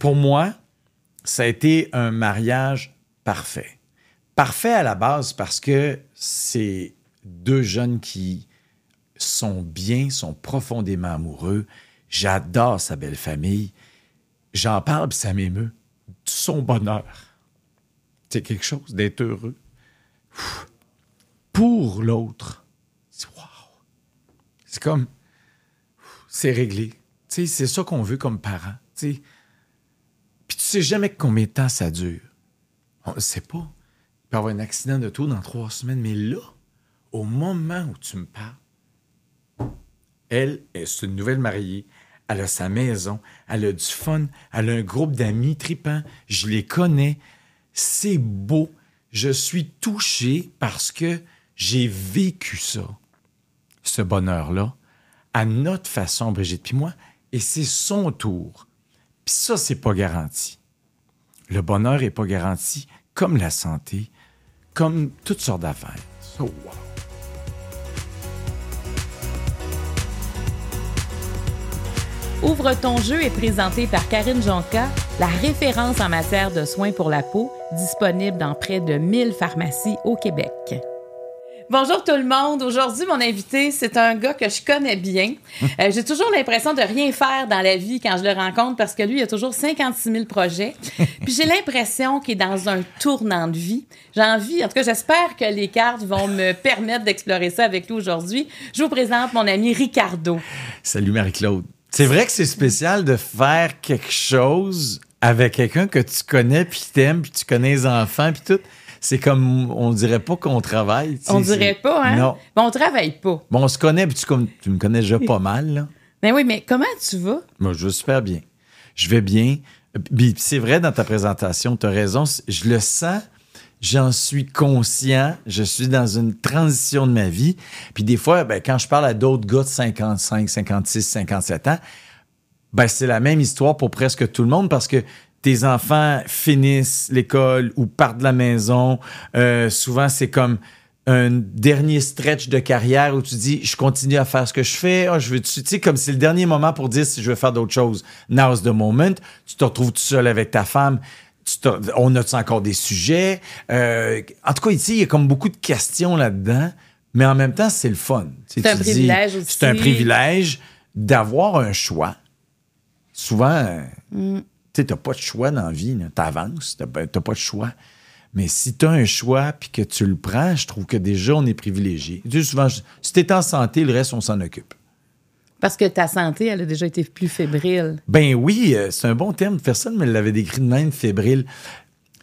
pour moi, ça a été un mariage parfait. Parfait à la base parce que c'est deux jeunes qui sont bien, sont profondément amoureux. J'adore sa belle famille. J'en parle, puis ça m'émeut. Son bonheur. C'est quelque chose d'être heureux. Pour l'autre. Wow. C'est comme. C'est réglé. C'est ça qu'on veut comme parents. Sais jamais combien de temps ça dure. On ne sait pas. Il peut y avoir un accident de tout dans trois semaines, mais là, au moment où tu me parles, elle, est une nouvelle mariée. Elle a sa maison, elle a du fun, elle a un groupe d'amis tripants. Je les connais. C'est beau. Je suis touché parce que j'ai vécu ça, ce bonheur-là, à notre façon, Brigitte puis moi, et c'est son tour. Puis ça, c'est pas garanti. Le bonheur est pas garanti, comme la santé, comme toutes sortes d'affaires. So, wow. Ouvre ton jeu est présenté par Karine Jonca, la référence en matière de soins pour la peau, disponible dans près de 1000 pharmacies au Québec. Bonjour tout le monde. Aujourd'hui, mon invité, c'est un gars que je connais bien. Euh, j'ai toujours l'impression de rien faire dans la vie quand je le rencontre parce que lui, il a toujours 56 000 projets. Puis j'ai l'impression qu'il est dans un tournant de vie. J'ai envie, en tout cas, j'espère que les cartes vont me permettre d'explorer ça avec lui aujourd'hui. Je vous présente mon ami Ricardo. Salut Marie-Claude. C'est vrai que c'est spécial de faire quelque chose avec quelqu'un que tu connais, puis t'aimes, puis tu connais les enfants, puis tout c'est comme, on dirait pas qu'on travaille. On dirait pas, hein? Non. Mais on travaille pas. Bon, on se connaît, puis tu, tu me connais déjà pas mal, là. Mais oui, mais comment tu vas? Moi, je vais super bien. Je vais bien. Puis c'est vrai dans ta présentation, tu as raison. Je le sens, j'en suis conscient. Je suis dans une transition de ma vie. Puis des fois, ben, quand je parle à d'autres gars de 55, 56, 57 ans, ben, c'est la même histoire pour presque tout le monde parce que tes enfants finissent l'école ou partent de la maison. Euh, souvent, c'est comme un dernier stretch de carrière où tu dis je continue à faire ce que je fais oh, je veux tu sais comme c'est le dernier moment pour dire si je veux faire d'autres choses. Now's the moment. Tu te retrouves tout seul avec ta femme. On a encore des sujets? Euh, en tout cas ici il y a comme beaucoup de questions là-dedans mais en même temps c'est le fun. C'est un privilège c'est un privilège d'avoir un choix. Souvent mm. Tu n'as pas de choix dans la vie. Tu avances, tu n'as pas de choix. Mais si tu as un choix puis que tu le prends, je trouve que déjà, on est privilégié. souvent, si tu es en santé, le reste, on s'en occupe. Parce que ta santé, elle a déjà été plus fébrile. Ben oui, euh, c'est un bon terme. Personne ne me l'avait décrit de même, fébrile.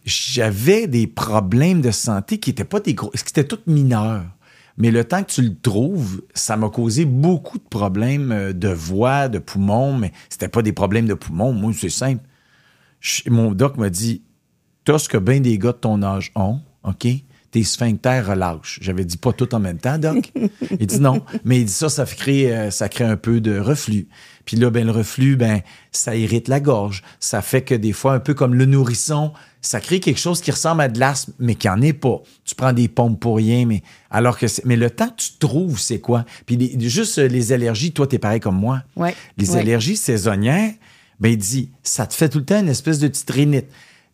J'avais des problèmes de santé qui n'étaient pas des gros, qui étaient tous mineurs. Mais le temps que tu le trouves, ça m'a causé beaucoup de problèmes euh, de voix, de poumons, mais c'était pas des problèmes de poumons. Moi, c'est simple mon doc m'a dit T'as ce que bien des gars de ton âge ont, OK? Tes sphincters relâchent. J'avais dit pas tout en même temps, doc. il dit non. Mais il dit ça, ça crée, euh, ça crée un peu de reflux. Puis là, ben, le reflux, ben, ça irrite la gorge. Ça fait que des fois, un peu comme le nourrisson, ça crée quelque chose qui ressemble à de l'asthme, mais qui en est pas. Tu prends des pompes pour rien, mais alors que mais le temps que tu trouves, c'est quoi? Puis juste euh, les allergies, toi, t'es pareil comme moi. Ouais. Les allergies saisonnières, ben, il dit, ça te fait tout le temps une espèce de petite rhinite.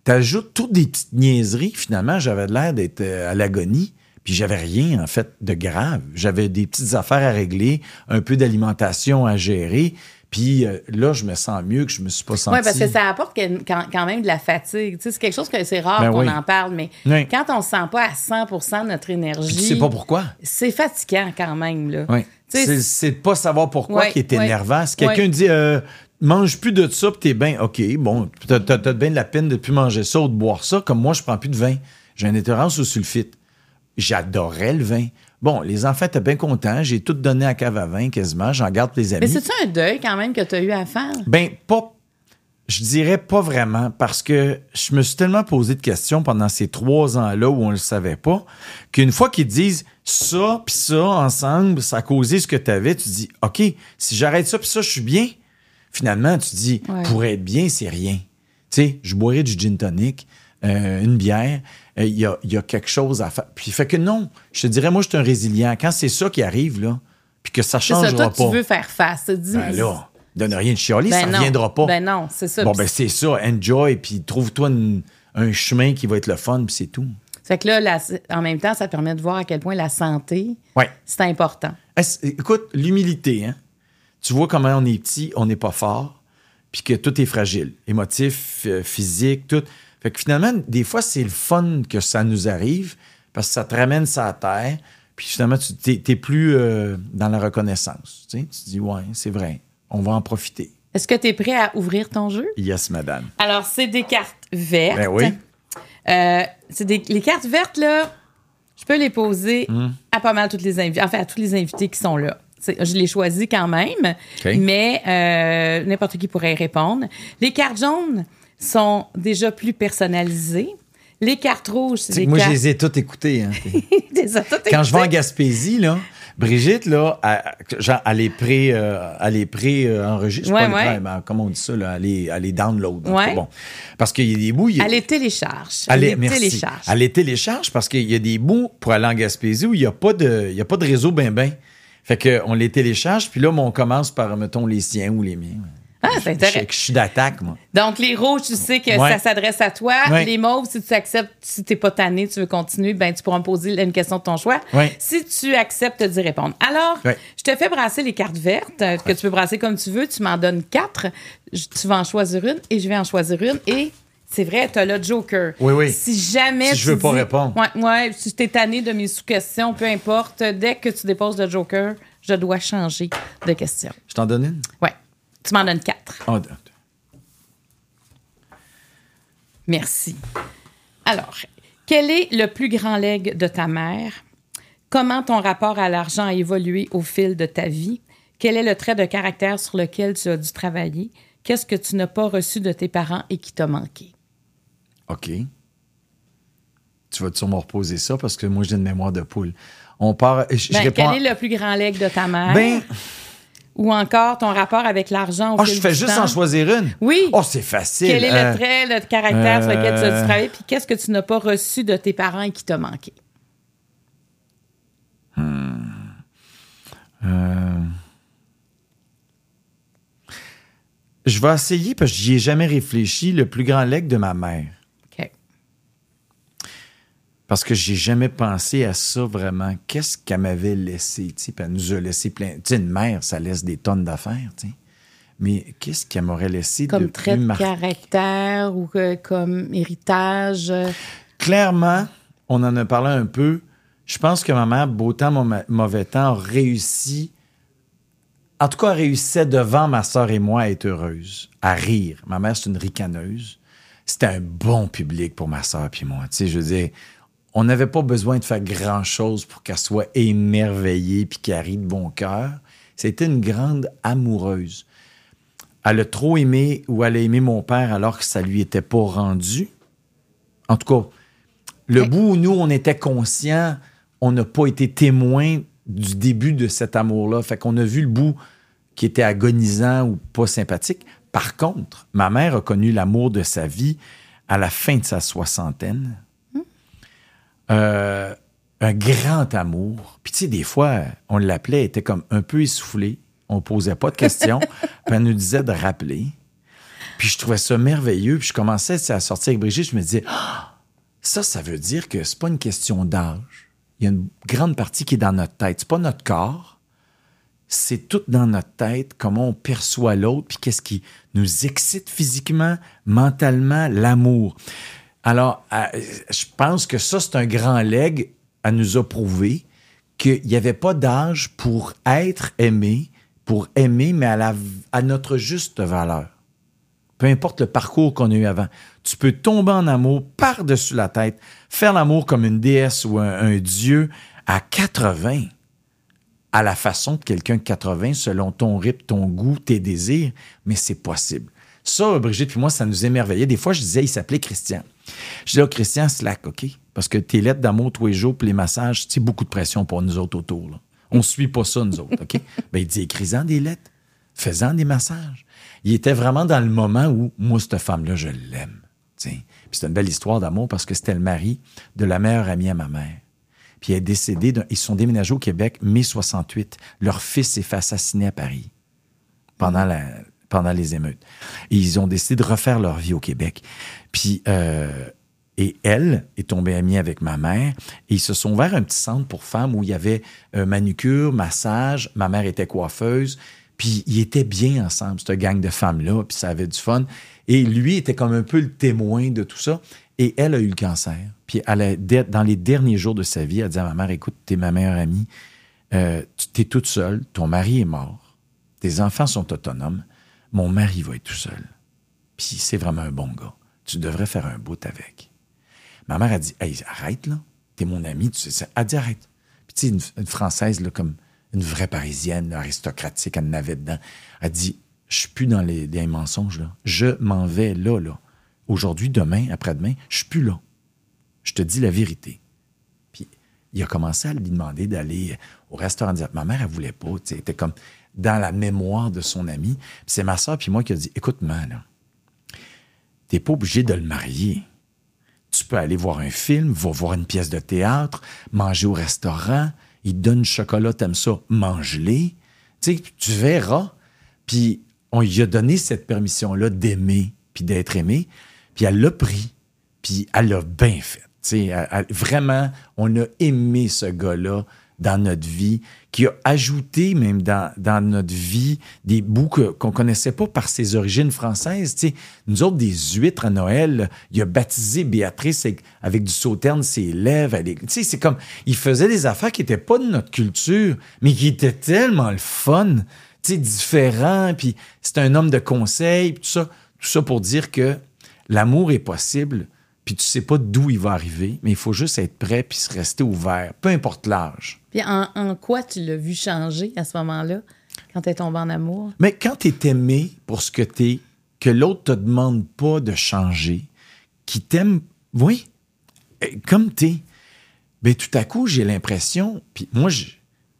T'ajoutes toutes des petites niaiseries. Finalement, j'avais l'air d'être euh, à l'agonie. Puis j'avais rien, en fait, de grave. J'avais des petites affaires à régler, un peu d'alimentation à gérer. Puis euh, là, je me sens mieux que je me suis pas senti. Oui, parce que ça apporte quand, même de la fatigue. c'est quelque chose que c'est rare ben qu'on en parle, mais quand on ne se sent pas à 100% de notre énergie. Tu sais pas pourquoi. C'est fatigant quand même. Là. Oui. C'est de pas savoir pourquoi qui est énervant. Si quelqu'un dit euh, mange plus de ça, puis t'es bien, OK, bon, t'as as, bien de la peine de plus manger ça ou de boire ça, comme moi, je prends plus de vin. J'ai une intolérance au sulfite. J'adorais le vin. Bon, les enfants étaient bien contents. J'ai tout donné à cave à vin quasiment. J'en garde les amis. Mais c'est-tu un deuil quand même que tu as eu à faire? Ben, pas. Je dirais pas vraiment parce que je me suis tellement posé de questions pendant ces trois ans-là où on le savait pas qu'une fois qu'ils disent ça puis ça ensemble, ça a causé ce que tu avais, tu dis OK, si j'arrête ça puis ça, je suis bien finalement, tu dis, pour être bien, c'est rien. Tu sais, je boirais du gin tonic, euh, une bière, euh, il y, a, quelque chose à faire. Puis, fait que non, je te dirais, moi, je suis un résilient. Quand c'est ça qui arrive, là, puis que ça change pas. tu veux faire face. ben là, Donne rien de chialer, Ben ça ne reviendra pas. Ben non, c'est ça. bon, ben c'est ça. Enjoy, puis trouve-toi un chemin qui va être le fun, puis c'est tout. Fait que là, la- en même temps, ça permet de voir à quel point la santé, Ouais. c'est important. Écoute, l'humilité, hein? Tu vois comment on est petit, on n'est pas fort, puis que tout est fragile. Émotif, euh, physique, tout. Fait que finalement, des fois, c'est le fun que ça nous arrive parce que ça te ramène ça à terre, puis finalement, tu t'es, t'es plus euh, dans la reconnaissance. Tu, sais? tu te dis, ouais, c'est vrai, on va en profiter. Est-ce que tu es prêt à ouvrir ton jeu? Yes, madame. Alors, c'est des cartes vertes. Ben oui. Euh, c'est des, les cartes vertes, là, je peux les poser Hmm. à pas mal toutes les invités, enfin à tous les invités qui sont là. Je les choisis quand même, mais euh, n'importe qui pourrait y répondre. Les cartes jaunes sont déjà plus personnalisées. Les cartes rouges, c'est que moi, je les ai toutes écoutées. hein. Quand je vais en. Gaspésie, là, Brigitte, là, elle, genre, elle est pré, euh, euh. Ouais, ouais. mais comment on dit ça, là? Elle est, elle est download. Ouais. Bon. Parce qu'il y a des bouts. il y a- Elle les télécharge. elle les merci. télécharge. Elle les télécharge parce qu'il y a des bouts pour aller en Gaspésie où il n'y a, pas de- il y a pas de réseau ben ben. Fait qu'on les télécharge, puis là, on commence par, mettons, les siens ou les miens. Ah, c'est intéressant. je suis d'attaque, moi. Donc, les rouges, tu sais que Ouais. ça s'adresse à toi. Ouais. Les mauves, si tu acceptes, si t'es pas tanné, tu veux continuer, ben tu pourras me poser une question de ton choix. Ouais. Si tu acceptes d'y répondre. Alors, je te fais brasser les cartes vertes, euh, que tu peux brasser comme tu veux. Tu m'en donnes quatre. Tu vas en choisir une et je vais en choisir une. Et c'est vrai, tu as le Joker. Oui, oui. Si jamais. Si je veux tu pas répondre. Ouais, ouais, si t'es tanné de mes sous-questions, peu importe, dès que tu déposes le Joker, je dois changer de question. Je t'en donne une? Ouais. Tu m'en donnes quatre. D- Merci. Alors, quel est le plus grand legs de ta mère? Comment ton rapport à l'argent a évolué au fil de ta vie? Quel est le trait de caractère sur lequel tu as dû travailler? Qu'est-ce que tu n'as pas reçu de tes parents et qui t'a manqué? OK. Tu vas sûrement reposer ça? Parce que moi, j'ai une mémoire de poule. On part. Je, je Ben, réponds. quel est le plus grand leg de ta mère? Ben, Ou encore ton rapport avec l'argent oh, je fais juste temps? en choisir une. Oui. Oh, c'est facile. Quel est Euh, le trait de caractère sur lequel tu as euh, dû travailler? Puis qu'est-ce que tu n'as pas reçu de tes parents et qui t'a manqué? euh, Je vais essayer parce que j'y ai jamais réfléchi. Le plus grand leg de ma mère. Parce que j'ai jamais pensé à ça vraiment. Qu'est-ce qu'elle m'avait laissé? tu sais, puis elle nous a laissé plein. Tu sais, une mère, ça laisse des tonnes d'affaires. Mais qu'est-ce qu'elle m'aurait laissé de Comme trait plus de caractère ou que- comme héritage? euh, Clairement, on en a parlé un peu. Je pense que ma mère, beau temps, mau- mauvais temps, a réussi. En tout cas, elle réussissait devant ma soeur et moi à être heureuse, à rire. Ma mère, c'est une ricaneuse. C'était un bon public pour ma soeur et moi. Tu sais, je veux dire, on n'avait pas besoin de faire grand-chose pour qu'elle soit émerveillée puis qu'elle rie de bon cœur. C'était une grande amoureuse. Elle a trop aimé ou elle a aimé mon père alors que ça lui était pas rendu. En tout cas, le bout où nous, on était conscients, on n'a pas été témoin du début de cet amour-là. Fait qu'on a vu le bout qui était agonisant ou pas sympathique. Par contre, ma mère a connu l'amour de sa vie à la fin de sa soixantaine. Euh, un grand amour. Puis tu sais, des fois, on l'appelait, elle était comme un peu essoufflée. On posait pas de questions. puis elle nous disait de rappeler. Puis je trouvais ça merveilleux. Puis je commençais à sortir avec Brigitte. Je me disais, Ah! ça, ça veut dire que c'est pas une question d'âge. Il y a une grande partie qui est dans notre tête. C'est pas notre corps. C'est tout dans notre tête, comment on perçoit l'autre, puis qu'est-ce qui nous excite physiquement, mentalement, l'amour. Alors, euh, je pense que ça, c'est un grand leg à nous a prouvé qu'il n'y avait pas d'âge pour être aimé, pour aimer, mais à, notre juste valeur. Peu importe le parcours qu'on a eu avant. Tu peux tomber en amour par-dessus la tête, faire l'amour comme une déesse ou un, un dieu à 80, à la façon de quelqu'un de 80, selon ton rythme, ton goût, tes désirs, mais c'est possible. Ça, Brigitte puis moi, ça nous émerveillait. Des fois, je disais, il s'appelait Christian. Je disais, oh, Christian, slack, OK? Parce que tes lettres d'amour tous les jours, puis les massages, c'est beaucoup de pression pour nous autres autour. Là. On ne suit pas ça, nous autres, OK? ben, il dit, écris-en des lettres, fais-en des massages. Il était vraiment dans le moment où, moi, cette femme-là, je l'aime. Puis c'est une belle histoire d'amour parce que c'était le mari de la meilleure amie à ma mère. Puis elle est décédée, d'un- ils se sont déménagés au Québec, mai 68. Leur fils s'est fait assassiner à Paris. pendant, la, pendant les émeutes. Ils ont décidé de refaire leur vie au Québec. Puis, euh, et elle est tombée amie avec ma mère. Et ils se sont ouverts un petit centre pour femmes où il y avait manucure, massage. Ma mère était coiffeuse. Puis ils étaient bien ensemble, cette gang de femmes-là. Puis ça avait du fun. Et lui était comme un peu le témoin de tout ça. Et elle a eu le cancer. Puis elle dans les derniers jours de sa vie, elle a dit à ma mère, écoute, t'es ma meilleure amie. Euh, tu es toute seule. Ton mari est mort. Tes enfants sont autonomes. Mon mari va être tout seul. Puis c'est vraiment un bon gars. Tu devrais faire un bout avec. Ma mère a dit hey, arrête, là. T'es mon ami, tu sais ça. Elle dit arrête. Puis tu sais, une, Française, comme une vraie Parisienne, aristocratique, elle n'avait dedans. Elle dit Je suis plus dans les, mensonges, là. Je m'en vais là, là. Aujourd'hui, demain, après-demain, je suis plus là. Je te dis la vérité. Puis il a commencé à lui demander d'aller au restaurant. Ma mère, elle voulait pas. Elle comme dans la mémoire de son ami. c'est ma soeur puis moi qui a dit Écoute-moi, t'es pas obligé de le marier. Tu peux aller voir un film, va voir une pièce de théâtre, manger au restaurant. Il donne du chocolat, t'aimes ça, mange-les. Tu verras. Puis on lui a donné cette permission-là d'aimer, puis d'être aimé. Puis elle l'a pris, puis elle l'a bien fait. Vraiment, on a aimé ce gars-là dans notre vie, qui a ajouté même dans, notre vie des bouts qu'on ne connaissait pas par ses origines françaises. nous autres, des huîtres à Noël, il a baptisé Béatrice avec, du sauterne ses lèvres. C'est comme, il faisait des affaires qui n'étaient pas de notre culture, mais qui étaient tellement le fun, différent, puis c'est un homme de conseil, tout ça pour dire que l'amour est possible, puis tu sais pas d'où il va arriver, mais il faut juste être prêt puis se rester ouvert, peu importe l'âge. Puis en, quoi tu l'as vu changer à ce moment-là, quand tu es tombé en amour? Mais quand tu es aimé pour ce que tu es, que l'autre te demande pas de changer, qui t'aime, oui, eh, comme tu es, bien, tout à coup, j'ai l'impression, puis moi, je,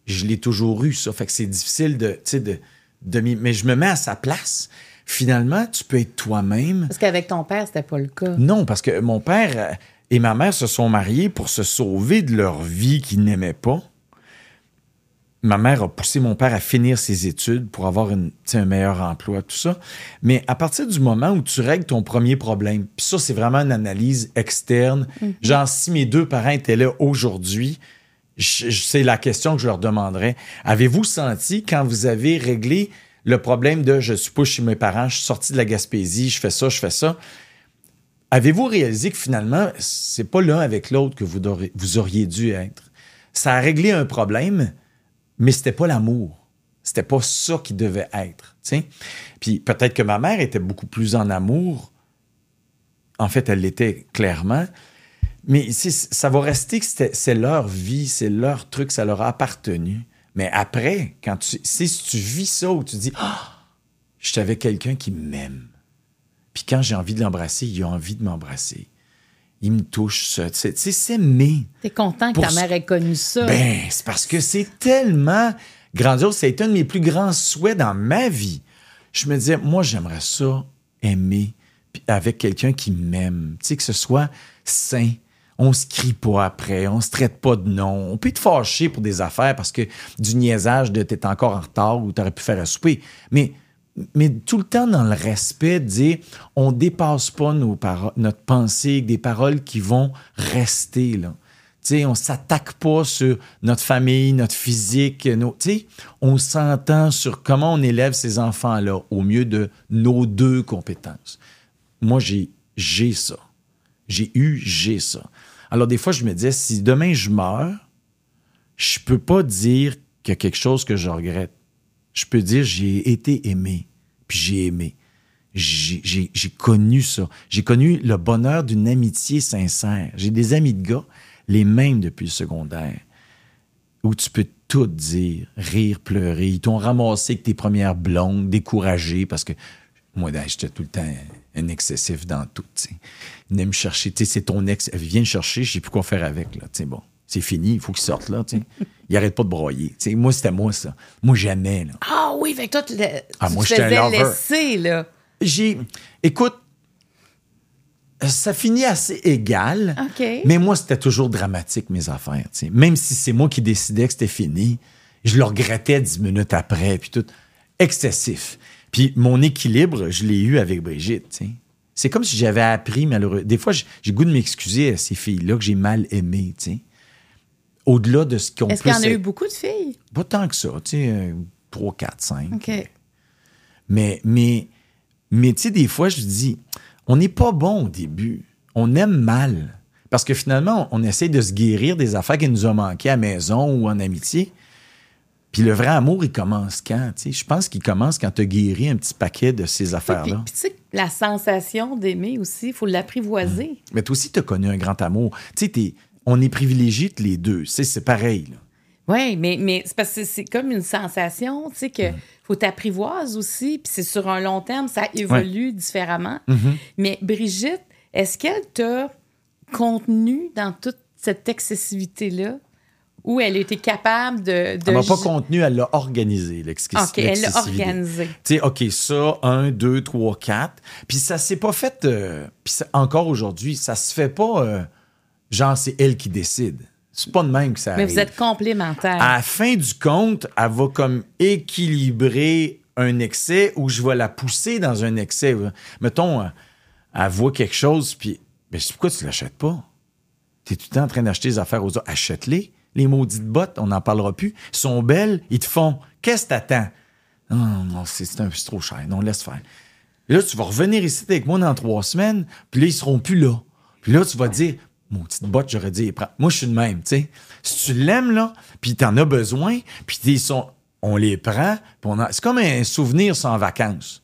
je l'ai toujours eu, ça, fait que c'est difficile de, de, de, mais je me mets à sa place finalement, tu peux être toi-même. Parce qu'avec ton père, c'était pas le cas. Non, parce que mon père et ma mère se sont mariés pour se sauver de leur vie qu'ils n'aimaient pas. Ma mère a poussé mon père à finir ses études pour avoir un meilleur emploi, tout ça. Mais à partir du moment où tu règles ton premier problème, puis ça, c'est vraiment une analyse externe. Mhm. Genre, si mes deux parents étaient là aujourd'hui, c'est la question que je leur demanderais. Avez-vous senti, quand vous avez réglé le problème de je suis pas chez mes parents, je suis sorti de la Gaspésie, je fais ça, je fais ça. Avez-vous réalisé que finalement, c'est pas l'un avec l'autre que vous, auriez dû être? Ça a réglé un problème, mais c'était pas l'amour. C'était pas ça qui devait être. Puis peut-être que ma mère était beaucoup plus en amour. En fait, elle l'était clairement. Mais ça va rester que c'est leur vie, c'est leur truc, ça leur a appartenu. Mais après, quand tu, si tu vis ça où tu dis, ah, je suis avec quelqu'un qui m'aime. Puis quand j'ai envie de l'embrasser, il a envie de m'embrasser. Il me touche, ça. Tu sais, c'est Tu T'es content que ta mère ait connu ça. Ben, c'est parce que c'est tellement grandiose. C'est un de mes plus grands souhaits dans ma vie. Je me disais, moi, j'aimerais ça, aimer, avec quelqu'un qui m'aime. Tu sais, que ce soit sain, on se crie pas après, on se traite pas de nom. On peut te fâcher pour des affaires parce que du niaisage de t'es encore en retard ou t'aurais pu faire un souper. Mais, tout le temps dans le respect dire on dépasse pas nos notre pensée des paroles qui vont rester là. sais, on s'attaque pas sur notre famille, notre physique, on s'entend sur comment on élève ces enfants-là au mieux de nos deux compétences. Moi, j'ai, j'ai ça. J'ai eu, j'ai ça. Alors, des fois, je me disais, si demain je meurs, je peux pas dire qu'il y a quelque chose que je regrette. Je peux dire, j'ai été aimé, puis j'ai aimé. J'ai connu ça. J'ai connu le bonheur d'une amitié sincère. J'ai des amis de gars, les mêmes depuis le secondaire, où tu peux tout dire, rire, pleurer. Ils t'ont ramassé avec tes premières blondes, découragé, parce que moi, j'étais tout le temps un excessif dans tout. T'sais. Il venait me chercher. C'est ton ex. Elle vient me chercher, je sais plus quoi faire avec. Là, bon, c'est fini, il faut qu'il sorte là. il arrête pas de broyer. moi, c'était moi, ça. Moi, jamais. Là. Ah oui, que toi, tu, ah, moi, te faisais laisser. Là. J'ai. Écoute, ça finit assez égal. Mais moi, c'était toujours dramatique, mes affaires. Même si c'est moi qui décidais que c'était fini, je le regrettais dix minutes après. Puis tout. excessif. Puis mon équilibre, je l'ai eu avec Brigitte. C'est comme si j'avais appris, malheureux. Des fois, j'ai goût de m'excuser à ces filles-là que j'ai mal aimées. Au-delà de ce qu'on peut. Est-ce qu'il y en a eu beaucoup de filles? Pas tant que ça, tu sais, euh, 3, 4, 5. OK. Mais, mais, mais tu sais, des fois, je dis, on n'est pas bon au début. On aime mal. Parce que finalement, on, on essaie de se guérir des affaires qui nous ont manqué à la maison ou en amitié. Puis le vrai amour, il commence quand? tu sais? Je pense qu'il commence quand tu as guéri un petit paquet de ces affaires-là. puis tu sais, la sensation d'aimer aussi, il faut l'apprivoiser. Mais toi aussi, tu as connu un grand amour. Tu sais, on est privilégiés les deux. C'est pareil. là. Oui, mais, mais c'est parce que c'est comme une sensation, tu sais, que faut t'apprivoiser aussi, puis c'est sur un long terme, ça évolue différemment. Mais Brigitte, est-ce qu'elle t'a contenu dans toute cette excessivité-là, où elle était capable de... de Elle m'a pas contenu, elle l'a organisé, OK, elle l'a organisé. Tu sais, OK, ça, un, deux, trois, quatre. Puis ça s'est pas fait. euh, puis encore aujourd'hui, ça se fait pas. euh, genre, c'est elle qui décide. C'est pas de même que ça Mais arrive. vous êtes complémentaires. À la fin du compte, elle va comme équilibrer un excès ou je vais la pousser dans un excès. Mettons, euh, elle voit quelque chose, puis ben, pourquoi tu l'achètes pas? Tu es tout le temps en train d'acheter des affaires aux autres. Achète-les. Les maudites bottes, on n'en parlera plus. Ils sont belles, ils te font. Qu'est-ce que t'attends? Non, non, c'est un peu trop cher. Non, laisse faire. Et là, tu vas revenir ici avec moi dans trois semaines, puis là, ils seront plus là. Puis là, tu vas dire, mon petite botte, j'aurais dit, moi, je suis de même, tu sais. Si tu l'aimes, là, puis t'en as besoin, puis ils sont, on les prend, puis on c'est comme un souvenir sans vacances.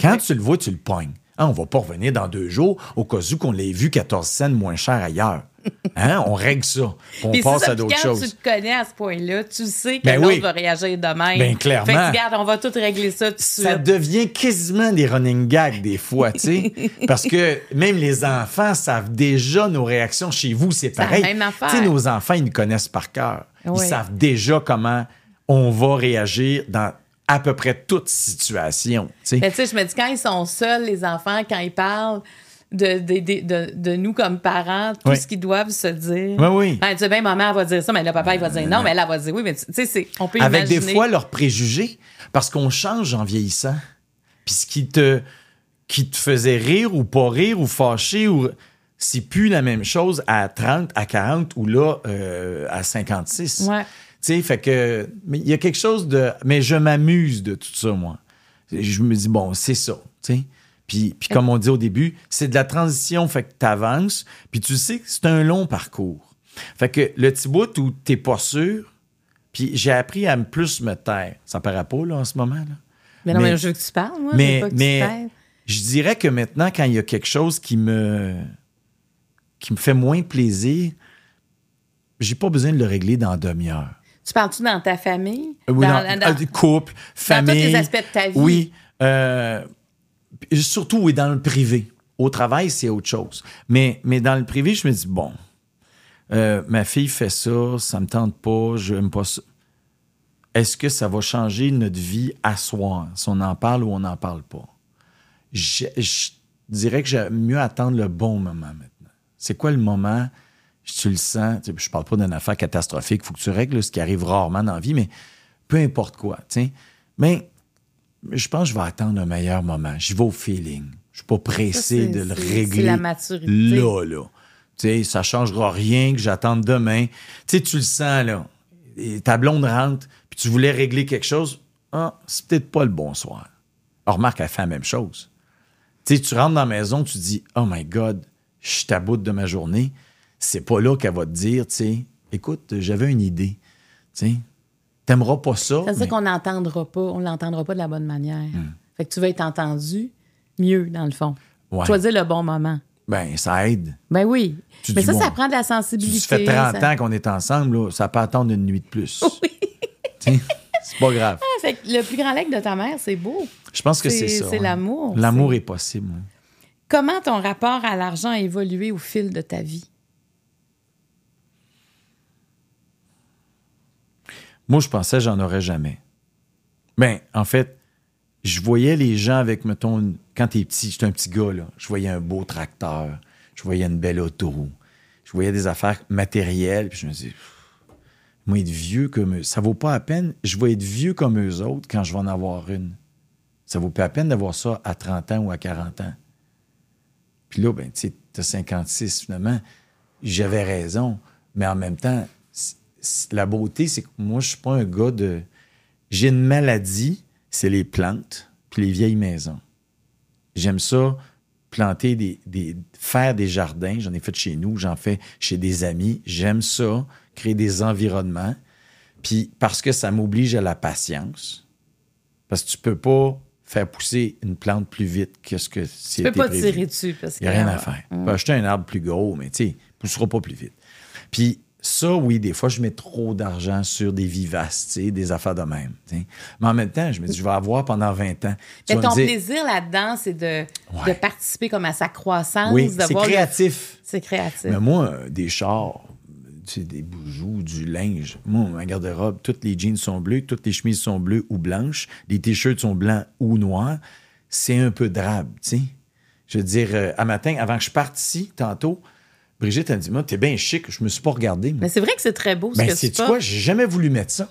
Quand tu le vois, tu le pognes. Ah, on va pas revenir dans deux jours au cas où qu'on l'ait vu 14 cents moins cher ailleurs. Hein? On règle ça. On Puis passe ça, à d'autres quand choses. tu te connais à ce point-là, tu sais que Ben l'autre oui. va réagir de même. Ben, clairement. Fait que, regarde, on va tout régler ça tout de Ça suite. devient quasiment des running gags des fois, tu sais. parce que même les enfants savent déjà nos réactions chez vous, c'est la pareil. même affaire. Tu sais, nos enfants, ils nous connaissent par cœur. Oui. Ils savent déjà comment on va réagir dans à peu près toute situation, tu sais. Mais tu sais, je me dis, quand ils sont seuls, les enfants, quand ils parlent de, de, de, de- de nous comme parents, tout Oui. ce qu'ils doivent se dire. Oui, oui. Ben, tu sais, ben, maman, elle va dire ça, mais là, papa, il va dire non, mais elle, elle va dire oui, mais tu tu sais, c'est- on peut avec imaginer. des fois leurs préjugés, parce qu'on change en vieillissant. Puis ce qui te, qui te faisait rire ou pas rire ou fâcher, ou c'est plus la même chose à 30, à 40 ou là euh, à 56. Ouais. Tu sais, fait que mais il y a quelque chose de mais je m'amuse de tout ça moi. Je me dis bon, c'est ça, tu sais. Puis, puis comme on dit au début, c'est de la transition, fait que tu avances, puis tu sais que c'est un long parcours. Fait que le petit bout où t'es pas sûr, puis j'ai appris à plus me taire. Ça paraît pas, là, en ce moment, là. Mais non, mais- mais je veux que tu parles, moi. je Mais, veux pas que tu je dirais que maintenant, quand il y a quelque chose qui me, qui me fait moins plaisir, j'ai pas besoin de le régler dans demi-heure. Tu parles-tu dans ta famille? Oui, dans, dans, dans- euh, couple, famille. tous les aspects de ta vie. Oui. euh, surtout, oui, dans le privé. Au travail, c'est autre chose. Mais, mais dans le privé, je me dis, bon, euh, ma fille fait ça, ça me tente pas, je n'aime pas ça. Est-ce que ça va changer notre vie à soi, si on en parle ou on n'en parle pas? Je, je dirais que j'aime mieux attendre le bon moment maintenant. C'est quoi le moment? Tu le sens. Tu sais, Je parle pas d'une affaire catastrophique. Il faut que tu règles ce qui arrive rarement dans la vie, mais peu importe quoi. tu sais. Mais je pense que je vais attendre un meilleur moment. J'y vais au feeling. Je suis pas pressé de le régler. C'est la maturité. Là, là. Tu sais, ça changera rien que j'attende demain. Tu sais, tu le sens, là. Et ta blonde rentre, puis tu voulais régler quelque chose. Ah, c'est peut-être pas le bon soir. Alors, remarque, elle fait la même chose. Tu sais, tu rentres dans la maison, tu dis, oh my God, je suis à bout de ma journée. C'est pas là qu'elle va te dire, tu sais, écoute, j'avais une idée. Tu sais, t'aimeras pas ça. Ça veut dire qu'on n'entendra pas, on l'entendra pas de la bonne manière. Hmm. Fait que tu vas être entendu mieux, dans le fond. Ouais. Choisir le bon moment. Ben, ça aide. Ben oui. Tu mais ça, bon, ça prend de la sensibilité. ça fait 30 ça- ans qu'on est ensemble, là, ça peut attendre une nuit de plus. Sais, c'est pas grave. Ah, fait que le plus grand leg de ta mère, c'est beau. Je pense que C'est- ça. c'est l'amour, L'amour c'est- est possible. Comment ton rapport à l'argent a évolué au fil de ta vie? Moi, je pensais j'en aurais jamais. Ben, en fait, je voyais les gens avec, mettons, quand t'es petit, j'étais un petit gars, là, je voyais un beau tracteur, je voyais une belle auto, je voyais des affaires matérielles, puis je me disais, Pff, moi, être vieux comme eux. Ça vaut pas la peine. Je vais être vieux comme eux autres quand je vais en avoir une. Ça vaut pas la peine d'avoir ça à 30 ans ou à 40 ans. Puis là, ben, tu sais, t'as 56, finalement. J'avais raison. Mais en même temps, la beauté, c'est que moi, je suis pas un gars de. J'ai une maladie, c'est les plantes, puis les vieilles maisons. J'aime ça, planter des, des- faire des jardins. J'en ai fait chez nous, j'en fais chez des amis. J'aime ça, créer des environnements. Puis parce que ça m'oblige à la patience. Parce que tu peux pas faire pousser une plante plus vite que ce que c'est Tu peux pas tirer dessus parce il n'y a rien à faire. Tu peux acheter un arbre plus gros, mais tu sais, il ne poussera pas plus vite. Puis ça, oui, des fois, je mets trop d'argent sur des vivaces, des affaires de même. Mais en même temps, je me dis, je vais avoir pendant 20 ans. Tu Mais ton dire, plaisir là-dedans, c'est de, Ouais. de participer comme à sa croissance. Oui, de c'est le- créatif. C'est créatif. Mais moi, euh, des chars, des bijoux, du linge. Moi, ma garde-robe, toutes les jeans sont bleus, toutes les chemises sont bleues ou blanches, les t-shirts sont blancs ou noirs. C'est un peu drabe, tu sais. Je veux dire, euh, à matin, avant que je parte ici, tantôt, Brigitte, elle dit, moi, t'es bien chic, je me suis pas regardé. Mais c'est vrai que c'est très beau ce Ben, que tu portes. quoi? J'ai jamais voulu mettre ça.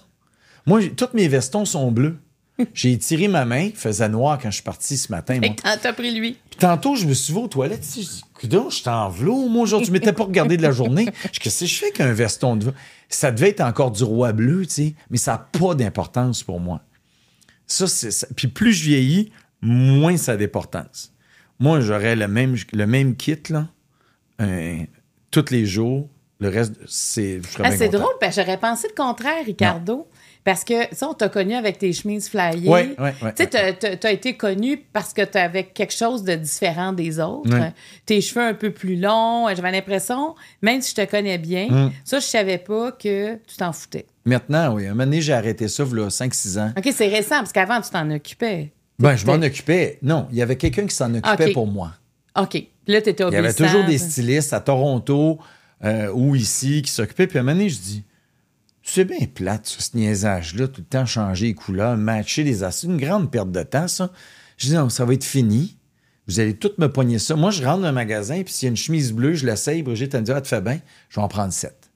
Moi, tous mes vestons sont bleus. J'ai tiré ma main, il faisait noir quand je suis parti ce matin. T'as pris lui. Puis tantôt, je me suis vu aux toilettes. Je dis, je t'en moi, aujourd'hui. Je m'étais pas regardé de la journée. Je dis, qu'est-ce que je fais qu'un veston de? Ça devait être encore du roi bleu, tu sais, mais ça n'a pas d'importance pour moi. Ça, c'est ça. Puis plus je vieillis, moins ça a d'importance. Moi, j'aurais le même, le même kit, là, un- tous les jours. Le reste, c'est. Ah, c'est drôle, parce que j'aurais pensé le contraire, Ricardo. Parce que, ça, on t'a connu avec tes chemises flyées. Ouais, ouais, Tu sais, t'as- été connu parce que tu avais quelque chose de différent des autres. Tes cheveux un peu plus longs. J'avais l'impression, même si je te connais bien, Mm. ça, je savais pas que tu t'en foutais. Maintenant, oui. Un moment donné, j'ai arrêté ça, là, 5-6 ans. OK, c'est récent, parce qu'avant, tu t'en occupais. Ben, je m'en occupais. Non, il y avait quelqu'un qui s'en occupait pour moi. OK. Puis là, tu étais Il y avait toujours des stylistes à Toronto euh, ou ici qui s'occupaient. Puis à un moment donné, je dis c'est bien plate, ce niaisage-là, tout le temps changer les couleurs, matcher les. C'est une grande perte de temps, ça. Je dis non, ça va être fini. Vous allez toutes me pogner ça. Moi, je rentre dans un magasin, puis s'il y a une chemise bleue, je l'essaye. Brigitte, elle me dit ah, tu fais bien, je vais en prendre sept.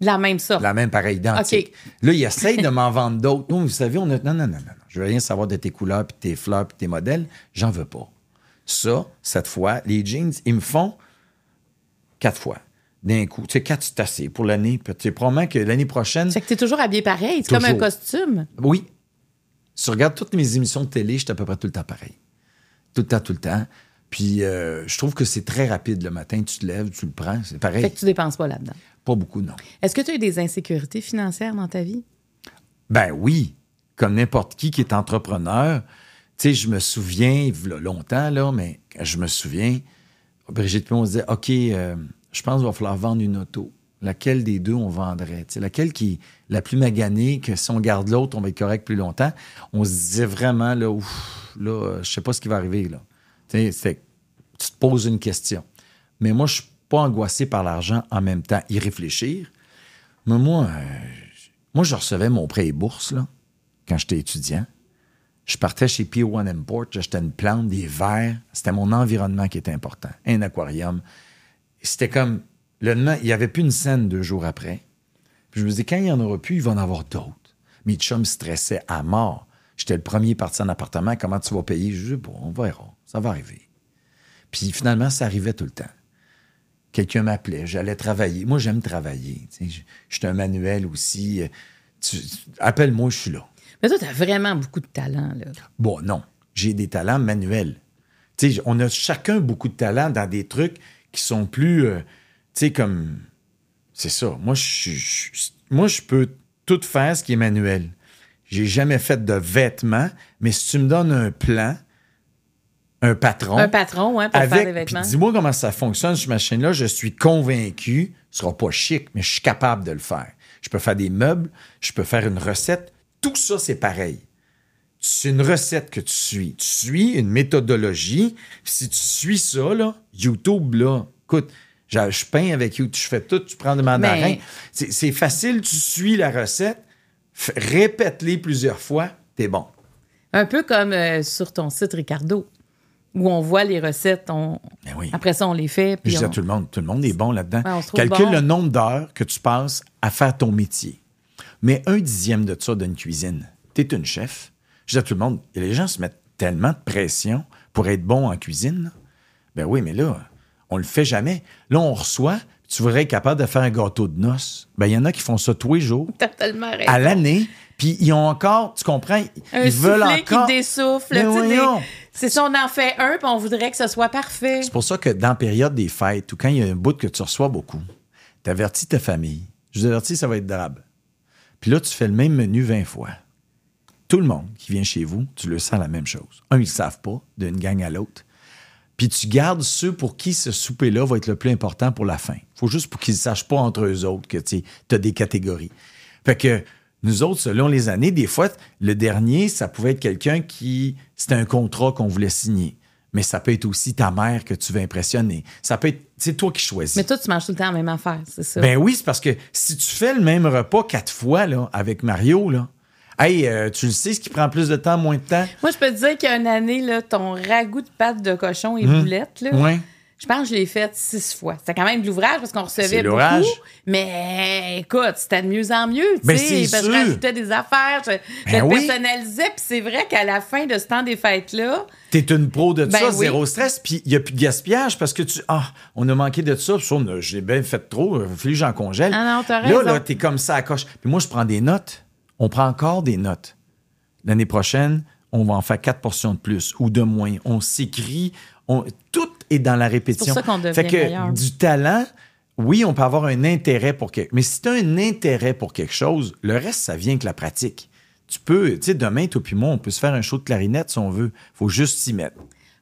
La même sorte. La même pareille identique. Là, il essaye de m'en vendre d'autres. Non, vous savez, on a. Non, non, non, non. non. Je veux rien savoir de tes couleurs, puis tes fleurs, puis tes modèles. J'en veux pas. Ça, cette fois, les jeans, ils me font quatre fois. D'un coup. Tu sais, quatre, c'est assez pour l'année. Tu sais, probablement que l'année prochaine. Fait que t'es toujours habillé pareil. C'est comme un costume. Oui. Si tu regardes toutes mes émissions de télé, je suis à peu près tout le temps pareil. Tout le temps, tout le temps. Puis, euh, je trouve que c'est très rapide le matin. Tu te lèves, tu le prends. C'est pareil. Fait que tu dépenses pas là-dedans. Pas beaucoup, non. Est-ce que tu as eu des insécurités financières dans ta vie? Ben oui, comme n'importe qui qui est entrepreneur. Je me souviens, a longtemps, là, mais je me souviens, Brigitte puis on se disait, OK, euh, je pense qu'il va falloir vendre une auto. Laquelle des deux on vendrait? Laquelle qui est la plus maganée, que si on garde l'autre, on va être correct plus longtemps? On se disait vraiment, là, ouf, là, euh, sais pas ce qui va arriver, là. Tu tu te poses une question. Mais moi, je suis pas angoissé par l'argent en même temps, y réfléchir. Mais moi, euh, moi, je recevais mon prêt et bourse, là, quand j'étais étudiant. Je partais chez P1 Import, j'achetais une plante, des verres. C'était mon environnement qui était important. Un aquarium. C'était comme, le lendemain, il n'y avait plus une scène deux jours après. Puis je me disais, quand il n'y en aura plus, il va en avoir d'autres. Mes chums stressaient à mort. J'étais le premier parti en appartement. Comment tu vas payer? Je dis, bon, on verra. Ça va arriver. Puis finalement, ça arrivait tout le temps. Quelqu'un m'appelait, j'allais travailler. Moi, j'aime travailler. Je suis un manuel aussi. Appelle-moi, je suis là. Mais toi, tu as vraiment beaucoup de talent. Là. Bon, non. J'ai des talents manuels. On a chacun beaucoup de talents dans des trucs qui sont plus. euh, tu sais, comme. C'est ça. Moi, je, moi, je peux tout faire ce qui est manuel. J'ai jamais fait de vêtements, mais si tu me donnes un plan, un patron. Un patron, hein, pour faire des avec, vêtements. dis-moi comment ça fonctionne, cette machine-là. Je suis convaincu, ce sera pas chic, mais je suis capable de le faire. Je peux faire des meubles, je peux faire une recette. Tout ça, c'est pareil. C'est une recette que tu suis. Tu suis une méthodologie. Si tu suis ça, là, YouTube, là, écoute, je, peins avec YouTube, je fais tout, tu prends des mandarins. Mais- C'est facile, tu suis la recette, répète-les plusieurs fois, t'es bon. Un peu comme euh, sur ton site, Ricardo, où on voit les recettes. On... Ben oui. Après ça, on les fait. Puis Je dis à tout le monde, tout le monde est bon là-dedans. Ouais, Calcule bon. le nombre d'heures que tu passes à faire ton métier. Mais un dixième de ça d'une cuisine. Tu es une chef. Je dis à tout le monde, les gens se mettent tellement de pression pour être bon en cuisine. Ben oui, mais là, on le fait jamais. Là, on reçoit, tu voudrais être capable de faire un gâteau de noces. Ben, il y en a qui font ça tous les jours. Totalement À l'année. Puis ils ont encore, tu comprends, un ils veulent encore. qui dessouffle. C'est ça, on en fait un, puis on voudrait que ce soit parfait. C'est pour ça que dans la période des fêtes ou quand il y a un bout que tu reçois beaucoup, tu avertis ta famille. Je vous avertis, ça va être drabe. Puis là, tu fais le même menu 20 fois. Tout le monde qui vient chez vous, tu le sens la même chose. Un, ils ne savent pas d'une gang à l'autre. Puis tu gardes ceux pour qui ce souper-là va être le plus important pour la fin. faut juste pour qu'ils ne sachent pas entre eux autres que tu as des catégories. Fait que nous autres, selon les années, des fois, le dernier, ça pouvait être quelqu'un qui. C'était un contrat qu'on voulait signer. Mais ça peut être aussi ta mère que tu veux impressionner. Ça peut être. C'est toi qui choisis. Mais toi, tu manges tout le temps la même affaire, c'est ça? Ben oui, c'est parce que si tu fais le même repas quatre fois là, avec Mario, là, Hey, euh, tu le sais, ce qui prend plus de temps, moins de temps? Moi, je peux te dire qu'il y a une année, là, ton ragoût de pâte de cochon et boulettes, là, ouais. Je pense que je l'ai faite six fois. C'était quand même de l'ouvrage parce qu'on recevait beaucoup. Mais écoute, c'était de mieux en mieux. Ben, parce que je rajoutais des affaires, je, ben personnalisais. Puis c'est vrai qu'à la fin de ce temps des fêtes-là. T'es une pro de ben ça, zéro stress. Puis il n'y a plus de gaspillage parce que tu. Ah, on a manqué de ça. J'ai bien fait trop. Il fallu que j'en congèle. Ah non, là, là, t'es comme ça à coche. Puis moi, je prends des notes. On prend encore des notes. L'année prochaine, on va en faire quatre portions de plus ou de moins. On s'écrit, tout est dans la répétition. C'est pour ça qu'on devient fait que du talent, oui, on peut avoir un intérêt pour quelque Mais si tu as un intérêt pour quelque chose, le reste, ça vient avec la pratique. Tu peux, tu sais, demain, toi puis moi, on peut se faire un show de clarinette si on veut. faut juste s'y mettre.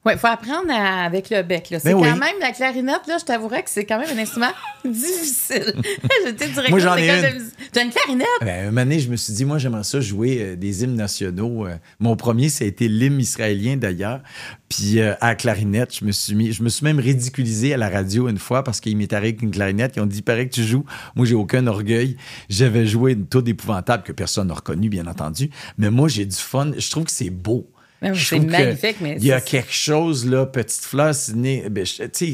Oui, il faut apprendre avec le bec. C'est ben quand même la clarinette, là, je t'avouerais que c'est quand même un instrument difficile. J'étais moi, j'en ai une. Tu as une clarinette? Ben, un moment je me suis dit, moi, j'aimerais ça jouer euh, des hymnes nationaux. Euh. mon premier, ça a été l'hymne israélien, d'ailleurs. Puis euh, à la clarinette, je me suis mis, je me suis même ridiculisé à la radio une fois parce qu'il m'est arrivé avec une clarinette. Ils ont dit, pareil que tu joues. Moi, j'ai aucun orgueil. J'avais joué une toute épouvantable que personne n'a reconnu, bien entendu. Mais moi, j'ai du fun. Je trouve que c'est beau. C'est magnifique, mais. Il y a quelque chose, là, petite fleur, ben,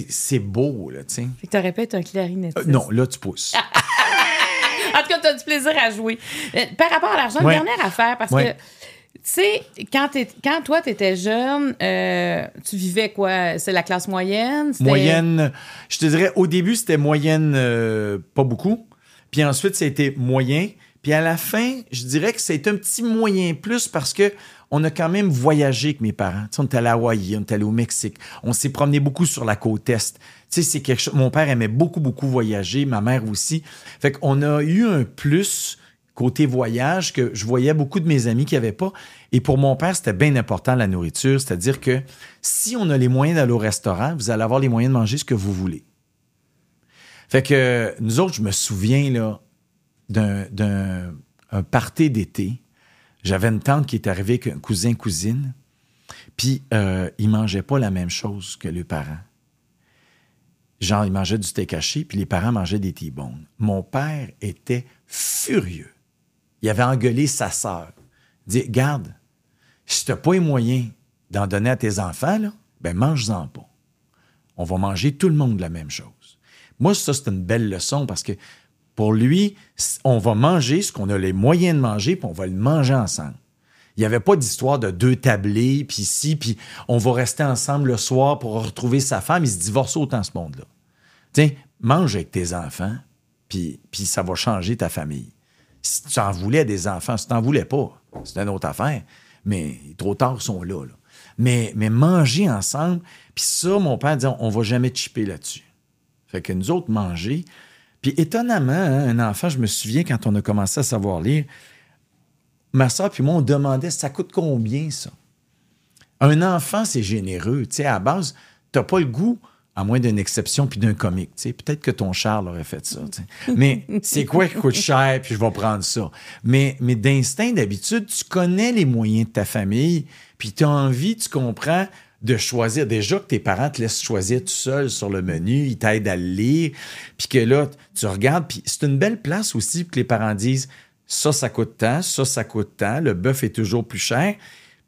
c'est beau, là, tu sais. Fait que t'aurais pu être un clarinette. Euh, non, là, tu pousses. en tout cas, tu as du plaisir à jouer. Euh, par rapport à l'argent, une dernière affaire, parce que. Tu sais, quand, quand toi, tu étais jeune, euh, tu vivais quoi? C'est la classe moyenne? Moyenne, je te dirais, au début, c'était moyenne, pas beaucoup. Puis ensuite, c'était moyen. Puis à la fin, je dirais que c'est un petit moyen plus parce que on a quand même voyagé avec mes parents. on est allé à Hawaï, on est allé au Mexique. On s'est promené beaucoup sur la côte Est. c'est quelque chose. Mon père aimait beaucoup, beaucoup voyager, ma mère aussi. Fait qu'on a eu un plus côté voyage que je voyais beaucoup de mes amis qui n'avaient pas. Et pour mon père, c'était bien important la nourriture. C'est-à-dire que si on a les moyens d'aller au restaurant, vous allez avoir les moyens de manger ce que vous voulez. Fait que nous autres, je me souviens là, d'un party d'été j'avais une tante qui est arrivée avec un cousin-cousine, puis euh, ils mangeaient pas la même chose que les parents. Genre, ils mangeaient du steak haché, puis les parents mangeaient des T-bones. Mon père était furieux. Il avait engueulé sa sœur. Dit Garde, si tu n'as pas les moyens d'en donner à tes enfants, ben mange-en pas. On va manger tout le monde la même chose. Moi, ça, c'est une belle leçon parce que pour lui, on va manger ce qu'on a les moyens de manger, puis on va le manger ensemble. Il n'y avait pas d'histoire de deux tablés, puis ici, puis on va rester ensemble le soir pour retrouver sa femme. Il se divorce autant ce monde-là. Tiens, mange avec tes enfants, puis, ça va changer ta famille. Si tu en voulais des enfants, si tu n'en voulais pas, c'est une autre affaire. Mais trop tard, ils sont là. Mais, mais manger ensemble, puis ça, mon père dit, on va jamais chipper là-dessus. Fait que nous autres, manger, puis étonnamment, hein, un enfant, je me souviens quand on a commencé à savoir lire, ma soeur puis moi, on demandait ça coûte combien ça? Un enfant, c'est généreux. Tu sais, à base, tu n'as pas le goût, à moins d'une exception puis d'un comique. Tu sais, peut-être que ton Charles aurait fait ça. Mais c'est quoi qui coûte cher, puis je vais prendre ça? Mais, mais d'instinct, d'habitude, tu connais les moyens de ta famille, puis tu as envie, tu comprends de choisir. Déjà que tes parents te laissent choisir tout seul sur le menu, ils t'aident à le lire, puis que là, tu regardes, puis c'est une belle place aussi que les parents disent ça, ça coûte tant, ça, ça coûte tant, le bœuf est toujours plus cher.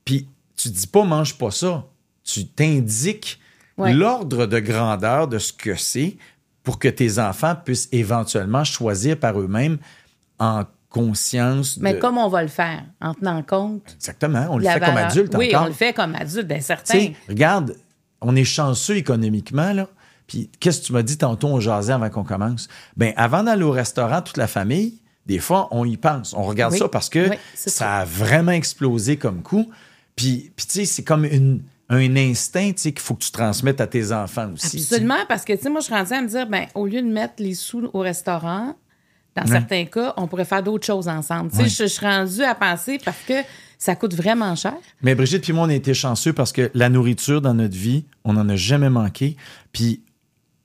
Puis tu dis pas mange pas ça. Tu t'indiques l'ordre de grandeur de ce que c'est pour que tes enfants puissent éventuellement choisir par eux-mêmes en conscience. Mais de- comment on va le faire? En tenant compte. Exactement. On le fait comme adulte Oui, encore. on le fait comme adulte, bien certain. regarde, on est chanceux économiquement, là. Puis, qu'est-ce que tu m'as dit tantôt, on jasait avant qu'on commence? Ben, avant d'aller au restaurant, toute la famille, des fois, on y pense. On regarde Oui. ça parce que Oui, ça a vraiment explosé comme coup. Puis, puis tu sais, c'est comme une, un instinct, tu sais, qu'il faut que tu transmettes à tes enfants aussi. Absolument, parce que, tu sais, moi, je suis rendue à me dire, ben, au lieu de mettre les sous au restaurant, dans certains cas, on pourrait faire d'autres choses ensemble. Tu sais, je, je suis rendue à penser parce que ça coûte vraiment cher. Mais Brigitte puis moi, on a été chanceux parce que la nourriture dans notre vie, on n'en a jamais manqué. Puis,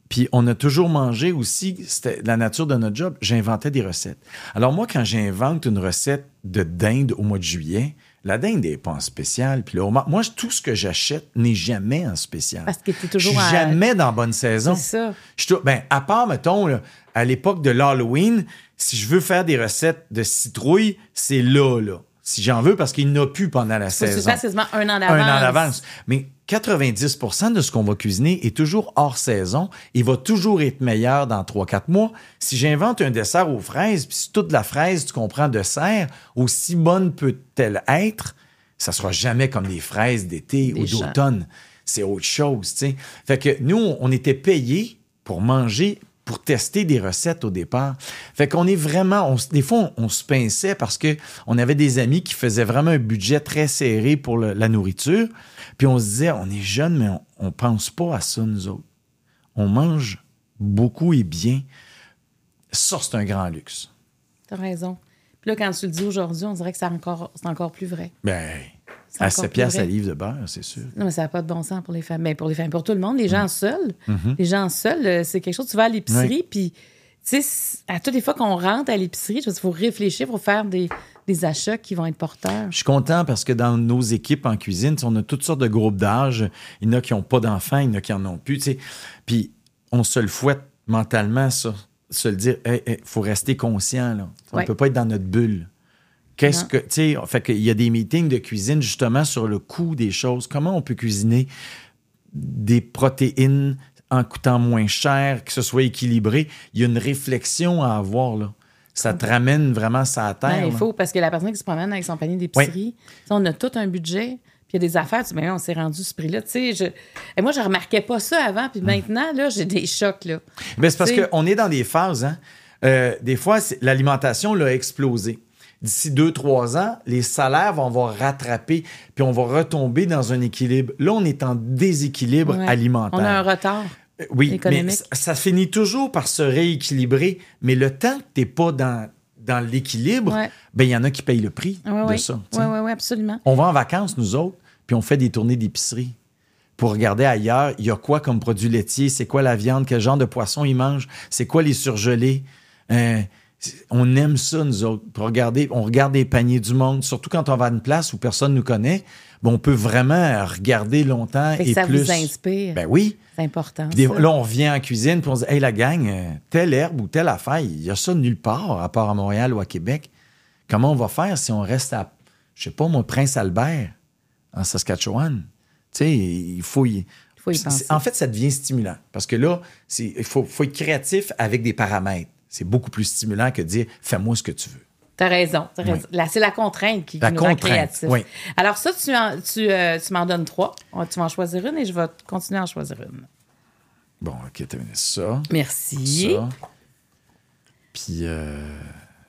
puis on a toujours mangé aussi, c'était la nature de notre job, j'inventais des recettes. Alors moi, quand j'invente une recette de dinde au mois de juillet, la dinde n'est pas en spécial. Puis le homard- moi, tout ce que j'achète n'est jamais en spécial. Parce que Je toujours suis à- jamais dans bonne saison. C'est ça. Je ben, à part, mettons, là, à l'époque de l'Halloween, si je veux faire des recettes de citrouille, c'est là, là. Si j'en veux, parce qu'il n'y en a plus pendant la saison. fasses quasiment un an d'avance. Un an d'avance. Mais 90 de ce qu'on va cuisiner est toujours hors saison et va toujours être meilleur dans 3-4 mois. Si j'invente un dessert aux fraises, puis si toute la fraise, tu comprends, de serre, aussi bonne peut-elle être, ça sera jamais comme des fraises d'été ou d'automne. C'est autre chose, tu sais. Fait que nous, on était payés pour manger pour tester des recettes au départ. Fait qu'on est vraiment, on des fois, on, on se pinçait parce que on avait des amis qui faisaient vraiment un budget très serré pour le- la nourriture. Puis on se disait, on est jeunes, mais on, pense pas à ça, nous autres. On mange beaucoup et bien. Ça, c'est un grand luxe. T'as raison. Puis là, quand tu le dis aujourd'hui, on dirait que c'est encore, c'est encore plus vrai. Ben, à encore 7 plus piastres la livre de beurre, c'est sûr. Non, mais ça n'a pas de bon sens pour les femmes. Ben, pour les femmes, pour tout le monde, les Mm. gens seuls. Mm-hmm. Les gens seuls, euh, c'est quelque chose. Tu vas à l'épicerie, puis, tu sais, à toutes les fois qu'on rentre à l'épicerie, il faut réfléchir, il faut faire des, des achats qui vont être porteurs. Je suis content parce que dans nos équipes en cuisine, on a toutes sortes de groupes d'âge. Il y en a qui n'ont pas d'enfants, il y en a qui en ont plus. Puis on se le fouette mentalement, ça. Se le dire, il faut rester conscient. Là. On ne Ouais. peut pas être dans notre bulle. Qu'est-ce que. Tu sais, fait qu'il y a des meetings de cuisine justement sur le coût des choses. Comment on peut cuisiner des protéines en coûtant moins cher, que ce soit équilibré? Il y a une réflexion à avoir. Là. Ça te ramène vraiment ça à terre. Ben, il là. faut, parce que la personne qui se promène avec son panier d'épicerie, sais, on a tout un budget, puis il y a des affaires, tu dis, mais on s'est rendu ce prix-là. Tu sais, je... Et moi, je remarquais pas ça avant, Hum. puis maintenant, là, j'ai des chocs, là. Mais c'est parce qu'on est dans des phases. Hein? Euh, des fois, l'alimentation l'a explosé. D'ici deux, trois ans, les salaires vont avoir rattrapé, puis on va retomber dans un équilibre. Là, on est en déséquilibre Ouais. alimentaire. On a un retard. Euh, Oui, mais ça, ça finit toujours par se rééquilibrer. Mais le temps que tu n'es pas dans, dans l'équilibre, Ouais. ben il y en a qui payent le prix de ça. Oui, oui, oui, absolument. On va en vacances, nous autres, puis on fait des tournées d'épicerie pour regarder ailleurs, il y a quoi comme produits laitiers, c'est quoi la viande, quel genre de poisson ils mangent, c'est quoi les surgelés. Euh, on aime ça, nous autres. Pour regarder, on regarde les paniers du monde, surtout quand on va à une place où personne ne nous connaît. ben, on peut vraiment regarder longtemps Fait et ça plus. vous inspire. Ben oui. C'est important. Des- ça. là, on revient en cuisine, puis on se dit, hey, la gang, euh, telle herbe ou telle affaire, il y a ça nulle part, à part à Montréal ou à Québec. Comment on va faire si on reste à, je sais pas, moi, Prince Albert, en Saskatchewan? Tu sais, il faut y. faut y c'est- penser. En fait, ça devient stimulant. Parce que là, il faut, faut être créatif avec des paramètres. C'est beaucoup plus stimulant que de dire, fais-moi ce que tu veux. T'as raison. Oui. raison. Là, c'est la contrainte qui, La nous rend contrainte, créatifs. oui. Alors ça, tu, en- tu, euh, tu m'en donnes trois. Tu vas en choisir une et je vais continuer à en choisir une. Bon, OK, t'as mis ça, Merci. ça. Puis, euh,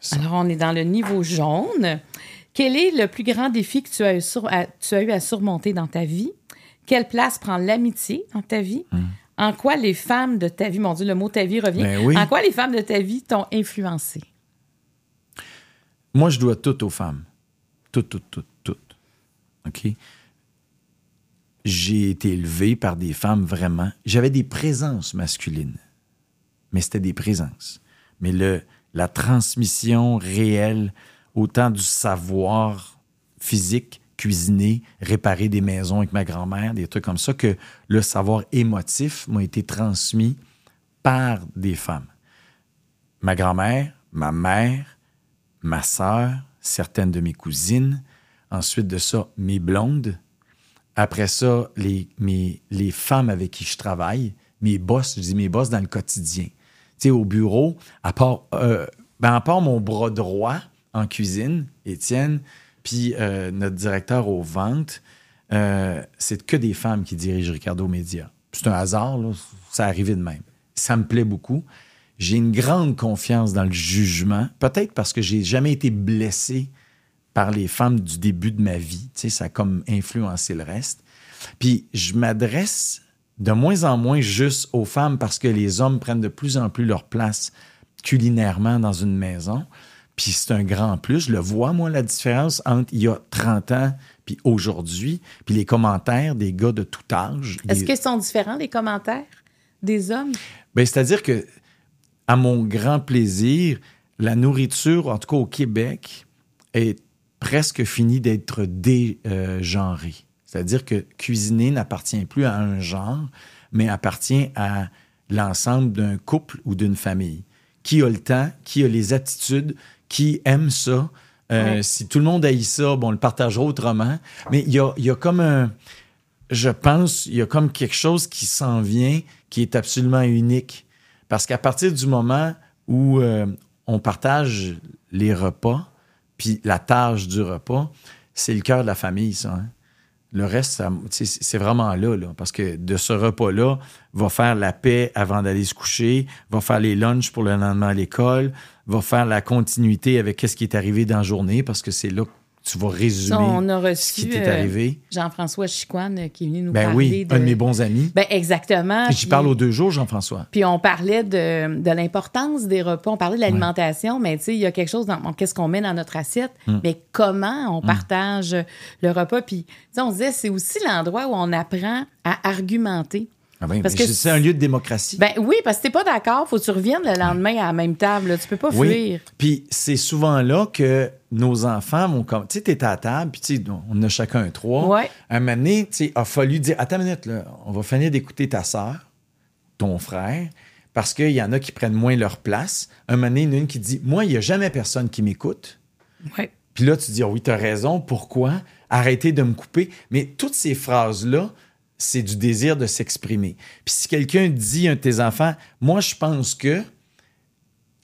ça. Alors, on est dans le niveau jaune. Quel est le plus grand défi que tu as, eu sur- à, tu as eu à surmonter dans ta vie? Quelle place prend l'amitié dans ta vie? En quoi les femmes de ta vie, mon Dieu, le mot ta vie revient. Ben oui. En quoi les femmes de ta vie t'ont influencé? Moi, je dois tout aux femmes. Tout, tout, tout, tout. OK? J'ai été élevé par des femmes vraiment. J'avais des présences masculines, mais c'était des présences. Mais le, la transmission réelle, autant du savoir physique, cuisiner, réparer des maisons avec ma grand-mère, des trucs comme ça, que le savoir émotif m'a été transmis par des femmes. Ma grand-mère, ma mère, ma sœur, certaines de mes cousines, ensuite de ça, mes blondes, après ça, les, mes, les femmes avec qui je travaille, mes boss, je dis mes boss dans le quotidien. Tu sais, au bureau, à part, euh, ben, à part mon bras droit en cuisine, Étienne, puis euh, notre directeur aux ventes, euh, c'est que des femmes qui dirigent Ricardo Média. C'est un hasard, là, ça arrivé de même. Ça me plaît beaucoup. J'ai une grande confiance dans le jugement, peut-être parce que j'ai jamais été blessé par les femmes du début de ma vie. Tu sais, ça a comme influencé le reste. Puis je m'adresse de moins en moins juste aux femmes parce que les hommes prennent de plus en plus leur place culinairement dans une maison. Puis c'est un grand plus. Je le vois, moi, la différence entre il y a 30 ans puis aujourd'hui. Puis les commentaires des gars de tout âge. Est-ce des- qu'ils sont différents, les commentaires des hommes? Ben, c'est-à-dire que, à mon grand plaisir, la nourriture, en tout cas au Québec, est presque finie d'être dégenrée. C'est-à-dire que cuisiner n'appartient plus à un genre, mais appartient à l'ensemble d'un couple ou d'une famille. Qui a le temps, qui a les attitudes, qui aime ça. Euh, Ouais. Si tout le monde haït ça, bon, on le partagera autrement. Mais il y a, y a comme un je pense, il y a comme quelque chose qui s'en vient qui est absolument unique. Parce qu'à partir du moment où euh, on partage les repas, puis la tâche du repas, c'est le cœur de la famille, ça. hein. Le reste, c'est vraiment là, là. Parce que de ce repas-là, va faire la paix avant d'aller se coucher, va faire les lunchs pour le lendemain à l'école, va faire la continuité avec qu'est-ce qui est arrivé dans la journée, parce que c'est là que tu vas résumer Ça, on a ce qui t'est euh, arrivé. Jean-François Chicoine euh, qui est venu nous Ben parler oui, de... un de mes bons amis. Ben exactement. J'y parle aux deux jours, Jean-François. Puis on parlait de, de l'importance des repas, on parlait de l'alimentation, mais tu sais, il y a quelque chose dans qu'est-ce qu'on met dans notre assiette, Hmm. mais comment on partage le repas? Puis on se disait, c'est aussi l'endroit où on apprend à argumenter. Ah ben, Parce que c'est un lieu de démocratie. Ben oui, parce que t'es pas d'accord, faut que tu reviennes le lendemain à la même table. là. Tu peux pas oui. fuir. Puis c'est souvent là que nos enfants vont comme. Tu sais, t'es à la table, puis tu sais, on a chacun un trois. Ouais. Un moment donné, tu sais, a fallu dire Attends une minute, là, on va finir d'écouter ta sœur, ton frère, parce qu'il y en a qui prennent moins leur place. Un moment donné, il y en a une qui dit Moi, il n'y a jamais personne qui m'écoute. Ouais. Puis là, tu dis, Ah oui, tu as raison, pourquoi? Arrêtez de me couper. Mais toutes ces phrases-là, c'est du désir de s'exprimer. Puis si quelqu'un dit à un de tes enfants, moi, je pense que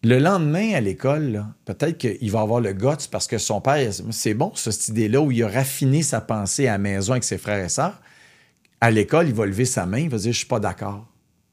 le lendemain à l'école, peut-être qu'il va avoir le guts parce que son père, c'est bon, cette idée-là où il a raffiné sa pensée à la maison avec ses frères et sœurs. À l'école, il va lever sa main, il va dire, je suis pas d'accord.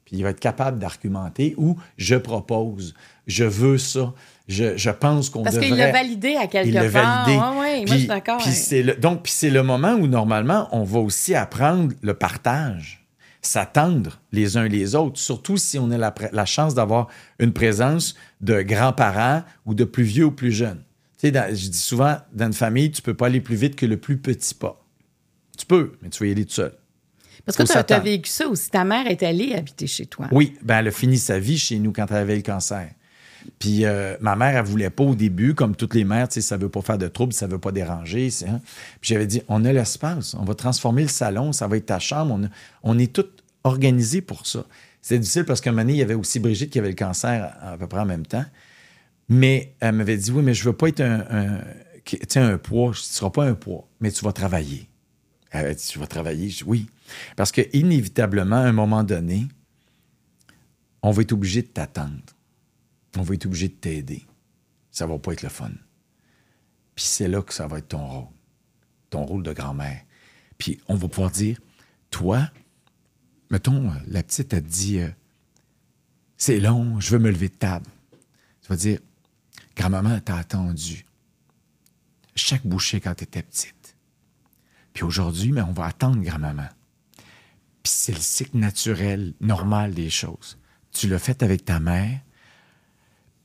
Puis il va être capable d'argumenter ou je propose, je veux ça, je, je pense qu'on Parce devrait... qu'il l'a validé à quelque Il l'a part. validé. Ouais, ouais, moi, je suis d'accord. le- donc, puis c'est le moment où, normalement, on va aussi apprendre le partage, s'attendre les uns les autres, surtout si on a la, chance d'avoir une présence de grands-parents ou de plus vieux ou plus jeunes. Tu sais, dans- je dis souvent, dans une famille, tu peux pas aller plus vite que le plus petit pas. Tu peux, mais tu vas y aller tout seul. Parce que tu as vécu ça aussi. Ta mère est allée habiter chez toi. Oui, ben elle a fini sa vie chez nous quand elle avait le cancer. Puis euh, ma mère, elle voulait pas au début, comme toutes les mères, tu sais, ça veut pas faire de trouble, ça veut pas déranger. hein. Puis j'avais dit, on a l'espace, on va transformer le salon, ça va être ta chambre, on, a- est tout organisé pour ça. C'est difficile parce qu'un moment donné, il y avait aussi Brigitte qui avait le cancer à, peu près en même temps. Mais elle m'avait dit, oui, mais je veux pas être un, un, tu un poids. Seras pas un poids, mais tu vas travailler. Elle avait dit, tu vas travailler? Oui. Parce que inévitablement, à un moment donné, on va être obligé de t'attendre. On va être obligé de t'aider. Ça va pas être le fun. Puis c'est là que ça va être ton rôle. Ton rôle de grand-mère. Puis on va pouvoir dire, toi, mettons, la petite a dit, euh, c'est long, je veux me lever de table. Tu vas dire, grand-maman t'a attendu. Chaque bouchée quand tu étais petite. Puis aujourd'hui, mais on va attendre grand-maman. Puis c'est le cycle naturel, normal des choses. Tu l'as fait avec ta mère,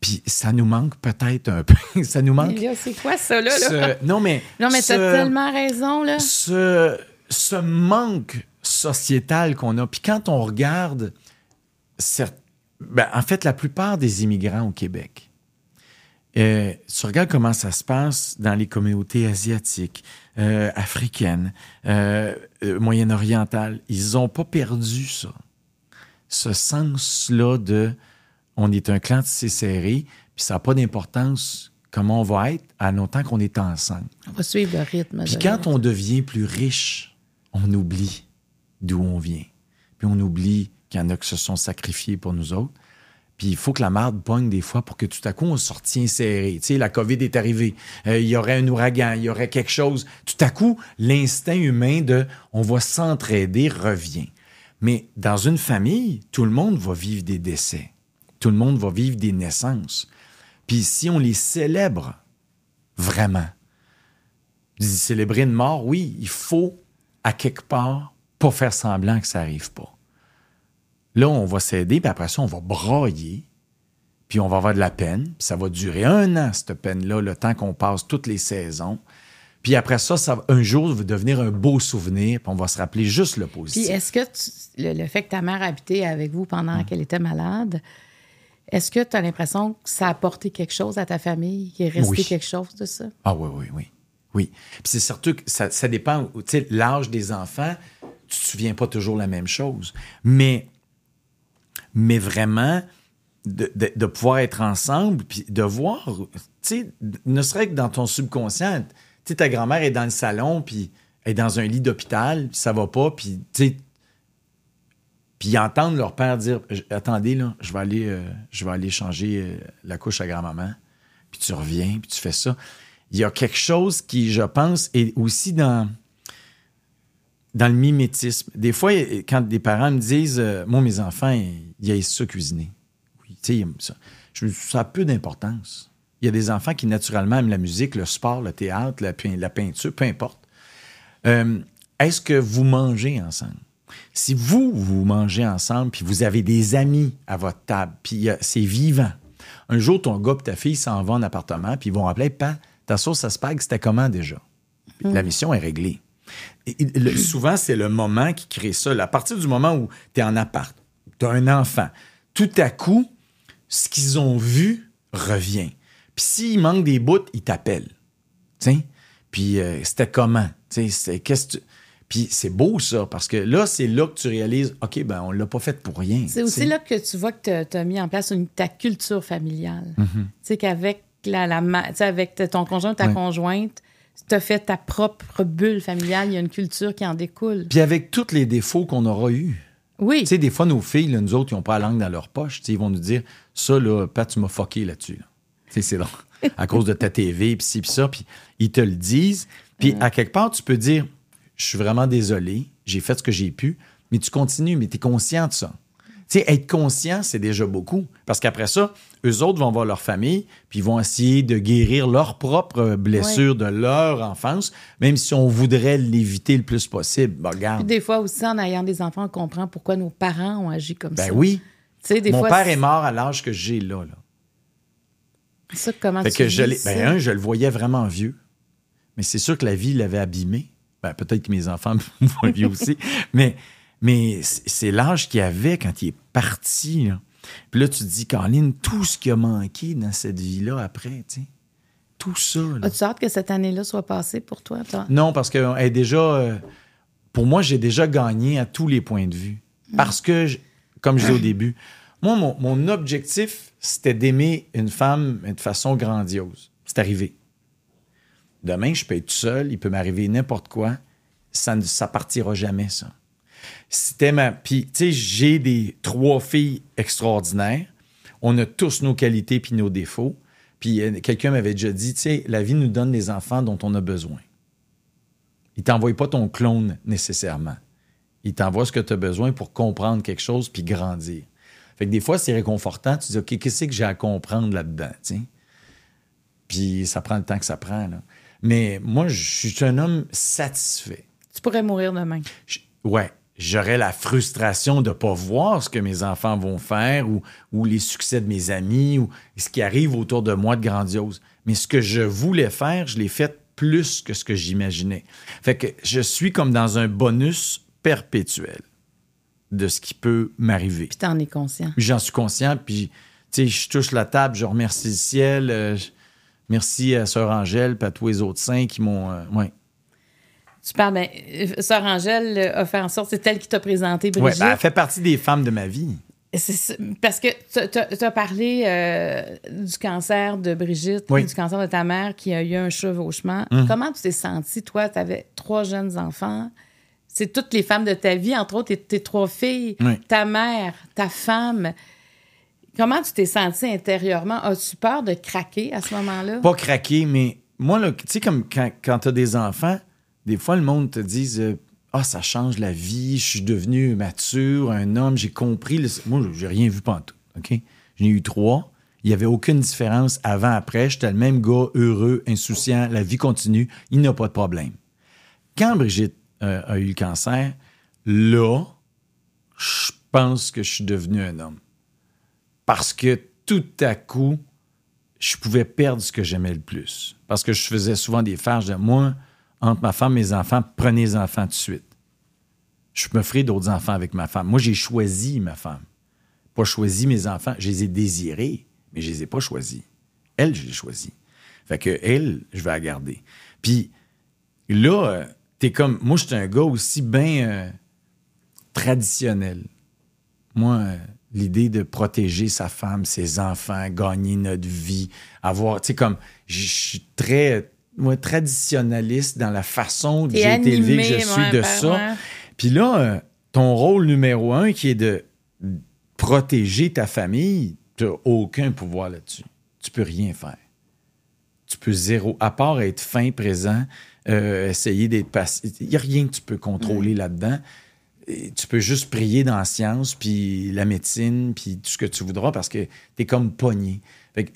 puis ça nous manque peut-être un peu. ça nous manque. C'est quoi ça, là? là? ce- non, mais. Non, mais t'as tellement raison, là. ce, ce manque sociétal qu'on a. Puis quand on regarde, ben, en fait, la plupart des immigrants au Québec, euh, tu regardes comment ça se passe dans les communautés asiatiques, euh, africaines, euh, euh, moyen-orientales. Ils n'ont pas perdu ça. Ce sens-là de on est un clan tissé serré, puis ça n'a pas d'importance comment on va être à longtemps qu'on est ensemble. On va suivre le rythme. Puis quand on devient plus riche, on oublie d'où on vient. Puis on oublie qu'il y en a qui se sont sacrifiés pour nous autres. Puis il faut que la marde pogne des fois pour que tout à coup on se retient serré. Tu sais, la COVID est arrivée, euh, il y aurait un ouragan, il y aurait quelque chose. Tout à coup, l'instinct humain de on va s'entraider revient. Mais dans une famille, tout le monde va vivre des décès. Tout le monde va vivre des naissances. Puis si on les célèbre vraiment, célébrer une mort, oui, il faut à quelque part pas faire semblant que ça n'arrive pas. Là, on va s'aider, puis après ça, on va broyer, puis on va avoir de la peine, puis ça va durer un an, cette peine-là, le temps qu'on passe toutes les saisons. Puis après ça, ça un jour, va devenir un beau souvenir, puis on va se rappeler juste le positif. Puis est-ce que le, fait que ta mère habitait avec vous pendant hum. qu'elle était malade, est-ce que tu as l'impression que ça a apporté quelque chose à ta famille, qu'il est resté quelque chose de ça? Ah oui, oui, oui. Oui. Puis c'est surtout que ça, ça dépend, tu sais, l'âge des enfants, tu te souviens pas toujours la même chose. Mais mais vraiment de, pouvoir être ensemble, puis de voir, tu sais, ne serait que dans ton subconscient, tu sais, ta grand-mère est dans le salon, puis elle est dans un lit d'hôpital, ça va pas, puis tu sais, puis entendre leur père dire attendez là, je vais aller euh, je vais aller changer euh, la couche à grand-maman. Puis tu reviens, puis tu fais ça. Il y a quelque chose qui je pense est aussi dans dans le mimétisme. Des fois, quand des parents me disent euh, Moi, mes enfants, ils aiment ça cuisiner. Oui, tu sais, ça. Je, ça a peu d'importance. Il y a des enfants qui, naturellement, aiment la musique, le sport, le théâtre, la, la peinture, peu importe. Euh, est-ce que vous mangez ensemble? Si vous, vous mangez ensemble, puis vous avez des amis à votre table, puis c'est vivant. Un jour, ton gars et ta fille s'en vont en appartement, puis ils vont appeler Pas, ta sauce à spag, c'était comment déjà? La mm. mission est réglée souvent, c'est le moment qui crée ça. À partir du moment où tu es en appart, tu as un enfant, tout à coup, ce qu'ils ont vu revient. Puis s'il manque des bouts, ils t'appellent. Puis euh, c'était comment? Qu'est-ce Puis c'est beau ça, parce que là, c'est là que tu réalises, OK, ben on l'a pas fait pour rien. C'est aussi là que tu vois que tu as, mis en place une, ta culture familiale. Mm-hmm. Tu sais, qu'avec la, la, avec ton conjoint, ta conjointe, tu as fait ta propre bulle familiale, il y a une culture qui en découle. Puis avec tous les défauts qu'on aura eus. Oui. Tu sais, des fois, nos filles, nous autres, ils n'ont pas la langue dans leur poche. ils vont nous dire Ça, là, Pat, tu m'as fucké là-dessus. Tu sais, c'est long. à cause de ta TV, puis ci, puis ça. Puis ils te le disent. Puis à quelque part, tu peux dire Je suis vraiment désolé, j'ai fait ce que j'ai pu, mais tu continues, mais tu es conscient de ça. Tu sais, être conscient, c'est déjà beaucoup. Parce qu'après ça, eux autres vont voir leur famille, puis ils vont essayer de guérir leurs propres blessures de leur enfance, même si on voudrait l'éviter le plus possible. Ben, regarde. des fois aussi, en ayant des enfants, on comprend pourquoi nos parents ont agi comme ben ça. Ben oui. Des Mon père est mort à l'âge que j'ai là. là. Ça, comment tu que je Ben, un, je le voyais vraiment vieux. Mais c'est sûr que la vie l'avait abîmé. Ben, peut-être que mes enfants me vieux aussi. Mais mais c'est l'âge qu'il avait quand il est parti. Puis là, tu te dis, Caroline, tout ce qui a manqué dans cette vie-là après, tu sais, tout ça. As-tu hâte que cette année-là soit passée pour toi? toi? Non, parce que est déjà. Euh, pour moi, j'ai déjà gagné à tous les points de vue. Mm. Parce que, comme je disais au début, moi, mon, mon objectif, c'était d'aimer une femme de façon grandiose. C'est arrivé. Demain, je peux être seul, il peut m'arriver n'importe quoi. Ça ne partira jamais, ça. Ma. Puis, tu sais, j'ai des trois filles extraordinaires. On a tous nos qualités puis nos défauts. Puis, euh, quelqu'un m'avait déjà dit, tu sais, la vie nous donne les enfants dont on a besoin. Il t'envoie pas ton clone nécessairement. Il t'envoie ce que tu as besoin pour comprendre quelque chose puis grandir. Fait que des fois, c'est réconfortant. Tu dis, OK, qu'est-ce que j'ai à comprendre là-dedans? Puis ça prend le temps que ça prend. Là. Mais moi, je suis un homme satisfait. Tu pourrais mourir demain. ouais j'aurais la frustration de ne pas voir ce que mes enfants vont faire ou, ou, les succès de mes amis ou ce qui arrive autour de moi de grandiose. Mais ce que je voulais faire, je l'ai fait plus que ce que j'imaginais. Fait que je suis comme dans un bonus perpétuel de ce qui peut m'arriver. Puis t'en es conscient. J'en suis conscient, puis tu sais, je touche la table, je remercie le ciel, euh, merci à Sœur Angèle, puis à tous les autres saints qui m'ont... Euh, ouais tu parles, ben, euh, Sœur Angèle euh, a fait en sorte, c'est elle qui t'a présenté Brigitte. Oui, ben, elle fait partie des femmes de ma vie. Parce que tu as parlé euh, du cancer de Brigitte, du cancer de ta mère qui a eu un chevauchement. Hum. Comment tu t'es senti, toi? Tu avais trois jeunes enfants. C'est toutes les femmes de ta vie, entre autres tes, trois filles, ta mère, ta femme. Comment tu t'es senti intérieurement? As-tu peur de craquer à ce moment-là? Pas craquer, mais moi, tu sais, comme quand, quand tu as des enfants, des fois, le monde te dit euh, Ah, ça change la vie, je suis devenu mature, un homme, j'ai compris. Le... Moi, j'ai rien vu tout. OK? J'en ai eu trois. Il n'y avait aucune différence avant-après. J'étais le même gars, heureux, insouciant, la vie continue, il n'y a pas de problème. Quand Brigitte euh, a eu le cancer, là, je pense que je suis devenu un homme. Parce que tout à coup, je pouvais perdre ce que j'aimais le plus. Parce que je faisais souvent des farges de moi, entre ma femme et mes enfants, prenez les enfants tout de suite. Je me ferai d'autres enfants avec ma femme. Moi, j'ai choisi ma femme. Pas choisi mes enfants. Je les ai désirés mais je les ai pas choisis. Elle, je l'ai choisie. Fait que elle, je vais la garder. Puis là, euh, t'es comme. Moi, je suis un gars aussi bien euh, traditionnel. Moi, euh, l'idée de protéger sa femme, ses enfants, gagner notre vie, avoir. Tu sais, comme. Je suis très. Moi, traditionnaliste dans la façon que j'ai été élevé, que je suis de ça. Puis là, ton rôle numéro un qui est de protéger ta famille, tu n'as aucun pouvoir là-dessus. Tu peux rien faire. Tu peux zéro. À part être fin, présent, euh, essayer d'être passif. Il n'y a rien que tu peux contrôler là-dedans. Tu peux juste prier dans la science, puis la médecine, puis tout ce que tu voudras, parce que tu es comme pogné.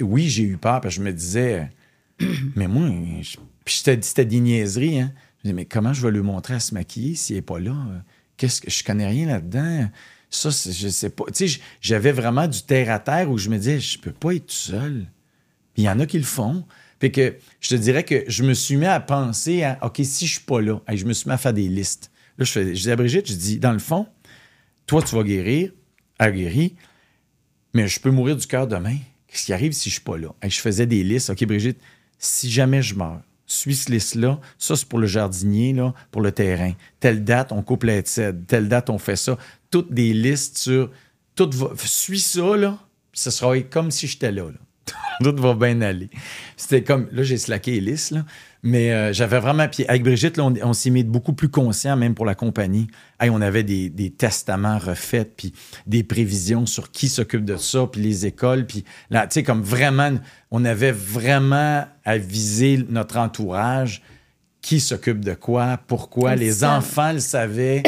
oui, j'ai eu peur, parce que je me disais, mais moi, je, puis c'était des niaiseries, hein. Je me disais, mais comment je vais lui montrer à se maquiller s'il n'est pas là? Qu'est-ce que je connais rien là-dedans? Ça, je sais pas. Tu sais, j'avais vraiment du terre à terre où je me disais, je peux pas être tout seul. Il y en a qui le font. Je te dirais que je me suis mis à penser à, OK, si je suis pas là, je me suis mis à faire des listes. Là, je, fais, dis à Brigitte, je dis, dans le fond, toi, tu vas guérir, elle guérit, mais je peux mourir du cœur demain. Qu'est-ce qui arrive si je suis pas là? je faisais des listes. OK, Brigitte, si jamais je meurs, suis ce liste-là. Ça, c'est pour le jardinier, là, pour le terrain. Telle date, on coupe la Telle date, on fait ça toutes des listes sur. Tout va, suis ça, là, ce sera comme si j'étais là. tout va bien aller. C'était comme. Là, j'ai slacké les listes, là. Mais euh, j'avais vraiment. Puis avec Brigitte, là, on, s'est mis beaucoup plus conscient, même pour la compagnie. on avait des, testaments refaits, puis des prévisions sur qui s'occupe de ça, puis les écoles. Puis là, tu sais, comme vraiment, on avait vraiment à viser notre entourage. Qui s'occupe de quoi, pourquoi? les enfants le savaient.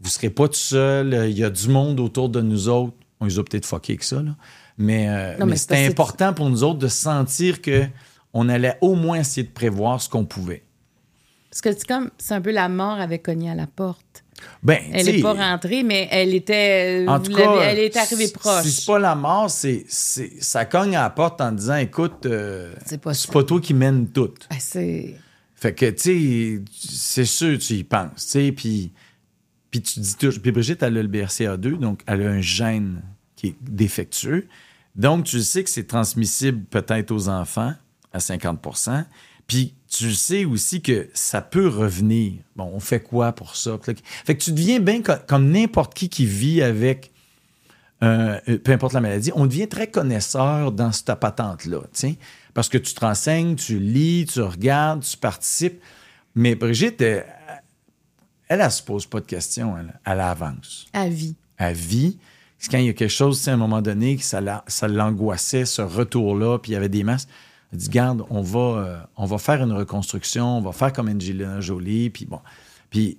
Vous ne serez pas tout seul. Il y a du monde autour de nous autres. On les a peut-être fuckés avec ça, là. Mais, euh, c'était important pour nous autres de sentir que on allait au moins essayer de prévoir ce qu'on pouvait. Parce que c'est comme, c'est un peu la mort avait cogné à la porte. Ben, elle n'est pas rentrée, mais elle était, en tout cas, elle est arrivée proche. Si c'est pas la mort, c'est, ça cogne à la porte en disant, écoute, euh, c'est pas, pas, toi qui mène tout. Ben, c'est... Fait que, tu sais, c'est sûr, tu y penses, tu sais, puis puis tu dis toujours. Puis Brigitte, elle a le BRCA2, donc elle a un gène qui est défectueux. Donc, tu sais que c'est transmissible peut-être aux enfants à 50% Puis tu sais aussi que ça peut revenir. Bon, on fait quoi pour ça? Fait que tu deviens bien comme n'importe qui qui vit avec, euh, peu importe la maladie, on devient très connaisseur dans cette patente-là, parce que tu te renseignes, tu lis, tu regardes, tu participes. Mais Brigitte, elle, elle, se pose pas de questions, elle, elle avance. À vie. À vie. C'est quand il y a quelque chose, à un moment donné, que ça, l'angoissait, ce retour-là, puis il y avait des masses. Elle dit, garde, on va, euh, on va faire une reconstruction, on va faire comme Angelina Jolie, puis bon. Puis,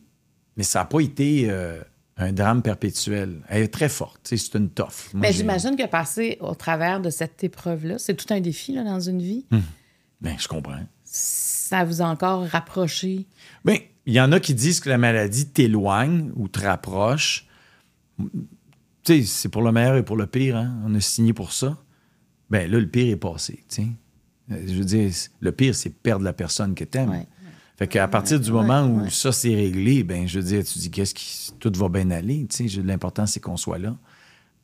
mais ça n'a pas été euh, un drame perpétuel. Elle est très forte, c'est une toffe. mais j'imagine que passer au travers de cette épreuve-là, c'est tout un défi là, dans une vie. Hum. Bien, je comprends. Ça vous a encore rapproché? Bien, il y en a qui disent que la maladie t'éloigne ou te rapproche. Tu sais, c'est pour le meilleur et pour le pire. Hein? On a signé pour ça. Ben là, le pire est passé. sais. Je veux dire, le pire, c'est perdre la personne que tu aimes. Fait qu'à partir du moment où ça s'est réglé, ben je veux dire, tu dis qu'est-ce qui tout va bien aller. L'important, c'est qu'on soit là.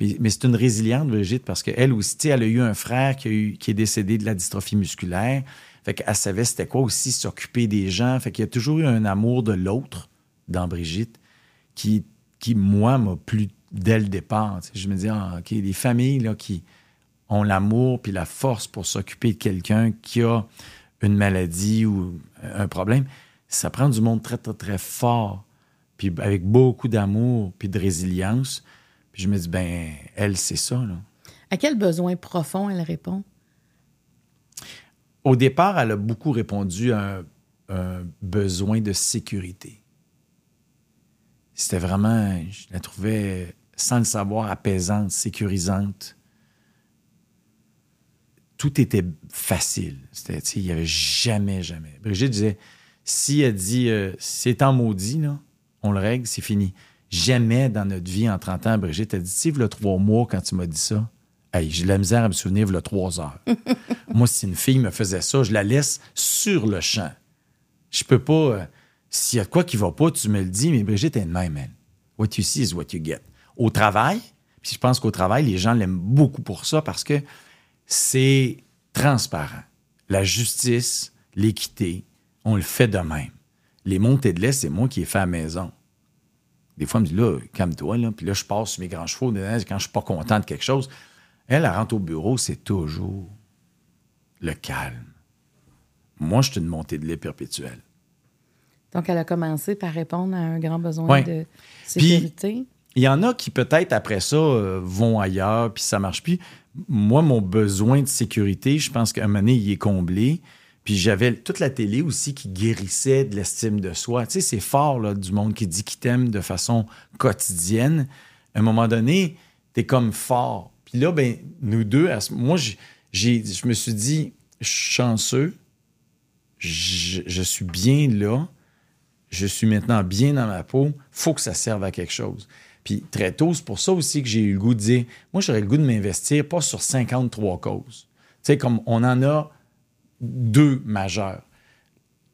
mais c'est une résiliente, Brigitte, parce qu'elle aussi, elle a eu un frère qui, a eu, qui est décédé de la dystrophie musculaire. Fait qu'elle savait c'était quoi aussi s'occuper des gens. Fait qu'il y a toujours eu un amour de l'autre dans Brigitte qui, qui moi, m'a plu dès le départ. je me dis, ah, OK, les familles là, qui ont l'amour puis la force pour s'occuper de quelqu'un qui a une maladie ou un problème, ça prend du monde très, très, très fort, puis avec beaucoup d'amour puis de résilience. Puis je me dis, ben, elle, c'est ça, là. À quel besoin profond elle répond? Au départ, elle a beaucoup répondu à un, un besoin de sécurité. C'était vraiment, je la trouvais, sans le savoir, apaisante, sécurisante. Tout était facile. C'était, il n'y avait jamais, jamais. Brigitte disait, si elle dit, euh, c'est en maudit, là, on le règle, c'est fini. Jamais dans notre vie en 30 ans, Brigitte a dit, sais, le trois mois quand tu m'as dit ça, hey, j'ai de la misère à me souvenir, le trois heures. Moi, si une fille me faisait ça, je la laisse sur le champ. Je peux pas. euh, S'il y a de quoi qui va pas, tu me le dis, mais Brigitte est de même, elle. What you see is what you get. Au travail, puis je pense qu'au travail, les gens l'aiment beaucoup pour ça parce que c'est transparent. La justice, l'équité, on le fait de même. Les montées de lait, c'est moi qui ai fait à la maison. Des fois, elle me dit, là, calme-toi, là. Puis là, je passe sur mes grands chevaux. Quand je suis pas content de quelque chose, elle, elle rentre au bureau, c'est toujours le calme. Moi, je suis une montée de lait perpétuelle. Donc, elle a commencé par répondre à un grand besoin Ouais. de sécurité. Il y en a qui, peut-être, après ça, euh, vont ailleurs, puis ça marche plus. Moi, mon besoin de sécurité, je pense qu'à un moment donné, il est comblé. Puis j'avais toute la télé aussi qui guérissait de l'estime de soi. Tu sais, c'est fort, là, du monde qui dit qu'il t'aime de façon quotidienne. À un moment donné, t'es comme fort. Puis là, ben, nous deux, moi, je me suis dit, chanceux, je, je suis bien là, je suis maintenant bien dans ma peau, faut que ça serve à quelque chose. Puis très tôt, c'est pour ça aussi que j'ai eu le goût de dire, moi, j'aurais le goût de m'investir pas sur 53 causes. Tu sais, comme on en a deux majeures.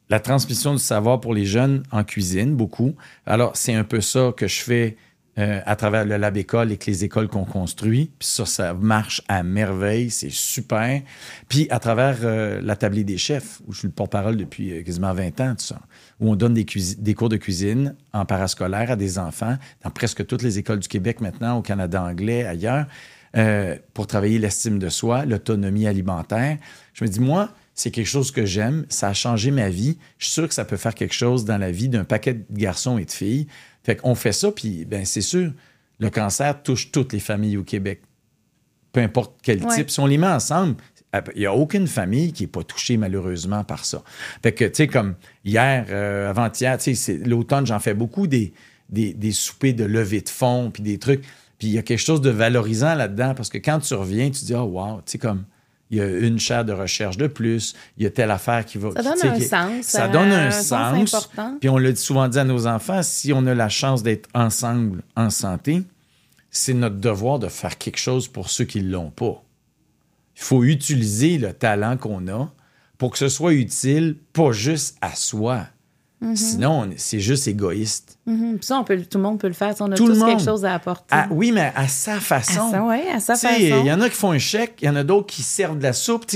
La transmission du savoir pour les jeunes en cuisine, beaucoup. Alors, c'est un peu ça que je fais euh, à travers le Lab École et les écoles qu'on construit. Puis ça, ça marche à merveille, c'est super. Puis à travers euh, la tablée des chefs, où je suis le porte-parole depuis euh, quasiment 20 ans, tout ça, où on donne des, cours de cuisine en parascolaire à des enfants dans presque toutes les écoles du Québec maintenant, au Canada anglais, ailleurs, euh, pour travailler l'estime de soi, l'autonomie alimentaire. Je me dis, moi, c'est quelque chose que j'aime, ça a changé ma vie. Je suis sûr que ça peut faire quelque chose dans la vie d'un paquet de garçons et de filles. Fait qu'on fait ça, puis ben c'est sûr, le cancer touche toutes les familles au Québec. Peu importe quel Ouais. type. Si on les met ensemble, il n'y a aucune famille qui n'est pas touchée malheureusement par ça. Fait que, tu sais, comme hier, euh, avant-hier, tu sais, l'automne, j'en fais beaucoup des, des, des soupers de levée de fonds, puis des trucs. Puis il y a quelque chose de valorisant là-dedans parce que quand tu reviens, tu dis, oh wow, tu sais, comme il y a une chaire de recherche de plus, il y a telle affaire qui va. Ça donne un sens, Ça euh, donne un, un sens sens. Puis on l'a souvent dit à nos enfants, si on a la chance d'être ensemble en santé, c'est notre devoir de faire quelque chose pour ceux qui ne l'ont pas. Il faut utiliser le talent qu'on a pour que ce soit utile, pas juste à soi. Mm-hmm. Sinon, on est- c'est juste égoïste. Mhm. Puis ça, on peut, tout le monde peut le faire. si On a Tout le tous quelque chose à apporter. Ah, oui, mais à sa façon. À sa- ouais, à sa façon. Il y en a qui font un chèque, il y en a d'autres qui servent de la soupe.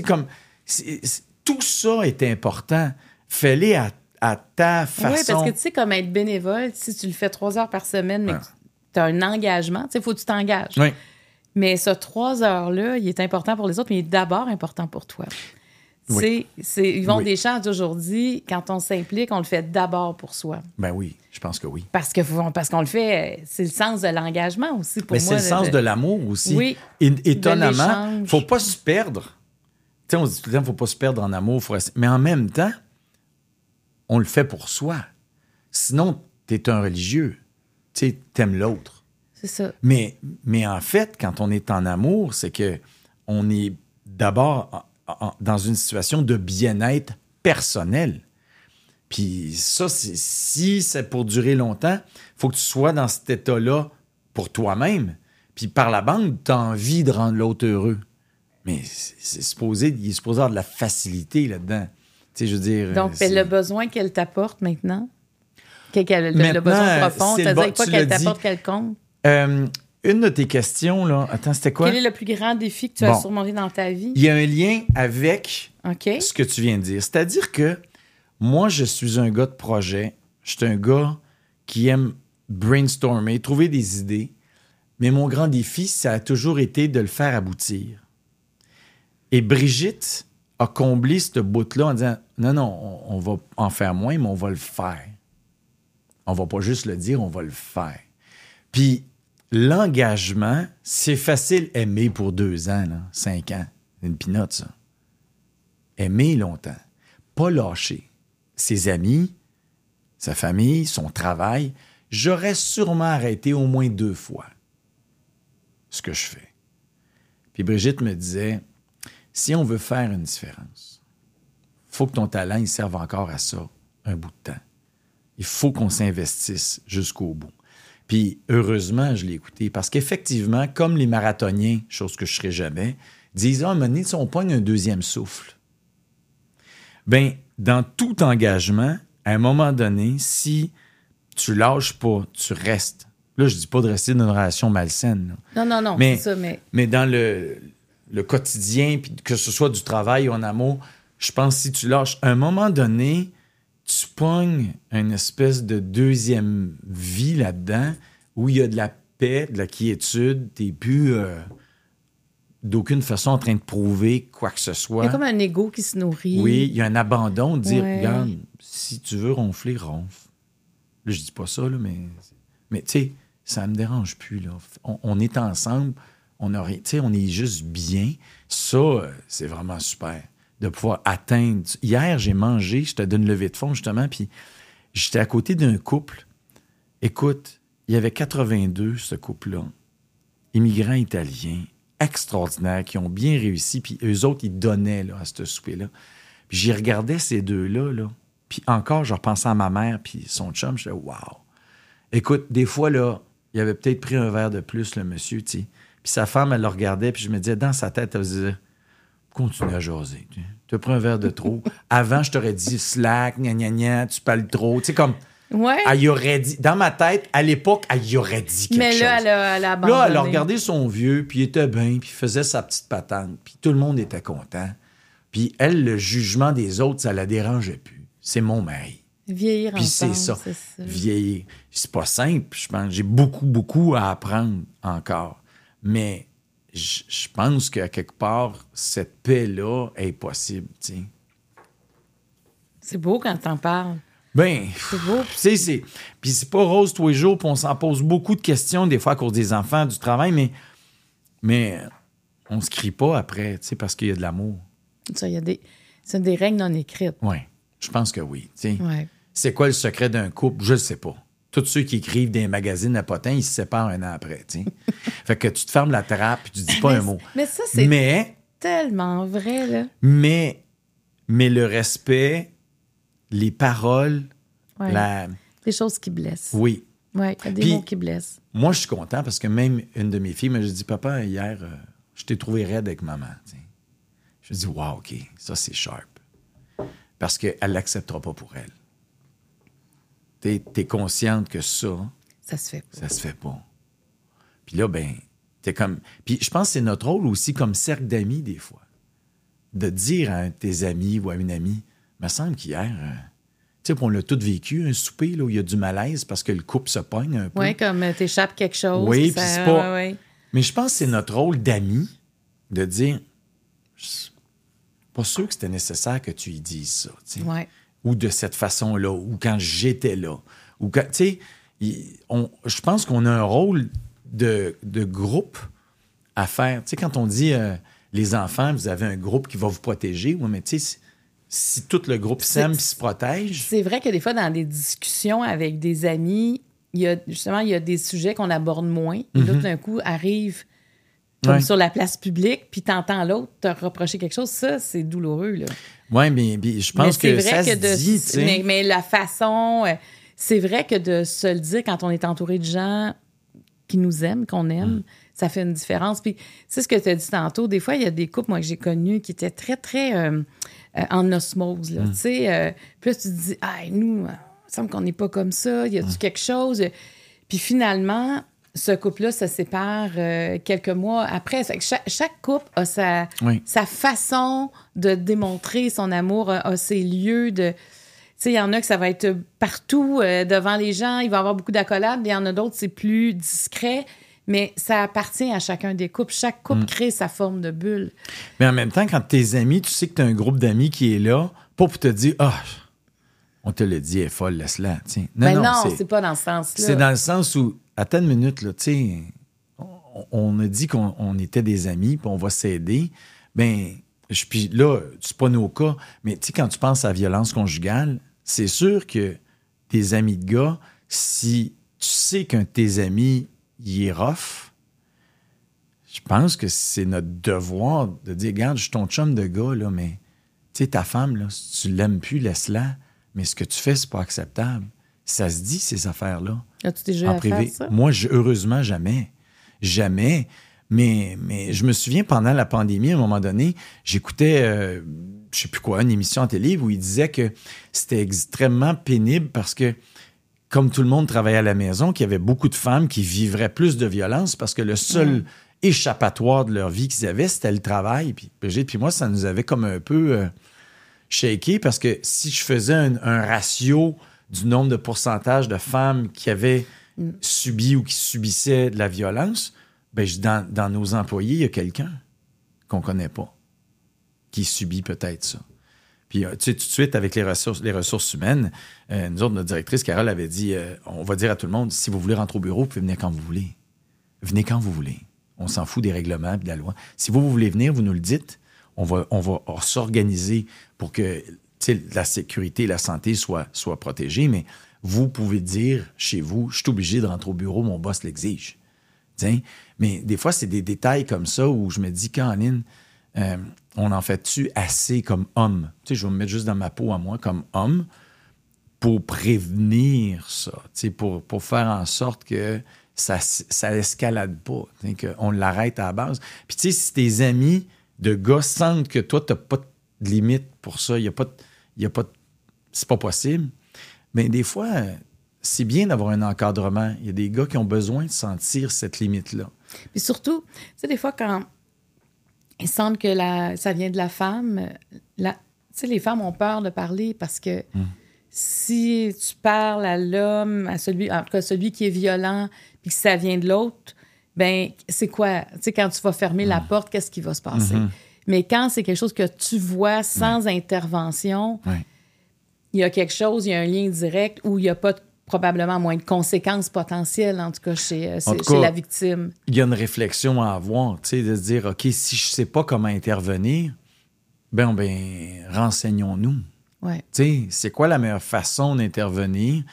Tout ça est important. Fais-les à, à ta façon. Oui, parce que tu sais, comme être bénévole, si tu le fais trois heures par semaine, mais Ouais. tu as un engagement, il faut que tu t'engages. Oui. Mais ce trois heures-là, il est important pour les autres, mais il est d'abord important pour toi. Oui. C'est, c'est, Yvon Oui. Deschamps d'aujourd'hui, quand on s'implique, on le fait d'abord pour soi. Ben oui, je pense que oui. Parce, que, parce qu'on le fait, c'est le sens de l'engagement aussi pour Mais moi. c'est le sens de l'amour aussi. Oui. É- étonnamment, l'échange. faut pas se perdre. Tu sais, on se dit tout le temps, faut pas se perdre en amour. faut rester- Mais en même temps, on le fait pour soi. Sinon, tu es un religieux. Tu sais, t'aimes l'autre. C'est ça. Mais, mais en fait, quand on est en amour, c'est que on est d'abord dans une situation de bien-être personnel. Puis ça, c'est- si c'est pour durer longtemps, faut que tu sois dans cet état-là pour toi-même. Puis par la bande, tu as envie de rendre l'autre heureux. Mais c'est supposé, il est supposé avoir de la facilité là-dedans. Tu sais, je veux dire. Donc, c'est- le besoin qu'elle t'apporte maintenant, qu'elle- le, besoin profond, c'est-à-dire pas qu'elle t'apporte quelconque. Euh, une de tes questions, là. Attends, c'était quoi? Quel est le plus grand défi que tu as surmonté dans ta vie? Il y a un lien avec ce que tu viens de dire. C'est-à-dire que moi, je suis un gars de projet. Je suis un gars qui aime brainstormer, trouver des idées. Mais mon grand défi, ça a toujours été de le faire aboutir. Et Brigitte a comblé ce bout-là en disant Non, non, on, on va en faire moins, mais on va le faire. On va pas juste le dire, on va le faire. Puis l'engagement, c'est facile aimer pour deux ans, cinq ans. Une pinote, ça. Aimer longtemps. Pas lâcher. Ses amis, sa famille, son travail. J'aurais sûrement arrêté au moins deux fois ce que je fais. Puis Brigitte me disait, si on veut faire une différence, faut que ton talent il serve encore à ça un bout de temps. Il faut qu'on s'investisse jusqu'au bout. Puis heureusement, je l'ai écouté parce qu'effectivement, comme les marathoniens, chose que je ne serai jamais, disent Ah, donné, si on pogne un deuxième souffle. Bien, dans tout engagement, à un moment donné, si tu lâches pas, tu restes. Là, je dis pas de rester dans une relation malsaine. Non, non, non, mais, c'est ça, mais... mais dans le, le quotidien, puis que ce soit du travail ou en amour, je pense que si tu lâches, à un moment donné, tu pognes une espèce de deuxième vie là-dedans où il y a de la paix, de la quiétude, t'es plus euh, d'aucune façon en train de prouver quoi que ce soit. Il y a comme un ego qui se nourrit. Oui, il y a un abandon de dire, Ouais. regarde, si tu veux ronfler, ronfle. Là, je dis pas ça, là, mais, mais tu sais, ça me dérange plus. Là. On, on est ensemble, on, a rien- tu sais, on est juste bien. Ça, euh, c'est vraiment super de pouvoir atteindre. Hier, j'ai mangé, j'étais d'une levée de fond, justement, puis j'étais à côté d'un couple. Écoute, il y avait 82, ce couple-là, immigrants italiens, extraordinaires, qui ont bien réussi, puis eux autres, ils donnaient là, à ce souper-là. Puis j'y regardais ces deux-là, là, puis encore, je repensais à ma mère, puis son chum, je disais, wow. Écoute, des fois, là, il avait peut-être pris un verre de plus, le monsieur, tu. Puis sa femme, elle le regardait, puis je me disais, dans sa tête, elle se disait, continue à jaser. Tu as pris un verre de trop. Avant, je t'aurais dit slack, gna gna gna, tu parles trop. Tu sais, comme, Ouais. elle y aurait dit, dans ma tête, à l'époque, elle y aurait dit quelque mais chose. là, elle a, elle a abandonné. Là, elle a regardé son vieux, puis il était bien, puis il faisait sa petite patente, puis tout le monde était content. Puis elle, le jugement des autres, ça la dérangeait plus. C'est mon mari. Vieillir Puis c'est ensemble, ça. c'est ça. Vieillir. C'est pas simple, je pense. J'ai beaucoup, beaucoup à apprendre encore. Mais je pense qu'à quelque part, cette paix-là est possible, tu sais. C'est beau quand t'en parles. Ben, C'est beau. sais, c'est. Puis c'est pas rose tous les jours, puis on s'en pose beaucoup de questions, des fois à cause des enfants, du travail, mais. Mais on se crie pas après, tu sais, parce qu'il y a de l'amour. Ça, il y a des... C'est des règles non écrites. Oui. Je pense que oui, tu sais. Ouais. C'est quoi le secret d'un couple? Je ne sais pas. Tous ceux qui écrivent des magazines à potins, ils se séparent un an après, fait que tu te fermes la trappe, puis tu dis pas un mot. Mais ça, c'est Mais, tellement vrai, là. mais, mais le respect, les paroles, Ouais. la... Des choses qui blessent. Oui. A des Puis- mots qui blessent. Moi, je suis content parce que même une de mes filles m'a dit Papa, hier, euh, je t'ai trouvé raide avec maman. tu sais. Je dis Wow, OK, ça c'est sharp. Parce qu'elle ne l'acceptera pas pour elle. Tu es consciente que ça, Ça se fait pas. ça se fait pas. Puis là, ben, t'es comme. Puis je pense que c'est notre rôle aussi comme cercle d'amis, des fois. De dire à un de tes amis ou à une amie, me semble qu'hier, euh, tu sais, on l'a tout vécu, un souper là, où il y a du malaise parce que le couple se pogne un peu. Ouais, comme euh, t'échappes quelque chose. Oui, puis c'est pas- ouais, ouais. Mais je pense que c'est notre rôle d'amis de dire pas sûr que c'était nécessaire que tu y dises ça. tu sais. Ouais. Ou de cette façon-là, ou quand j'étais là. Ou quand, tu sais, je pense qu'on a un rôle de, de groupe à faire. Tu sais, quand on dit euh, les enfants, vous avez un groupe qui va vous protéger, oui, mais tu sais, si, tout le groupe s'aime et se protège, C'est vrai que des fois, dans des discussions avec des amis, il y a justement il y a des sujets qu'on aborde moins. Et là, tout d'un coup, arrive comme Ouais. sur la place publique, puis t'entends l'autre te reprocher quelque chose. Ça, c'est douloureux. Là. oui, mais, mais je pense mais que c'est ça vrai se que de, dit, mais, mais la façon, euh, c'est vrai que de se le dire quand on est entouré de gens qui nous aiment, qu'on aime, Mm. ça fait une différence. Puis c'est ce que tu as dit tantôt. Des fois, il y a des couples, moi, que j'ai connus qui étaient très, très euh, euh, en osmose. Là, tu sais, euh, puis là, tu te dis, ah, nous, il me semble qu'on n'est pas comme ça. Y Mm. a-tu quelque chose? Puis finalement, ce couple-là se sépare euh, quelques mois après. Chaque, chaque couple a sa, Oui. sa façon de démontrer son amour, a, a ses lieux de. Tu sais, il y en a que ça va être partout euh, devant les gens, il va y avoir beaucoup d'accolades. Il y en a d'autres, c'est plus discret, mais ça appartient à chacun des couples. Chaque couple crée sa forme de bulle. Mais en même temps, quand tes amis, tu sais que tu as un groupe d'amis qui est là, pas pour te dire Ah, on te le dit, elle est folle, laisse-la. Non, Mais non, Ben non, c'est- pas dans ce sens-là. c'est dans le sens où, attends une minute, là, sais, on a dit qu'on était des amis, puis on va s'aider. Ben, je, puis là, c'est pas nos cas, mais tu sais, quand tu penses à la violence conjugale, c'est sûr que tes amis de gars, si tu sais qu'un de tes amis, il est rough, je pense que c'est notre devoir de dire, regarde, je suis ton chum de gars, là, mais tu sais, ta femme, là, si tu l'aimes plus, laisse-la. Mais ce que tu fais, c'est pas acceptable. Ça se dit, ces affaires-là. As-tu déjà en privé? ça? Moi, heureusement, jamais. Jamais. Mais, mais je me souviens, pendant la pandémie, à un moment donné, j'écoutais, euh, je sais plus quoi, une émission en télé où il disait que c'était extrêmement pénible parce que, comme tout le monde travaillait à la maison, qu'il y avait beaucoup de femmes qui vivraient plus de violence parce que le seul échappatoire de leur vie qu'ils avaient, c'était le travail. Puis Brigitte, puis moi, ça nous avait comme un peu euh, shaké parce que si je faisais un, ratio du nombre de pourcentage de femmes qui avaient mm. subi ou qui subissaient de la violence, ben, dans, nos employés, il y a quelqu'un qu'on connaît pas qui subit peut-être ça. Puis, euh, tu sais, tout de suite, avec les ressources, les ressources humaines, euh, nous autres, notre directrice, Carole, avait dit on va dire à tout le monde, si vous voulez rentrer au bureau, vous pouvez venir quand vous voulez. Venez quand vous voulez. On s'en fout des règlements et de la loi. Si vous, voulez venir, vous nous le dites. On va, s'organiser pour que la sécurité et la santé soient, protégées, mais vous pouvez dire chez vous, je suis obligé de rentrer au bureau, mon boss l'exige. Mais des fois, c'est des détails comme ça où je me dis, Caroline, euh, on en fait-tu assez comme homme? Je vais me mettre juste dans ma peau à moi comme homme pour prévenir ça, pour, faire en sorte que ça, ça escalade pas, qu'on l'arrête à la base. Puis si tes amis de gars sentent que toi, tu n'as pas de limite pour ça, il y a pas, y a pas c'est pas possible, mais des fois, c'est bien d'avoir un encadrement. Il y a des gars qui ont besoin de sentir cette limite-là. Puis surtout, tu sais, des fois, quand ils sentent que la, ça vient de la femme, la, tu sais, les femmes ont peur de parler parce que hum. si tu parles à l'homme, à celui, en tout cas, celui qui est violent, puis que ça vient de l'autre, ben c'est quoi? Tu sais, quand tu vas fermer la mm. porte, qu'est-ce qui va se passer? Mm-hmm. Mais quand c'est quelque chose que tu vois sans intervention, il y a quelque chose, il y a un lien direct où il n'y a pas probablement moins de conséquences potentielles, en tout cas chez, euh, chez la victime. Il y a une réflexion à avoir, tu sais, de se dire, OK, si je ne sais pas comment intervenir, ben, ben renseignons-nous. Ouais. Tu sais, c'est quoi la meilleure façon d'intervenir?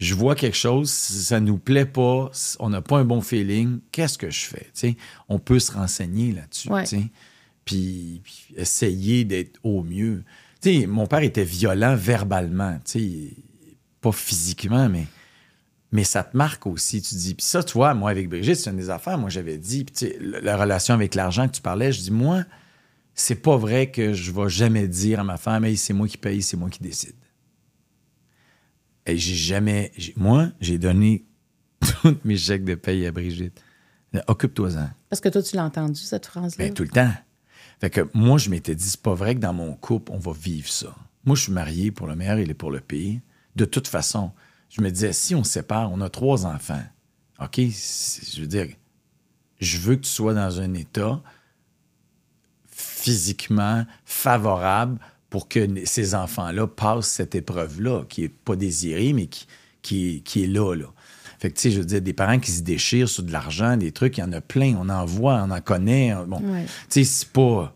Je vois quelque chose, ça nous plaît pas, on n'a pas un bon feeling, qu'est-ce que je fais? on peut se renseigner là-dessus. Puis, essayer d'être au mieux. mon père était violent verbalement, pas physiquement, mais, mais ça te marque aussi. Tu dis, puis ça, tu vois, moi, avec Brigitte, c'est une des affaires. Moi, j'avais dit, la relation avec l'argent que tu parlais, je dis, moi, c'est pas vrai que je vais jamais dire à ma femme, hey, c'est moi qui paye, c'est moi qui décide. Et j'ai jamais. Moi, j'ai donné tous mes chèques de paye à Brigitte. Occupe-toi-en. Parce que toi, tu l'as entendu, cette phrase-là? Ben, tout le temps. Fait que moi, je m'étais dit, c'est pas vrai que dans mon couple, on va vivre ça. Moi, je suis marié pour le meilleur et pour le pire. De toute façon, je me disais, si on se sépare, on a trois enfants. OK? Je veux dire, je veux que tu sois dans un état physiquement favorable pour que ces enfants-là passent cette épreuve-là, qui n'est pas désirée, mais qui, qui, est là, là. Fait que, tu sais, je veux dire, des parents qui se déchirent sur de l'argent, des trucs, il y en a plein, on en voit, on en connaît. Bon, tu sais, c'est pas,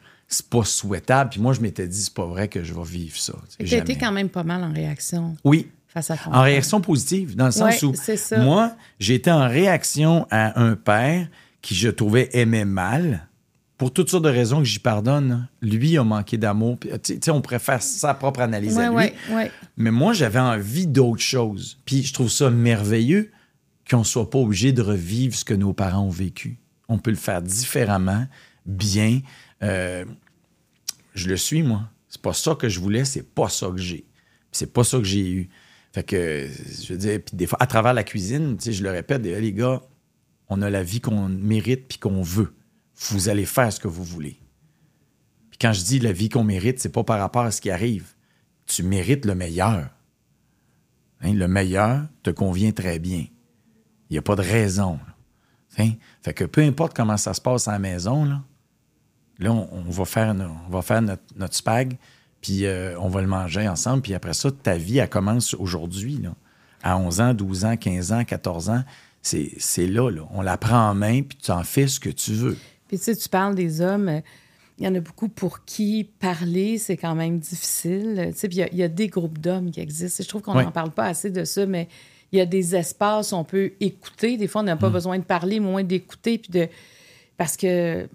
pas souhaitable. Puis moi, je m'étais dit, c'est pas vrai que je vais vivre ça. Tu été quand même pas mal en réaction. Oui. Face à en réaction positive, dans le sens où moi, j'étais en réaction à un père qui je trouvais aimait mal, pour toutes sortes de raisons que j'y pardonne, lui a manqué d'amour. Tu sais, on préfère sa propre analyse à lui. Mais moi, j'avais envie d'autre chose. Puis je trouve ça merveilleux qu'on ne soit pas obligé de revivre ce que nos parents ont vécu. On peut le faire différemment, bien. Euh, je le suis, moi. C'est pas ça que je voulais, c'est pas ça que j'ai. C'est pas ça que j'ai eu. Fait que, je veux dire, puis des fois, à travers la cuisine, tu sais, je le répète, les gars, on a la vie qu'on mérite puis qu'on veut vous allez faire ce que vous voulez. Puis quand je dis la vie qu'on mérite, c'est pas par rapport à ce qui arrive. Tu mérites le meilleur. Hein, le meilleur te convient très bien. Il n'y a pas de raison. Hein? Fait que peu importe comment ça se passe à la maison, là, on, va faire, va faire notre, spag, puis euh, on va le manger ensemble, puis après ça, ta vie, elle commence aujourd'hui. À 11 ans, 12 ans, 15 ans, 14 ans, c'est là, là. On la prend en main, puis tu en fais ce que tu veux. Puis tu sais, tu parles des hommes. euh, Il y en a beaucoup pour qui parler, c'est quand même difficile. Tu sais, puis il y a- il y, a des groupes d'hommes qui existent. Je trouve qu'on Ouais. n'en parle pas assez de ça, mais il y a des espaces où on peut écouter. Des fois, on n'a Mm. pas besoin de parler, moins d'écouter. Puis de... Parce que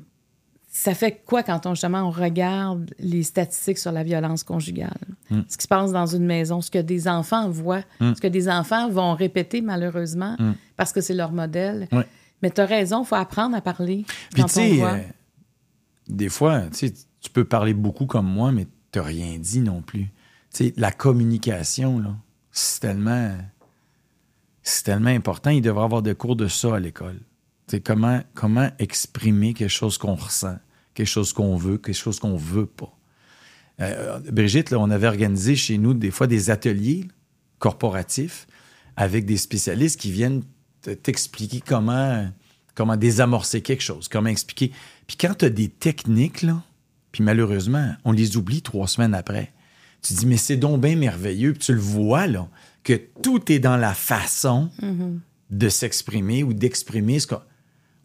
ça fait quoi quand on, justement, on regarde les statistiques sur la violence conjugale? Mm. Ce qui se passe dans une maison, ce que des enfants voient, ce que des enfants vont répéter malheureusement parce que c'est leur modèle. Mm. Ouais. Mais tu as raison, il faut apprendre à parler Puis tu sais, euh, des fois, tu peux parler beaucoup comme moi, mais tu rien dit non plus. Tu sais, la communication, là, c'est tellement, c'est tellement important. Il devrait y avoir des cours de ça à l'école. Comment, comment exprimer quelque chose qu'on ressent, quelque chose qu'on veut, quelque chose qu'on veut pas. Euh, Brigitte, là, on avait organisé chez nous des fois des ateliers corporatifs avec des spécialistes qui viennent t'expliquer comment, comment désamorcer quelque chose, comment expliquer. Puis quand tu as des techniques, là, puis malheureusement, on les oublie trois semaines après. Tu dis, mais c'est donc bien merveilleux. Puis tu le vois, là, que tout est dans la façon de s'exprimer ou d'exprimer ce qu'on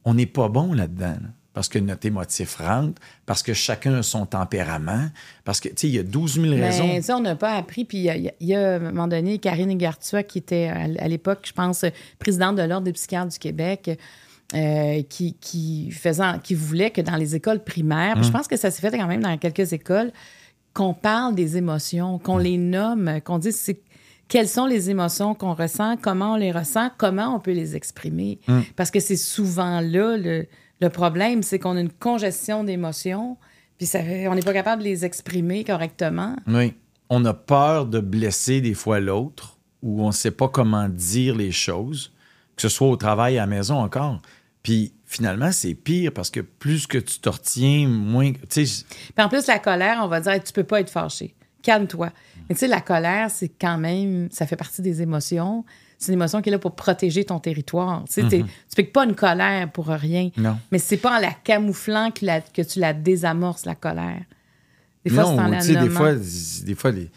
on n'est pas bon là-dedans. là, parce que notre émotif rentre, parce que chacun a son tempérament, parce que, tu sais, il y a 12 000 raisons. Mais ça, on n'a pas appris. Puis il y a- y, à un moment donné, Karine Gartua, qui était à, l'époque, je pense, présidente de l'Ordre des psychiatres du Québec, euh, qui, qui, faisant, qui voulait que dans les écoles primaires, Hum. je pense que ça s'est fait quand même dans quelques écoles, qu'on parle des émotions, qu'on les nomme, qu'on dise c'est- quelles sont les émotions qu'on ressent, comment on les ressent, comment on peut les exprimer. Parce que c'est souvent là le, le problème, c'est qu'on a une congestion d'émotions, puis ça on n'est pas capable de les exprimer correctement. Oui. On a peur de blesser des fois l'autre ou on ne sait pas comment dire les choses, que ce soit au travail, à la maison encore. Puis finalement, c'est pire parce que plus que tu te retiens, moins. Puis en plus, la colère, on va dire, tu peux pas être fâché. Calme-toi. Mais tu sais, la colère, c'est quand même, ça fait partie des émotions. C'est une émotion qui est là pour protéger ton territoire. Tu sais, t'es- tu piques pas une colère pour rien. Non. Mais c'est pas en la camouflant que, la- que tu la désamorces, la colère. Des fois, c'est en la sais, des fois, des fois les-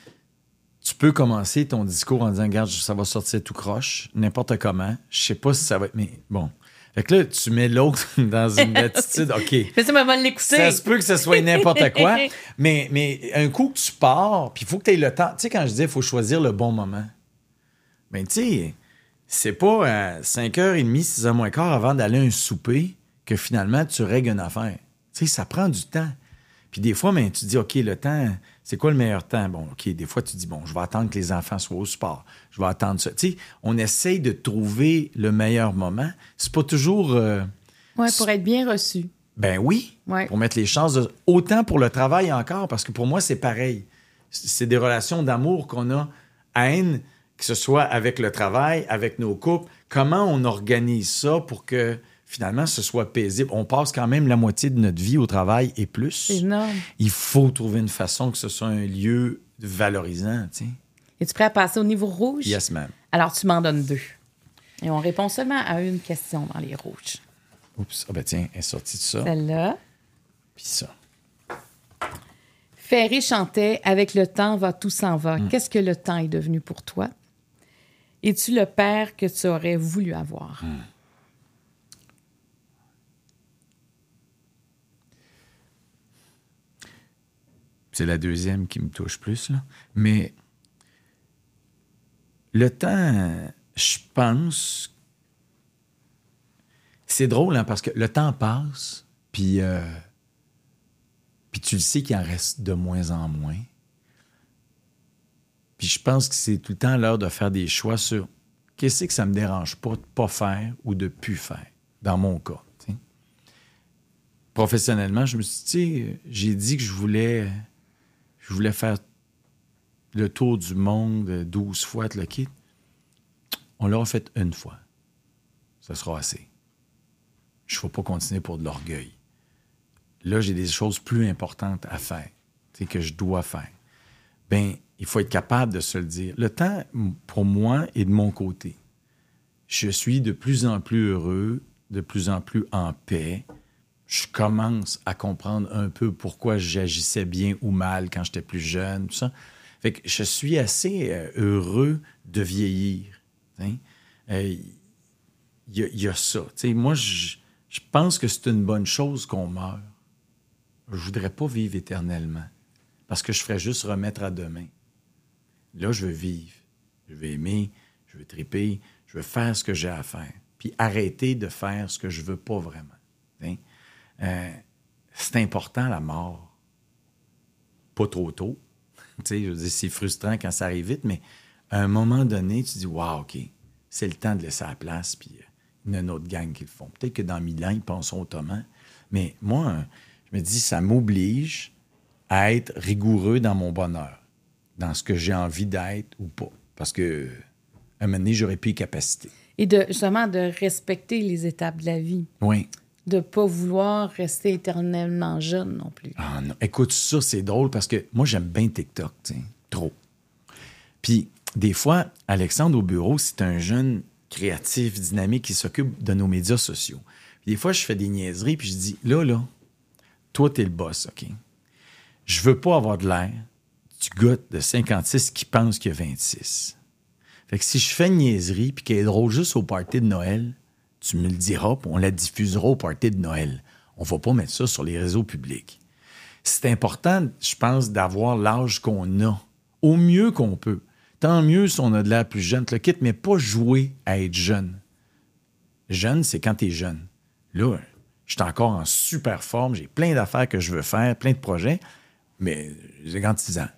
tu peux commencer ton discours en disant, regarde, ça va sortir tout croche, n'importe comment. Je sais pas si ça va être. Mais bon. Fait que là, tu mets l'autre dans une attitude, OK. Mais ça, va l'écouter. Ça se peut que ce soit n'importe quoi, mais, mais un coup que tu pars, puis il faut que tu aies le temps. Tu sais, quand je dis il faut choisir le bon moment, ben tu sais, c'est pas à 5h30, 6h moins quart avant d'aller à un souper que finalement tu règles une affaire. Tu sais, ça prend du temps. Puis des fois, ben, tu dis, OK, le temps, c'est quoi le meilleur temps? Bon, OK, des fois, tu dis, bon, je vais attendre que les enfants soient au sport. Je vais attendre ça. Tu sais, on essaye de trouver le meilleur moment. C'est pas toujours. euh, Ouais, pour être bien reçu. ben oui, Ouais. pour mettre les chances de... Autant pour le travail encore, parce que pour moi, c'est pareil. C'est des relations d'amour qu'on a à haine, que ce soit avec le travail, avec nos couples. Comment on organise ça pour que finalement ce soit paisible? On passe quand même la moitié de notre vie au travail et plus. C'est énorme. Il faut trouver une façon que ce soit un lieu valorisant, tu sais. Es-tu prêt à passer au niveau rouge? Yes, ma'am. Alors, tu m'en donnes deux. Et on répond seulement à une question dans les rouges. Oups, ah ben tiens, elle est sortie de ça, Celle-là. puis ça. Ferré chantait Avec le temps va, tout s'en va. Hmm. Qu'est-ce que le temps est devenu pour toi? Es-tu le père que tu aurais voulu avoir? Hmm. C'est la deuxième qui me touche plus, là. Mais le temps, je pense. C'est drôle, hein, parce que le temps passe, puis, euh, puis tu le sais qu'il en reste de moins en moins. Puis je pense que c'est tout le temps l'heure de faire des choix sur qu'est-ce que ça me dérange pas de pas faire ou de plus faire, dans mon cas. Professionnellement, je me suis dit, j'ai dit que je voulais, je voulais faire le tour du monde 12 fois, le kit. On l'a fait une fois. Ça sera assez. Je ne vais pas continuer pour de l'orgueil. Là, j'ai des choses plus importantes à faire, que je dois faire. Ben, il faut être capable de se le dire. Le temps, pour moi, est de mon côté. Je suis de plus en plus heureux, de plus en plus en paix. Je commence à comprendre un peu pourquoi j'agissais bien ou mal quand j'étais plus jeune, tout ça. Fait que je suis assez euh, heureux de vieillir. hein. Euh, il y, a ça. moi, je, pense que c'est une bonne chose qu'on meure. Je voudrais pas vivre éternellement parce que je ferais juste remettre à demain. Là, je veux vivre. Je veux aimer, je veux triper, je veux faire ce que j'ai à faire. Puis arrêter de faire ce que je veux pas vraiment. Euh, c'est important, la mort. Pas trop tôt. c'est frustrant quand ça arrive vite, mais à un moment donné, tu dis, wow, OK, c'est le temps de laisser la place, puis euh, il y a une autre gang qui le font. Peut-être que dans mille ans, ils penseront autrement. Mais moi, je me dis, ça m'oblige à être rigoureux dans mon bonheur, dans ce que j'ai envie d'être ou pas. Parce que, à un moment donné, j'aurais plus les capacités. Et de, justement, de respecter les étapes de la vie. Oui. De ne pas vouloir rester éternellement jeune non plus. Ah non. Écoute, ça, c'est drôle parce que moi, j'aime bien TikTok, tu sais, trop. Puis, des fois, Alexandre au bureau, c'est un jeune créatif, dynamique qui s'occupe de nos médias sociaux. des fois, je fais des niaiseries, puis je dis Là, là, toi, t'es le boss, OK? Je veux pas avoir de l'air du gars de 56 qui pense qu'il y a 26. Fait que si je fais une niaiserie, puis qu'elle est drôle juste au party de Noël, tu me le diras, puis on la diffusera au party de Noël. On va pas mettre ça sur les réseaux publics. C'est important, je pense, d'avoir l'âge qu'on a, au mieux qu'on peut. Tant mieux si on a de l'air plus jeune, le quitte, mais pas jouer à être jeune. Jeune, c'est quand tu es jeune. Là, je suis encore en super forme, j'ai plein d'affaires que je veux faire, plein de projets, mais j'ai 36 ans.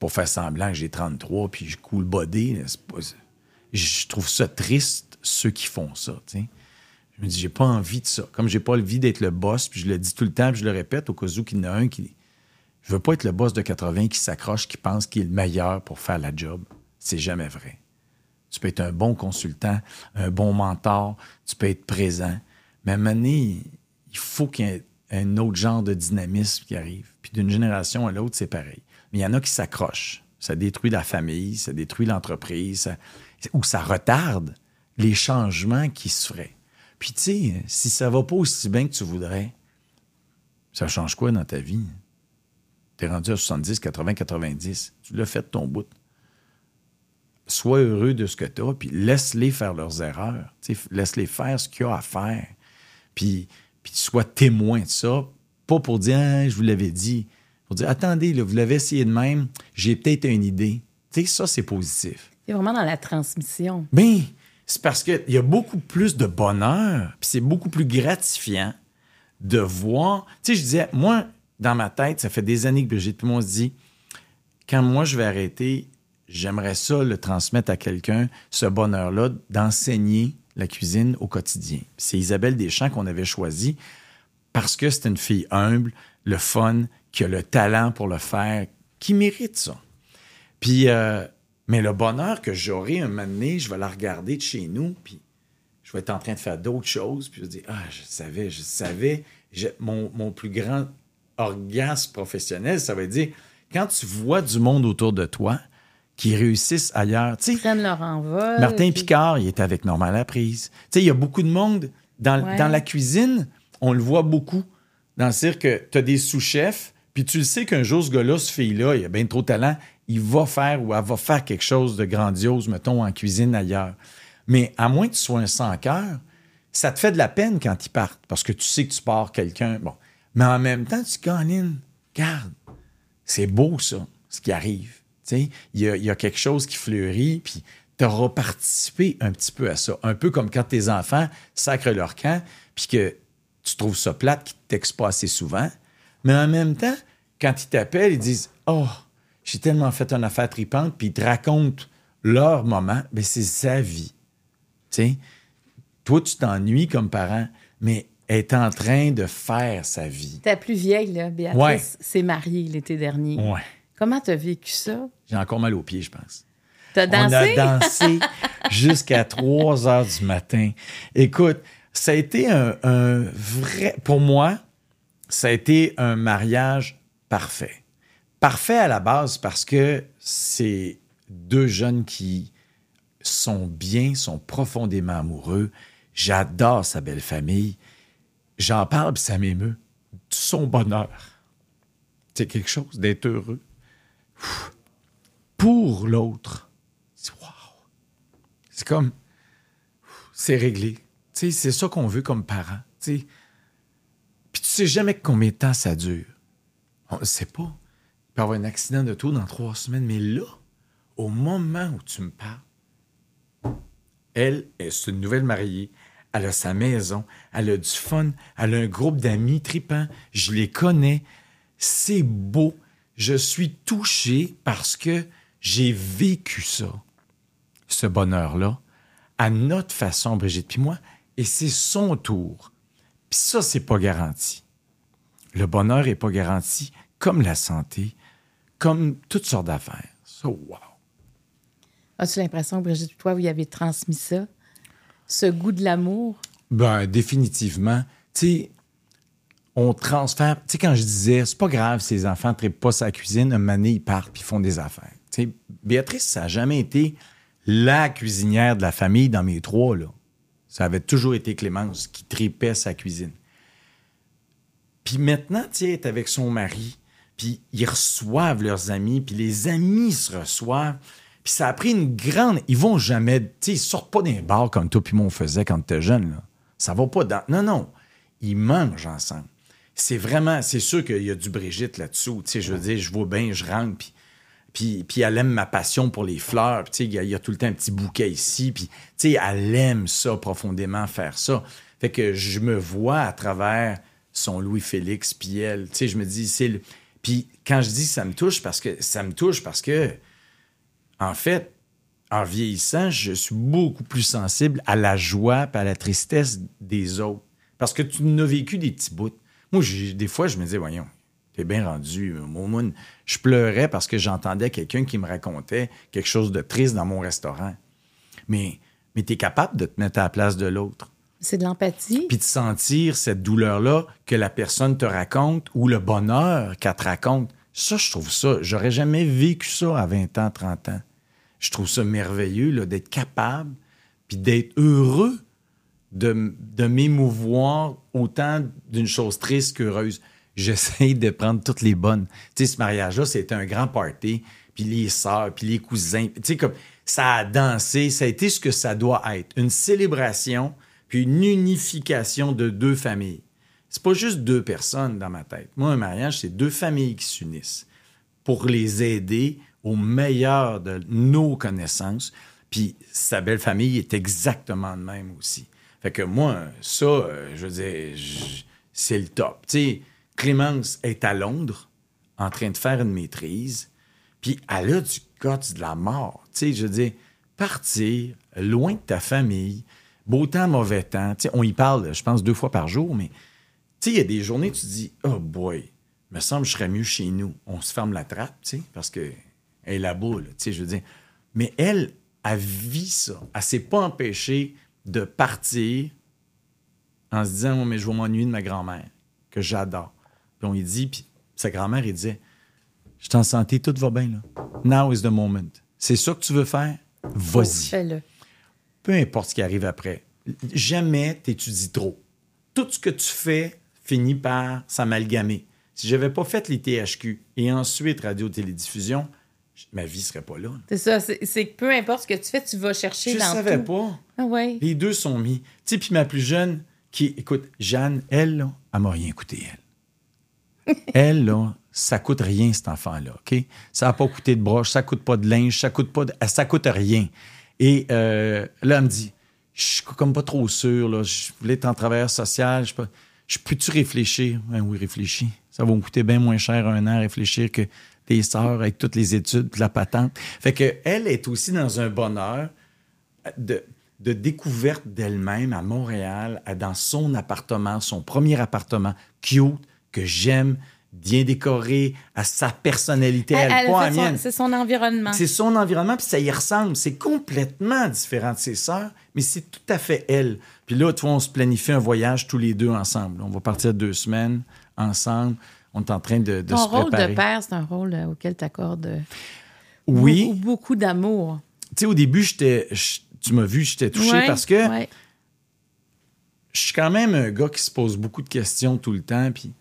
Pour faire semblant que j'ai 33 puis je coule body, je trouve ça triste, ceux qui font ça. Je me dis, j'ai pas envie de ça. Comme j'ai pas envie d'être le boss, puis je le dis tout le temps, puis je le répète au cas où qu'il y en a un qui, je veux pas être le boss de 80 qui s'accroche, qui pense qu'il est le meilleur pour faire la job. C'est jamais vrai. Tu peux être un bon consultant, un bon mentor, tu peux être présent. Mais à un moment donné, il faut qu'il y ait un autre genre de dynamisme qui arrive. Puis d'une génération à l'autre, c'est pareil. Mais il y en a qui s'accrochent. Ça détruit la famille, ça détruit l'entreprise, ou ça retarde les changements qui se feraient. Puis tu sais, si ça va pas aussi bien que tu voudrais, ça change quoi dans ta vie? Tu es rendu à 70, 80, 90. Tu l'as fait de ton bout. Sois heureux de ce que tu as, puis laisse-les faire leurs erreurs. Laisse-les faire ce qu'il y a à faire. Puis, puis sois témoin de ça. Pas pour dire, ah, je vous l'avais dit. Pour dire, attendez, vous l'avez essayé de même, j'ai peut-être une idée. Tu sais, ça, c'est positif. C'est vraiment dans la transmission. Bien, c'est parce qu'il y a beaucoup plus de bonheur, puis c'est beaucoup plus gratifiant de voir. Tu sais, je disais, moi, dans ma tête, ça fait des années que Brigitte, tout le monde se dit, quand moi je vais arrêter, j'aimerais ça le transmettre à quelqu'un, ce bonheur-là, d'enseigner la cuisine au quotidien. C'est Isabelle Deschamps qu'on avait choisi parce que c'est une fille humble, le fun, qui a le talent pour le faire, qui mérite ça. Puis, euh, mais le bonheur que j'aurai un moment donné, je vais la regarder de chez nous, puis je vais être en train de faire d'autres choses, puis je vais dire, ah, je savais, je savais, mon, mon, plus grand orgasme professionnel, ça veut dire quand tu vois du monde autour de toi qui réussissent ailleurs. Ils prennent leur envol. Martin Picard, il est avec Normal Laprise. Il y a beaucoup de monde dans, la cuisine, on le voit beaucoup. Dans le cirque, tu as des sous-chefs, puis tu le sais qu'un jour, ce gars-là, ce fille-là, il a bien trop de talent, il va faire ou elle va faire quelque chose de grandiose, mettons, en cuisine ailleurs. Mais à moins que tu sois un sans-cœur, ça te fait de la peine quand ils partent, parce que tu sais que tu pars quelqu'un. Bon, mais en même temps, tu gagnes, garde, c'est beau ça, ce qui arrive. Il y a, y a, quelque chose qui fleurit, puis tu auras participé un petit peu à ça. Un peu comme quand tes enfants sacrent leur camp, puis que tu trouves ça plate, qu'ils ne pas assez souvent. Mais en même temps, quand ils t'appellent, ils disent Oh, j'ai tellement fait une affaire tripante, puis ils te racontent leur moment, mais c'est sa vie. sais? Toi, tu t'ennuies comme parent, mais est en train de faire sa vie. Ta plus vieille, là, Béatrice, s'est mariée l'été dernier. Ouais. Comment tu as vécu ça? J'ai encore mal aux pieds, je pense. T'as dansé? On a dansé? jusqu'à 3 heures du matin. Écoute, ça a été un, vrai. Pour moi, ça a été un mariage parfait. Parfait à la base parce que c'est deux jeunes qui sont bien, sont profondément amoureux. J'adore sa belle famille. J'en parle, puis ça m'émeut. Son bonheur. C'est quelque chose d'être heureux. Pour l'autre. C'est wow. C'est comme. C'est réglé. C'est ça qu'on veut comme parents. Tu sais jamais combien de temps ça dure. On ne sait pas. Il peut y avoir un accident de tout dans trois semaines, mais là, au moment où tu me parles, elle, est une nouvelle mariée. Elle a sa maison, elle a du fun, elle a un groupe d'amis tripants, je les connais. C'est beau. Je suis touché parce que j'ai vécu ça, ce bonheur-là, à notre façon, Brigitte puis moi, et c'est son tour. Puis ça, c'est pas garanti. Le bonheur est pas garanti, comme la santé, comme toutes sortes d'affaires. So, wow. As-tu l'impression que Brigitte, toi, vous y avez transmis ça? Ce goût de l'amour? Ben, définitivement. Tu sais, on transfère. Tu sais, quand je disais, c'est pas grave les enfants ne pas sa cuisine, un moment ils partent puis font des affaires. Tu sais, Béatrice, ça n'a jamais été la cuisinière de la famille dans mes trois, là. Ça avait toujours été Clémence qui tripait sa cuisine. Puis maintenant, tu sais, elle est avec son mari, puis ils reçoivent leurs amis, puis les amis se reçoivent. Puis ça a pris une grande. Ils vont jamais. Tu sais, ils sortent pas d'un bar comme toi puis moi on faisait quand tu étais jeune. Là. Ça va pas dans. Non, non. Ils mangent ensemble. C'est vraiment. C'est sûr qu'il y a du Brigitte là-dessous. Tu sais, je veux dire, je vois bien, je rentre, puis puis, puis elle aime ma passion pour les fleurs. Puis, il y, a tout le temps un petit bouquet ici. Puis, elle aime ça profondément, faire ça. Fait que je me vois à travers son Louis-Félix, puis elle. Tu sais, je me dis, c'est Puis quand je dis ça me touche, parce que ça me touche parce que, en fait, en vieillissant, je suis beaucoup plus sensible à la joie et à la tristesse des autres. Parce que tu n'as vécu des petits bouts. Moi, des fois, je me dis, voyons, t'es bien rendu. Moi, je pleurais parce que j'entendais quelqu'un qui me racontait quelque chose de triste dans mon restaurant. Mais, mais tu es capable de te mettre à la place de l'autre. C'est de l'empathie. Puis de sentir cette douleur-là que la personne te raconte ou le bonheur qu'elle te raconte. Ça, je trouve ça. J'aurais jamais vécu ça à 20 ans, 30 ans. Je trouve ça merveilleux d'être capable puis d'être heureux de, m'émouvoir autant d'une chose triste qu'heureuse j'essaie de prendre toutes les bonnes. Tu sais, ce mariage-là, c'était un grand party, puis les sœurs, puis les cousins. Tu sais, comme ça a dansé, ça a été ce que ça doit être. Une célébration, puis une unification de deux familles. C'est pas juste deux personnes dans ma tête. Moi, un mariage, c'est deux familles qui s'unissent pour les aider au meilleur de nos connaissances. Puis sa belle famille est exactement de même aussi. Fait que moi, ça, euh, je veux dire, c'est le top. Tu sais, Clémence est à Londres en train de faire une maîtrise, puis elle a du goût de la mort. Tu sais, je veux dire, partir loin de ta famille, beau temps, mauvais temps. On y parle, je pense, deux fois par jour, mais il y a des journées, tu te dis, oh boy, me semble que je serais mieux chez nous. On se ferme la trappe, parce qu'elle est là-bas, je veux dire. Mais elle, a vit ça. Elle s'est pas empêchée de partir en se disant, oh, mais je vais m'ennuyer de ma grand-mère, que j'adore. Puis on lui dit, puis sa grand-mère, il disait Je t'en santé, tout va bien, là. Now is the moment. C'est ça que tu veux faire? Vas-y. Peu importe ce qui arrive après. Jamais t'étudies trop. Tout ce que tu fais finit par s'amalgamer. Si j'avais pas fait les THQ et ensuite radio-télédiffusion, ma vie serait pas là. C'est ça, c'est que peu importe ce que tu fais, tu vas chercher je dans Je savais pas. Ah ouais. Les deux sont mis. Tu sais, puis ma plus jeune, qui, écoute, Jeanne, elle, là, elle m'a rien écouté, elle. Elle, là, ça coûte rien, cet enfant-là, OK? Ça n'a pas coûté de broche, ça coûte pas de linge, ça coûte pas de... ça coûte rien. Et euh, là, elle me dit, je suis pas trop sûr, là, je voulais être en travailleur social, je, je peux-tu réfléchir? Ben oui, réfléchis. Ça va me coûter bien moins cher un an réfléchir que tes sœurs avec toutes les études la patente. Fait que elle est aussi dans un bonheur de, de découverte d'elle-même à Montréal, dans son appartement, son premier appartement, cute, que j'aime, bien décoré, à sa personnalité, elle, elle, pas mienne. C'est son environnement. C'est son environnement, puis ça y ressemble. C'est complètement différent de ses sœurs, mais c'est tout à fait elle. Puis là, tu vois, on se planifie un voyage tous les deux ensemble. On va partir deux semaines ensemble. On est en train de, de Ton se préparer. rôle de père, c'est un rôle euh, auquel tu accordes euh, oui. beaucoup, beaucoup d'amour. Tu sais, au début, j'étais, tu m'as vu, j'étais touché Ouais, parce que ouais. je suis quand même un gars qui se pose beaucoup de questions tout le temps, puis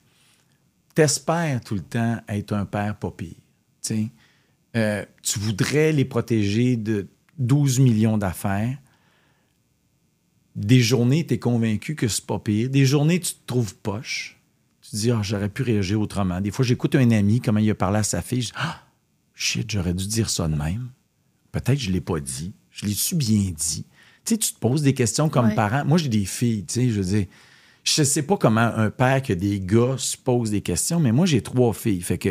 t'espères tout le temps être un père pas pire. tu. Euh, tu voudrais les protéger de 12 millions d'affaires. Des journées, tu es convaincu que c'est pas pire. Des journées, tu te trouves poche. Tu te dis, ah, j'aurais pu réagir autrement. Des fois, j'écoute un ami, comment il a parlé à sa fille. Je dis, ah, shit, j'aurais dû dire ça de même. Peut-être que je l'ai pas dit. Je l'ai-tu bien dit? Tu sais, tu te poses des questions comme Ouais. parent. Moi, j'ai des filles, tu sais, je veux dire, je sais pas comment un père que des gars se pose des questions, mais moi, j'ai trois filles. Fait que,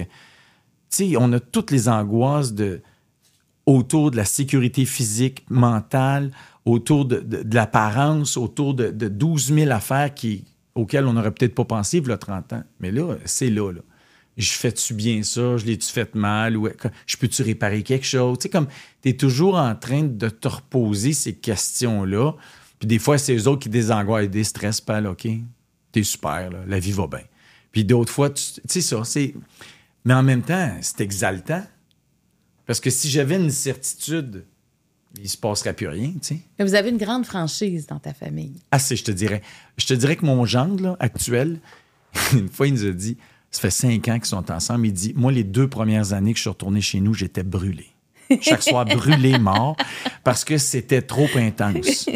on a toutes les angoisses de autour de la sécurité physique, mentale, autour de, l'apparence, autour de, de 12 000 affaires auxquelles on n'aurait peut-être pas pensé il y a 30 ans. Mais là, c'est là. Je fais-tu bien ça? Je l'ai-tu fait mal? Ou je peux-tu réparer quelque chose? Tu comme tu es toujours en train de te reposer ces questions-là. Puis des fois, c'est eux autres qui désangoissent et déstressent pas, là, OK? T'es super, là. La vie va bien. Puis d'autres fois, tu sais, ça, c'est. Mais en même temps, c'est exaltant. Parce que si j'avais une certitude, il se passerait plus rien, tu sais. Mais vous avez une grande franchise dans ta famille. Assez, je te dirais. Je te dirais que mon gendre, là, actuel, une fois, il nous a dit, ça fait cinq ans qu'ils sont ensemble, il dit, moi, les deux premières années que je suis retourné chez nous, j'étais brûlé. Chaque soir, brûlé, mort, parce que c'était trop intense.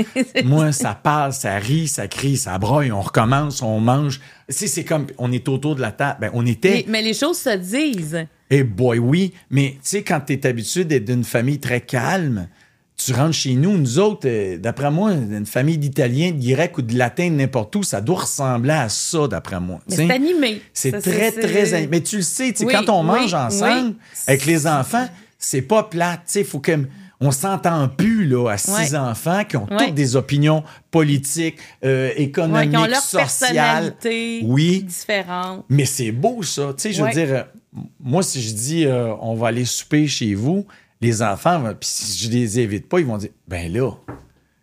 Moi, ça parle, ça rit, ça crie, ça broye, on recommence, on mange. Sais, c'est comme, on est autour de la table. Ben, on était... Mais, mais les choses se disent. Eh boy, oui. Mais tu sais, quand tu es habitué d'être d'une famille très calme, tu rentres chez nous, nous autres, euh, d'après moi, une famille d'Italiens, de Grecs ou de Latins, n'importe où, ça doit ressembler à ça, d'après moi. C'est animé. C'est très, très animé. Mais tu le sais, Oui, quand on oui, mange ensemble oui. avec les enfants, c'est pas plate. Tu sais, il faut que. On s'entend plus là, à six Ouais. enfants qui ont Ouais. toutes des opinions politiques, euh, Ouais, économiques, qui ont leur sociales. personnalité Oui. différente. Mais c'est beau, ça. Tu sais, je veux dire, euh, moi, si je dis euh, on va aller souper chez vous, les enfants, puis si je les évite pas, ils vont dire ben là,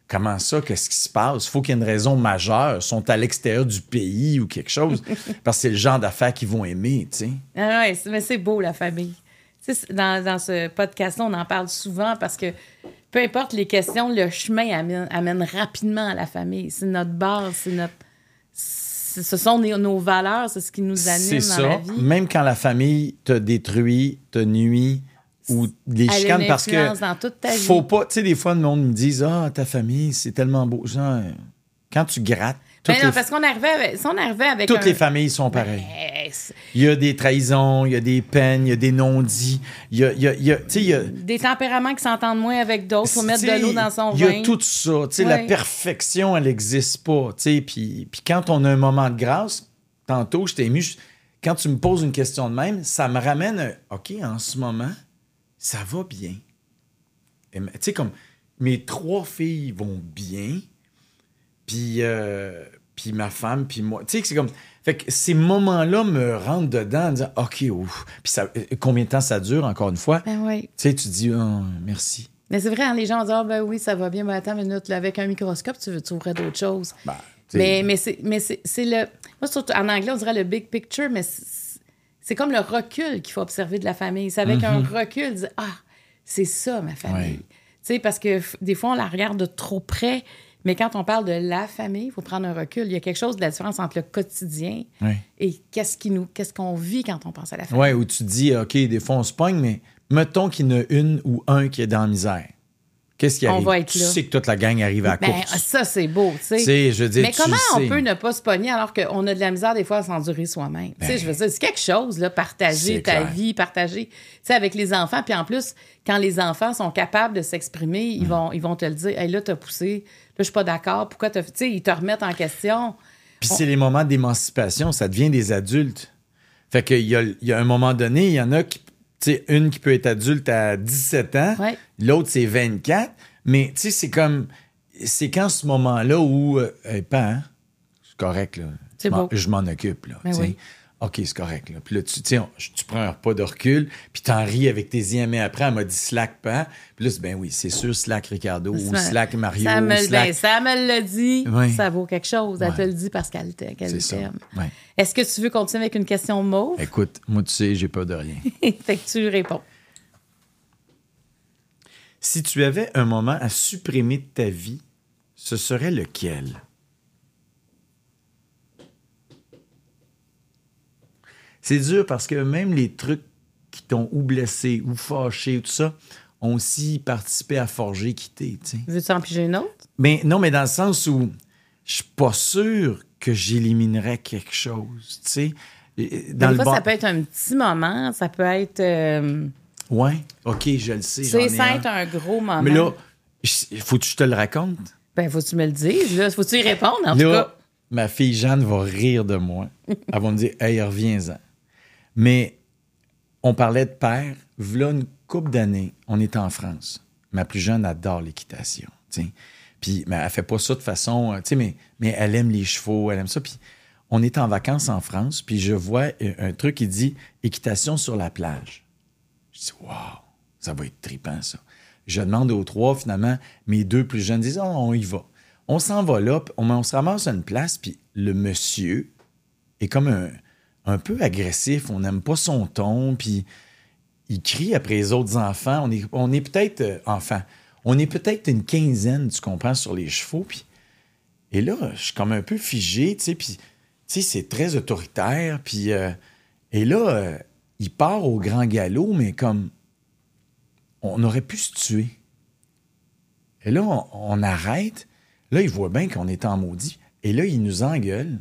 comment ça, qu'est-ce qui se passe? Il faut qu'il y ait une raison majeure. Ils sont à l'extérieur du pays ou quelque chose. parce que c'est le genre d'affaires qu'ils vont aimer, tu sais. Ah ouais, mais c'est beau, la famille. Dans, dans ce podcast-là, on en parle souvent parce que peu importe les questions, le chemin amène, amène rapidement à la famille. C'est notre base, c'est notre. Ce sont nos, nos valeurs, c'est ce qui nous anime C'est la ça. vie. Même quand la famille te détruit, te nuit ou a chicanes parce que dans toute ta vie. faut pas, tu sais, des fois, le monde me dit Ah, ta famille, c'est tellement beau. Genre, quand tu grattes, toutes, Mais non, les, parce qu'on arrivait avec, si on arrivait avec toutes un- les familles sont pareilles. C'est- Il y a des trahisons, il y a des peines, il y a des non-dits, il y a, il y a- il y il y. Des tempéraments qui s'entendent moins avec d'autres, faut mettre de l'eau dans son Il y vin. a tout ça. La perfection, elle n'existe pas. Puis, puis quand on a un moment de grâce, tantôt, je t'ai ému, je- quand tu me poses une question de même, ça me ramène, un, OK, en ce moment, ça va bien. Tu sais, comme mes trois filles vont bien, puis, euh, puis ma femme, puis moi. Tu sais, c'est comme. Fait que ces moments-là me rentrent dedans en disant, OK, ouf. Puis ça, euh, combien de temps ça dure, encore une fois? Ben oui. Tu sais, tu dis, Oh, merci. Mais c'est vrai, hein, les gens dire, Ah, ben oui, ça va bien, mais attends une minute, là, avec un microscope, tu veux tu ouvrais d'autres choses. Ben, Mais, mais c'est mais c'est- c'est le. Moi, surtout, en anglais, on dirait le big picture, mais c'est comme le recul qu'il faut observer de la famille. C'est avec un recul, dire, ah, c'est ça, ma famille. Mm-hmm. Tu sais, parce que des fois, on la regarde de trop près, mais quand on parle de la famille, il faut prendre un recul. Il y a quelque chose de la différence entre le quotidien et qu'est-ce qui nous, qu'est-ce qu'on vit quand on pense à la famille. Ouais, où tu dis, OK, des fois on se pogne, mais mettons qu'il y en a une ou un qui est dans la misère. Qu'est-ce qui On arrive? va être tu là. sais que toute la gang arrive à la Ben, course. ça, c'est beau, tu sais. Tu sais, je veux dire, Mais tu comment on peut ne pas se pogner alors qu'on a de la misère des fois à s'endurer soi-même? tu sais, je veux dire, c'est quelque chose, là, partager ta clair. vie, partager, tu sais, avec les enfants. Puis en plus, quand les enfants sont capables de s'exprimer, ils, vont, ils vont te le dire. Hey, là, t'as poussé. Je suis pas d'accord. Pourquoi. Tu sais, ils te remettent en question. Puis c'est les moments d'émancipation, ça devient des adultes. Fait qu'il y a, il y a un moment donné, il y en a qui, tu sais, une qui peut être adulte à 17 ans, Ouais. l'autre c'est 24, mais tu sais, c'est comme, c'est quand ce moment-là où, euh, pas, hein? c'est correct, là. Je m'en- occupe, là. Ben oui. OK, c'est correct, là. Puis là, tu, tu sais, on- tu prends un repas de recul, puis t'en ris avec tes amis après, elle m'a dit slack pas. Puis là, c'est, ben oui, c'est sûr, slack Ricardo, ou Ça- slack Mario, Ça me, slack... ben, ça me l'a dit. Ça vaut quelque chose. Elle Ouais. te le dit parce qu'elle t'aime. Ouais. Est-ce que tu veux continuer avec une question mauve? Écoute, moi, tu sais, j'ai peur de rien. fait que tu réponds. Si tu avais un moment à supprimer de ta vie, ce serait lequel? C'est dur parce que même les trucs qui t'ont ou blessé ou fâché ou tout ça ont aussi participé à forger qui t'es. Veux-tu en piger une autre? Ben, non, mais dans le sens où je suis pas sûr que j'éliminerais quelque chose, tu sais. Dans des fois, ça peut être un petit moment, ça peut être... Euh, ouais, OK, je le sais. C'est ça être un. gros moment. Mais là, faut que je te le raconte. Ben, faut que tu me le dises, là? Faut que tu y répondes, en tout cas? ma fille Jeanne va rire de moi. Elle va me dire, hey, reviens-en. Mais on parlait de père. V'là une couple d'années, on est en France. Ma plus jeune adore l'équitation. Puis, mais elle fait pas ça de façon, euh, mais, elle aime les chevaux, elle aime ça. Puis, on est en vacances en France, puis je vois un truc qui dit équitation sur la plage. Je dis, waouh, ça va être tripant, ça. Je demande aux trois, finalement, mes deux plus jeunes disent, oh, on y va. On s'en va là, on, on se ramasse à une place, puis le monsieur est comme un, un peu agressif, on n'aime pas son ton, puis il crie après les autres enfants. On est, peut-être, euh, on est peut-être une quinzaine, tu comprends, sur les chevaux, puis... Et là, je suis comme un peu figé, tu sais, puis, tu sais, c'est très autoritaire, puis... Euh, et là, euh, il part au grand galop, mais comme... On aurait pu se tuer. Et là, on arrête. Là, il voit bien qu'on est en maudit. Et là, il nous engueule.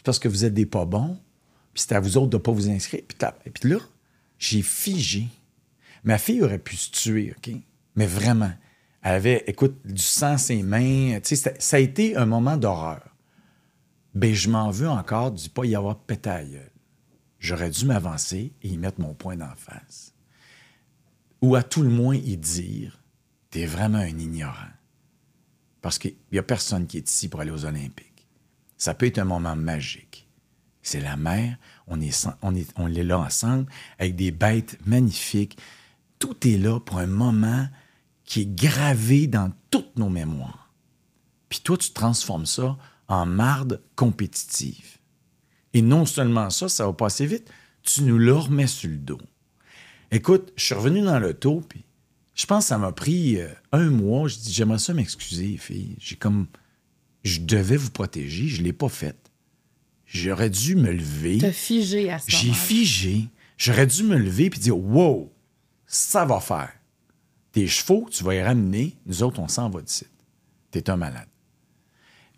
C'est parce que vous êtes des pas bons puis c'était à vous autres de ne pas vous inscrire. Puis, là, j'ai figé. Ma fille aurait pu se tuer, OK? Mais vraiment. Elle avait, écoute, du sang ses mains. Ça a été un moment d'horreur. Ben, je m'en veux encore du pas y avoir à J'aurais dû m'avancer et y mettre mon point d'en face. Ou à tout le moins y dire T'es vraiment un ignorant. Parce qu'il n'y a personne qui est ici pour aller aux Olympiques. Ça peut être un moment magique. C'est la mer, on est, on, est, là ensemble avec des bêtes magnifiques. Tout est là pour un moment qui est gravé dans toutes nos mémoires. Puis toi, tu transformes ça en marde compétitive. Et non seulement ça, ça va passer vite, tu nous le remets sur le dos. Écoute, je suis revenu dans l'auto, puis je pense que ça m'a pris euh, un mois. Je dis, j'aimerais ça m'excuser, fille. J'ai comme, je devais vous protéger, je ne l'ai pas fait. J'aurais dû me lever. T'as figé à ce J'ai figé. J'aurais dû me lever et dire Wow, ça va faire. Tes chevaux, tu vas y ramener. Nous autres, on s'en va d'ici. T'es un malade.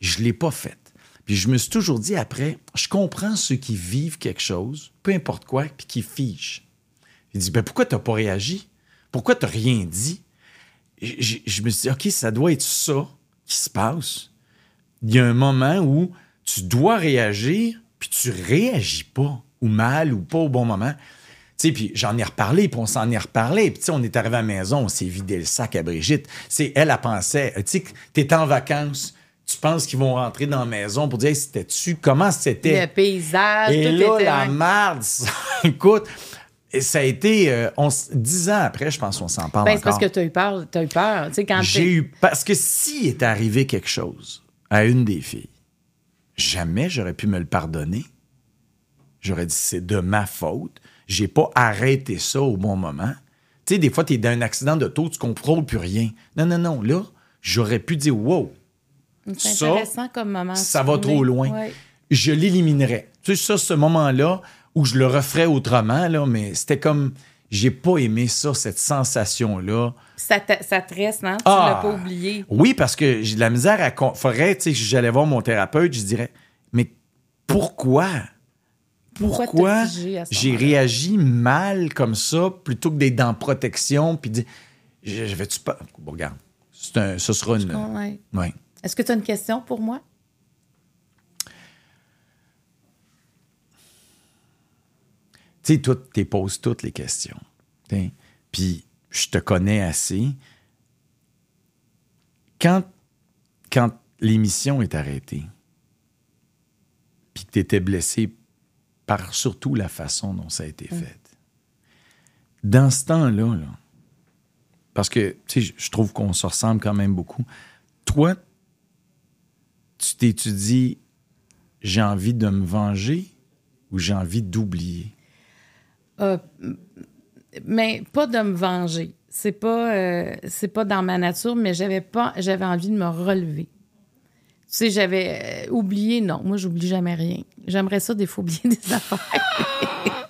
Je ne l'ai pas fait. Puis je me suis toujours dit après, je comprends ceux qui vivent quelque chose, peu importe quoi, puis qui figent. Il dit ben pourquoi tu n'as pas réagi? Pourquoi tu n'as rien dit? Je, je, me suis dit OK, ça doit être ça qui se passe. Il y a un moment où tu dois réagir, puis tu réagis pas, ou mal, ou pas au bon moment. Tu sais, puis j'en ai reparlé, puis on s'en est reparlé. Puis tu sais, on est arrivé à la maison, on s'est vidé le sac à Brigitte. C'est elle, a pensé, tu sais, t'es en vacances, tu penses qu'ils vont rentrer dans la maison pour dire, c'était-tu, comment c'était? Le paysage, Et là, la merde, écoute, ça a été euh, dix ans après, je pense qu'on s'en parle ben, C'est parce que tu as eu peur. As eu peur. J'ai eu parce que s'il est arrivé quelque chose à une des filles, jamais j'aurais pu me le pardonner. J'aurais dit, c'est de ma faute. J'ai pas arrêté ça au bon moment. Tu sais, des fois, tu es dans un accident de taux, tu contrôles plus rien. Non, non, non. Là, j'aurais pu dire, wow. C'est intéressant comme moment. Ça va trop loin. Je l'éliminerais. Tu sais, ça, ce moment-là, où je le referais autrement, là, mais c'était comme j'ai pas aimé ça, cette sensation-là. Ça, ça te reste, non? Tu ah! l'as pas oublié. Oui, parce que j'ai de la misère à. Faudrait, tu sais, j'allais voir mon thérapeute, je dirais, mais pourquoi? Pourquoi, j'ai réagi mal comme ça plutôt que d'être dans protection puis dire, je vais-tu pas. Bon, regarde, un, ce sera une. Oui. Est-ce que tu as une question pour moi? Tu sais, tu poses toutes les questions. Puis je te connais assez. Quand, quand l'émission est arrêtée, puis que tu étais blessé par surtout la façon dont ça a été fait, dans ce temps-là, là, parce que je trouve qu'on se ressemble quand même beaucoup, toi, tu t'étudies j'ai envie de me venger ou j'ai envie d'oublier? Euh, mais pas de me venger. C'est pas, euh, c'est pas dans ma nature, mais j'avais pas, j'avais envie de me relever. Tu sais, j'avais euh, oublié, non, moi, j'oublie jamais rien. J'aimerais ça, des fois, oublier des affaires.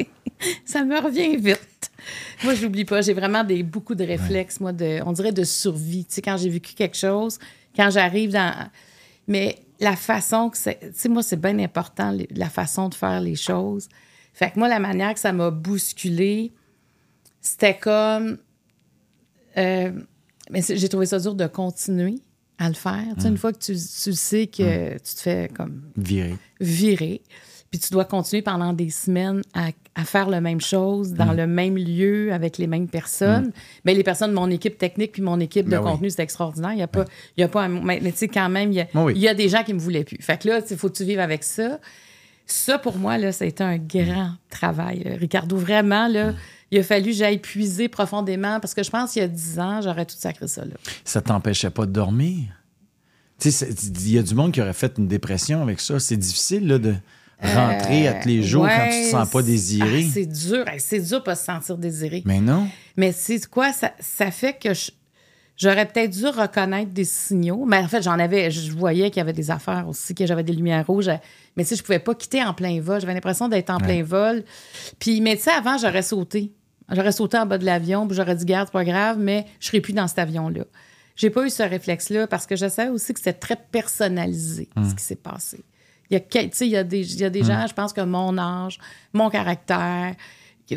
ça me revient vite. moi, je l'oublie pas. J'ai vraiment des, beaucoup de réflexes, moi, de, on dirait de survie. Tu sais, quand j'ai vécu quelque chose, quand j'arrive dans. Mais la façon que c'est. Tu sais, moi, c'est bien important, la façon de faire les choses. Fait que moi, la manière que ça m'a bousculé, c'était comme. Euh, mais j'ai trouvé ça dur de continuer à le faire. Tu sais, une mm. fois que tu, tu sais que mm. tu te fais comme. Virer. Virer. Puis tu dois continuer pendant des semaines à, à faire la même chose dans mm. le même lieu avec les mêmes personnes. Mais les personnes de mon équipe technique puis mon équipe de ben contenu, c'est extraordinaire. Il n'y a, pas, il y a pas. Mais, tu sais, quand même, il y, a, il y a des gens qui me voulaient plus. Fait que là, il faut que tu vives avec ça. Ça, pour moi, là, ça a été un grand travail. Ricardo, vraiment, là il a fallu que j'aille puiser profondément parce que je pense qu'il y a dix ans, j'aurais tout sacré ça là. Ça t'empêchait pas de dormir? Il y a du monde qui aurait fait une dépression avec ça. C'est difficile là, de rentrer à tous les jours quand tu te sens pas désiré. Ah, c'est dur. C'est dur pas se sentir désiré. Mais non. Mais c'est quoi? Ça, ça fait que j'aurais peut-être dû reconnaître des signaux. Mais en fait, j'en avais, je voyais qu'il y avait des affaires aussi, que j'avais des lumières rouges. Mais sais, je pouvais pas quitter en plein vol. J'avais l'impression d'être en plein vol. Puis, mais tu sais, avant, j'aurais sauté. J'aurais sauté en bas de l'avion, puis j'aurais dit, garde, c'est pas grave, mais je serais plus dans cet avion-là. J'ai pas eu ce réflexe-là parce que je savais aussi que c'était très personnalisé, ce hum. qui s'est passé. Il y a, il y a des, il y a des hum. gens, je pense que mon âge, mon caractère,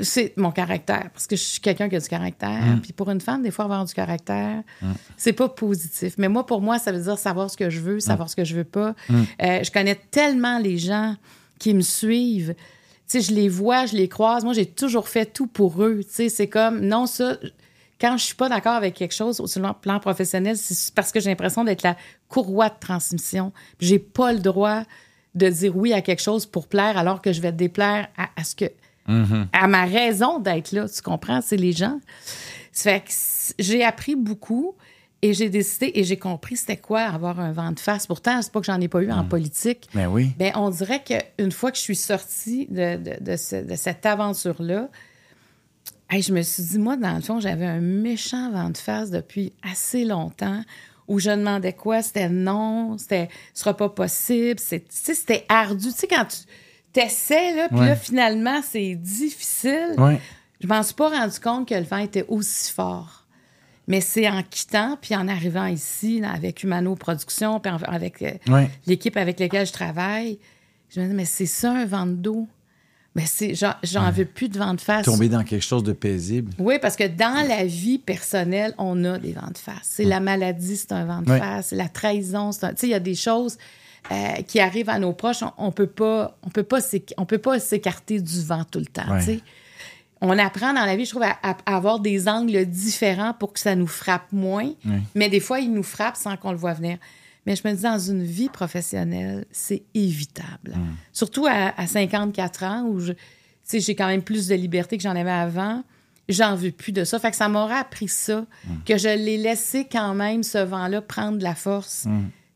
c'est mon caractère, parce que je suis quelqu'un qui a du caractère. Hum. Puis pour une femme, des fois, avoir du caractère, c'est pas positif. Mais moi, pour moi, ça veut dire savoir ce que je veux, savoir ce que je veux pas. Euh, je connais tellement les gens qui me suivent sais, je les vois, je les croise. Moi, j'ai toujours fait tout pour eux. Tu sais, c'est comme, non, ça, quand je suis pas d'accord avec quelque chose sur le plan professionnel, c'est parce que j'ai l'impression d'être la courroie de transmission. J'ai pas le droit de dire oui à quelque chose pour plaire alors que je vais déplaire à, ce que. Mm-hmm. à ma raison d'être là, tu comprends? C'est les gens. Ça fait que j'ai appris beaucoup. Et j'ai décidé et j'ai compris c'était quoi avoir un vent de face. Pourtant, c'est pas que j'en ai pas eu en hmm. politique. Ben oui. Ben, on dirait qu'une fois que je suis sortie de, de, cette aventure-là, je me suis dit, moi, dans le fond, j'avais un méchant vent de face depuis assez longtemps où je demandais quoi, c'était non, c'était ce sera pas possible, c'était ardu. Tu sais, quand tu t'essaies, là, puis là, finalement, c'est difficile. Ouais. Je m'en suis pas rendu compte que le vent était aussi fort. Mais c'est en quittant, puis en arrivant ici, avec Humano Production, puis avec euh, l'équipe avec laquelle je travaille, je me dis, mais c'est ça un vent d'eau. Mais c'est, j'en veux plus de vent de face. Tomber dans quelque chose de paisible. Oui, parce que dans la vie personnelle, on a des vents de face. C'est la maladie, c'est un vent de face. La trahison, c'est un. Tu sais, il y a des choses euh, qui arrivent à nos proches. On, ne peut pas, on peut pas, on peut pas s'écarter du vent tout le temps. Tu sais on apprend dans la vie, je trouve, à, avoir des angles différents pour que ça nous frappe moins. Mais des fois, il nous frappe sans qu'on le voit venir. Mais je me dis, dans une vie professionnelle, c'est évitable. Surtout à, 54 ans, où j'ai quand même plus de liberté que j'en avais avant. J'en veux plus de ça. Fait que ça m'aura appris ça, que je l'ai laissé quand même, ce vent-là, prendre de la force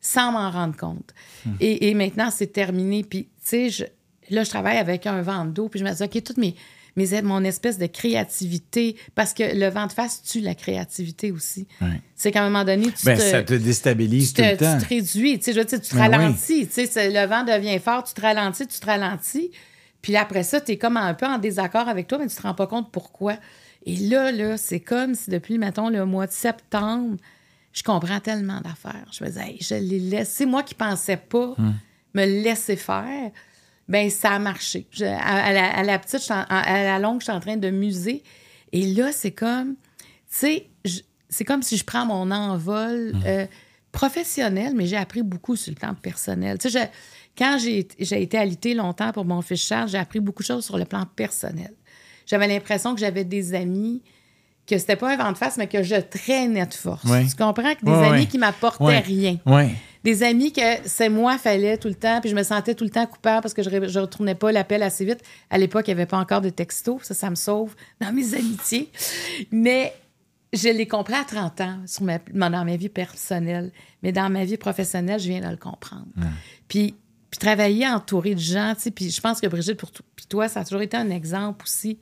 sans m'en rendre compte. Et, maintenant, c'est terminé. Puis, tu sais, là, je travaille avec un vent d'eau, puis je me dis, OK, toutes mes mais mon espèce de créativité, parce que le vent de face tue la créativité aussi. C'est qu'à un moment donné, tu ben, te, ça te déstabilise tout le temps. Tu te réduis, tu, sais, tu te ben ralentis. Tu sais, le vent devient fort, tu te ralentis, tu te ralentis. Puis après ça, tu es comme un peu en désaccord avec toi, mais tu te rends pas compte pourquoi. Et là, là, c'est comme si depuis, mettons, le mois de septembre, je comprends tellement d'affaires. Je me disais, je l'ai laissé, moi qui pensais pas hum. me laisser faire ben ça a marché. à, la, petite, à, la longue, je suis en train de muser. Et là, c'est comme, tu sais, c'est comme si je prends mon envol mmh. euh, professionnel, mais j'ai appris beaucoup sur le plan personnel. Tu sais, quand j'ai été alitée longtemps pour mon fils Charles, j'ai appris beaucoup de choses sur le plan personnel. J'avais l'impression que j'avais des amis que c'était pas un vent de face, mais que je traînais de force. Tu comprends? Que des amis qui m'apportaient rien. Des amis que c'est moi fallait tout le temps, puis je me sentais tout le temps coupable parce que je ne retournais pas l'appel assez vite. À l'époque, il n'y avait pas encore de texto. Ça, ça me sauve dans mes amitiés. Mais je l'ai compris à 30 ans sur ma, dans ma vie personnelle. Mais dans ma vie professionnelle, je viens de le comprendre. Puis, puis travailler entouré de gens, tu sais, puis je pense que Brigitte, pour puis toi, ça a toujours été un exemple aussi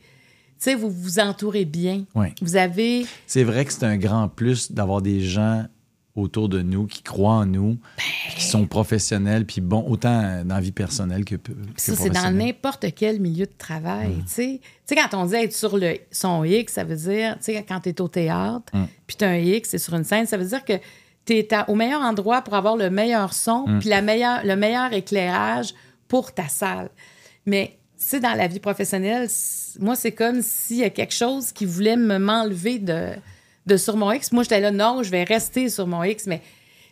sais, vous vous entourez bien. Vous avez. C'est vrai que c'est un grand plus d'avoir des gens autour de nous, qui croient en nous, Ben qui sont professionnels, puis bon, autant dans la vie personnelle que, que ça, c'est dans n'importe quel milieu de travail. Mm. Tu sais, Tu sais, quand on dit être sur le, son X, ça veut dire, tu sais, quand tu es au théâtre, Mm. puis tu as un X, c'est sur une scène, ça veut dire que tu es au meilleur endroit pour avoir le meilleur son, Mm. puis la meilleure, le meilleur éclairage pour ta salle. Mais, tu sais, dans la vie professionnelle, moi, c'est comme s'il y a quelque chose qui voulait me m'enlever de, de sur mon X. Moi, j'étais là, non, je vais rester sur mon X, mais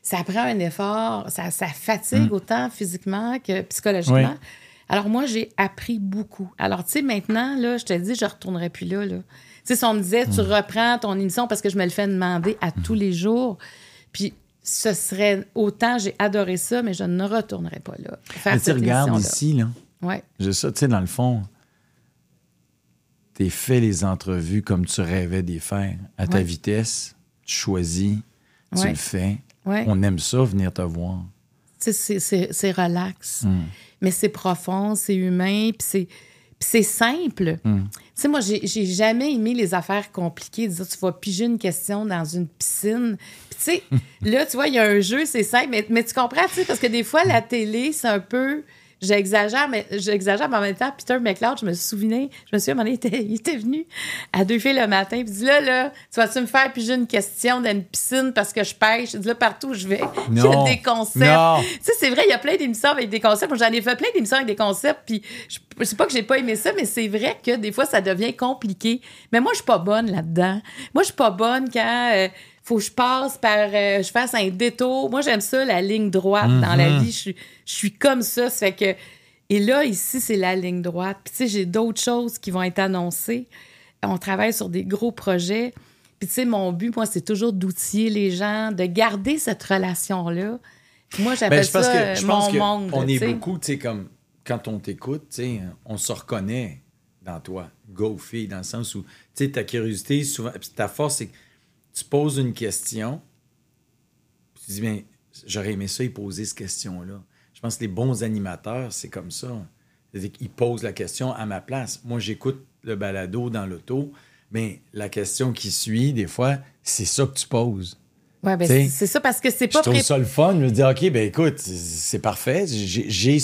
ça prend un effort, ça, ça fatigue autant physiquement que psychologiquement. Mm. Oui. Alors, moi, j'ai appris beaucoup. Alors, tu sais, maintenant, là, je te dis, je ne retournerai plus là. là. Tu sais, si on me disait, Mm. tu reprends ton émission parce que je me le fais demander à tous les jours, puis ce serait autant, j'ai adoré ça, mais je ne retournerai pas là. Faire Mais tu sais, cette regarde émission-là. ici, là. Ouais. J'ai ça, tu sais, dans le fond, t'es fait les entrevues comme tu rêvais d'y faire, à ta Ouais. vitesse, tu choisis, tu Ouais. le fais. On aime ça, venir te voir. Tu sais, c'est- relax, Mm. mais c'est profond, c'est humain, puis c'est puis c'est simple. Mm. Tu sais, moi, j'ai j'ai jamais aimé les affaires compliquées. Dire, tu vas piger une question dans une piscine. Puis, tu sais, là, tu vois, il y a un jeu, c'est simple, mais, mais tu comprends, tu sais, parce que des fois, la télé, c'est un peu. J'exagère, mais j'exagère, mais en même temps, Peter McLeod, je me souvenais, je me souviens, il était, il était venu à deux filles le matin, puis il dit là, là, tu vas-tu me faire piger une question dans une piscine parce que je pêche? Il dit là, partout où je vais, il y a Non. des concepts. Non. Tu sais, c'est vrai, il y a plein d'émissions avec des concepts. Moi, J'en ai fait plein d'émissions avec des concepts, puis je, je sais pas que j'ai pas aimé ça, mais c'est vrai que des fois, ça devient compliqué. Mais moi, je suis pas bonne là-dedans. Moi, je suis pas bonne quand euh, faut que je passe par, euh, je fasse un détour. Moi, j'aime ça, la ligne droite dans la vie. Je suis- je suis comme ça. Ça fait que... Et là, ici, c'est la ligne droite. Puis, tu sais, j'ai d'autres choses qui vont être annoncées. On travaille sur des gros projets. Puis, tu sais, mon but, moi, c'est toujours d'outiller les gens, de garder cette relation-là. Moi, j'appelle Ben, ça que euh, je mon pense que monde. on est beaucoup, tu sais, comme quand on t'écoute, tu sais, on se reconnaît dans toi, go fille, dans le sens où, tu sais, ta curiosité, souvent, puis ta force, c'est tu poses une question, puis tu dis, bien, j'aurais aimé ça, y poser cette question-là. Je pense que les bons animateurs, c'est comme ça. C'est-à-dire qu'ils posent la question à ma place. Moi, j'écoute le balado dans l'auto, mais la question qui suit, des fois, c'est ça que tu poses. Ouais, ben, c'est ça parce que c'est Je pas trouve pré- ça le fun. Je me dis, OK, ben écoute, c'est- parfait. J'ai-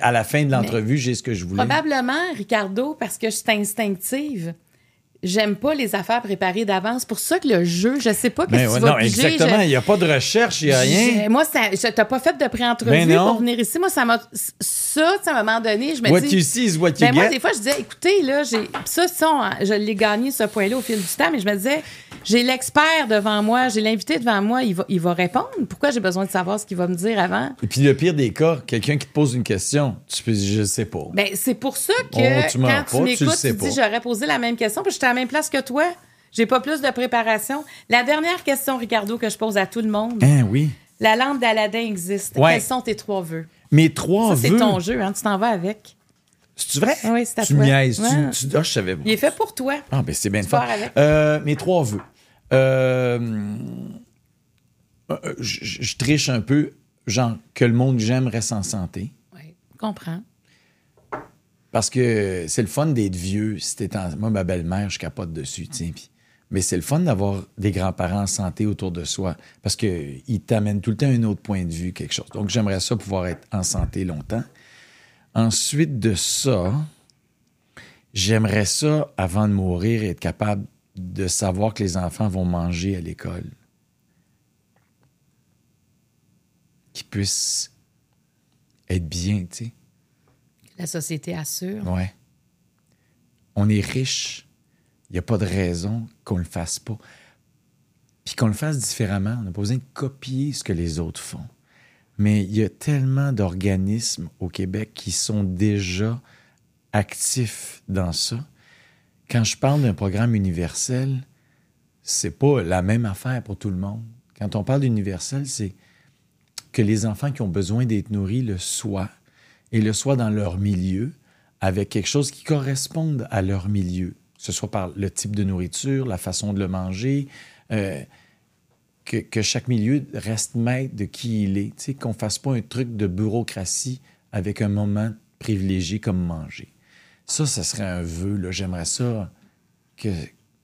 à la fin de l'entrevue, j'ai ce que je voulais. Probablement, Ricardo, parce que je suis instinctive. J'aime pas les affaires préparées d'avance. C'est pour ça que le jeu, je sais pas qu'est-ce Ben que ouais, tu vas non, piger. exactement. Je- Il n'y a pas de recherche, il n'y a rien. Moi, ça, je t'as pas fait de pré-entrevue Ben pour venir ici. Moi, ça m'a. Ça, tu à un moment donné, je me What dis. you see is what you Ben moi, get. des fois, je disais, écoutez, là, j'ai. Ça, ça, on- je l'ai gagné, ce point-là, au fil du temps, mais je me disais, j'ai l'expert devant moi, j'ai l'invité devant moi, il va, il va répondre. Pourquoi j'ai besoin de savoir ce qu'il va me dire avant? Et puis le pire des cas, quelqu'un qui te pose une question, tu peux dire, je sais pas. Ben, c'est pour ça que Oh, tu mens quand pas, tu tu m'écoutes, sais tu, dis j'aurais posé la même question, puis j'étais à la même place que toi. J'ai pas plus de préparation. La dernière question, Ricardo, que je pose à tout le monde. Hein, oui. La lampe d'Aladin existe. Ouais. Quels sont tes trois vœux? Mes trois Ça, c'est vœux? ton jeu, hein? Tu t'en vas avec. C'est vrai? Oui, c'est à tu toi. niaises. tu- Ouais. Tu, ah, je savais. Il est fait pour toi. Ah, ben c'est bien Tu avec. Euh, mes trois vœux. Euh, euh, je triche un peu. Genre, que le monde que j'aime reste en santé. Oui, comprends. Parce que c'est le fun d'être vieux. Si en- Moi, ma belle-mère, je capote dessus. Mais c'est le fun d'avoir des grands-parents en santé autour de soi. Parce qu'ils t'amènent tout le temps un autre point de vue, quelque chose. Donc, j'aimerais ça pouvoir être en santé longtemps. Ensuite de ça, j'aimerais ça, avant de mourir, être capable de savoir que les enfants vont manger à l'école. Qu'ils puissent être bien, tu sais. La société assure. Ouais. On est riche. Il n'y a pas de raison qu'on le fasse pas. Puis qu'on le fasse différemment. On n'a pas besoin de copier ce que les autres font. Mais il y a tellement d'organismes au Québec qui sont déjà actifs dans ça. Quand je parle d'un programme universel, c'est pas la même affaire pour tout le monde. Quand on parle d'universel, c'est que les enfants qui ont besoin d'être nourris le soient et le soient dans leur milieu avec quelque chose qui corresponde à leur milieu, que ce soit par le type de nourriture, la façon de le manger, euh, que, que chaque milieu reste maître de qui il est, tu sais, qu'on fasse pas un truc de bureaucratie avec un moment privilégié comme manger. Ça, ça serait un vœu. J'aimerais ça que,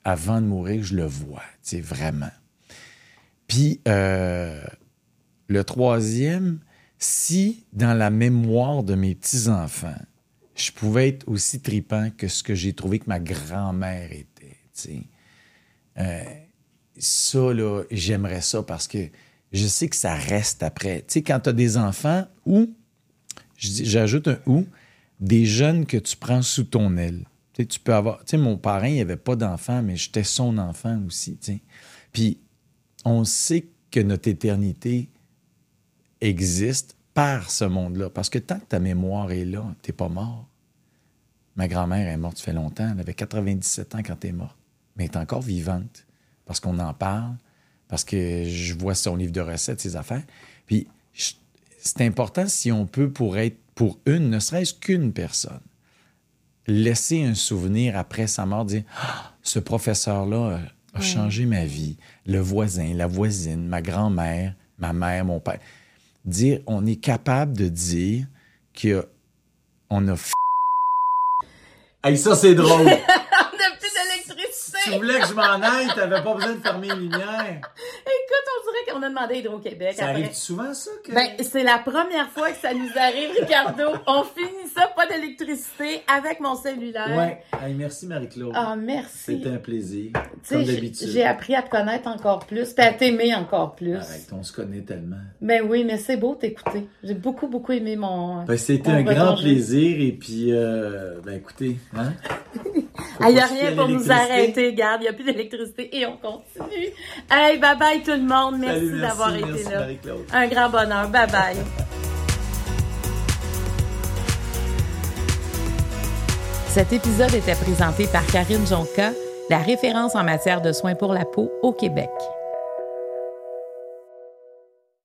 avant de mourir, je le vois, tu sais, vraiment. Puis euh, le troisième, si dans la mémoire de mes petits-enfants, je pouvais être aussi tripant que ce que j'ai trouvé que ma grand-mère était, tu. Euh, ça, là, j'aimerais ça parce que je sais que ça reste après. Tu sais, quand tu as des enfants ou, j'ajoute un ou, des jeunes que tu prends sous ton aile. Tu tu peux avoir. Tu sais, mon parrain, il avait pas d'enfant, mais j'étais son enfant aussi, tu sais. Puis, on sait que notre éternité existe par ce monde-là. Parce que tant que ta mémoire est là, t'es pas mort. Ma grand-mère est morte, ça fait longtemps. Elle avait 97 ans quand elle est morte. Mais elle est encore vivante. Parce qu'on en parle, parce que je vois son livre de recettes, ses affaires. Puis c'est important si on peut, pour être pour une, ne serait-ce qu'une personne, laisser un souvenir après sa mort, dire Ah, ce professeur-là a changé ma vie. Le voisin, la voisine, ma grand-mère, ma mère, mon père. Dire, on est capable de dire qu'on a f... Hey, ça, c'est drôle! D'électricité! tu voulais que je m'en aille, t'avais pas besoin de fermer les lumières. Écoute, on dirait qu'on a demandé à Hydro-Québec. Ça après. arrive souvent, ça? Que... Ben, c'est la première fois que ça nous arrive, Ricardo. On finit ça, pas d'électricité, avec mon cellulaire. Ouais. Hey, merci, Marie-Claude. Ah, merci. C'était un plaisir. Comme d'habitude. J'ai appris à te connaître encore plus, puis à t'aimer encore plus. Arrête, on se connaît tellement. Ben oui, mais c'est beau t'écouter. J'ai beaucoup, beaucoup aimé mon. Ben, c'était un grand plaisir et puis, euh, ben écoutez, hein? Il n'y a rien pour nous arrêter, regarde, il n'y a plus d'électricité et on continue. Hey, bye bye tout le monde. Merci, d'avoir été merci, là. Un grand bonheur. Bye bye. Cet épisode était présenté par Karine Jonca, la référence en matière de soins pour la peau au Québec.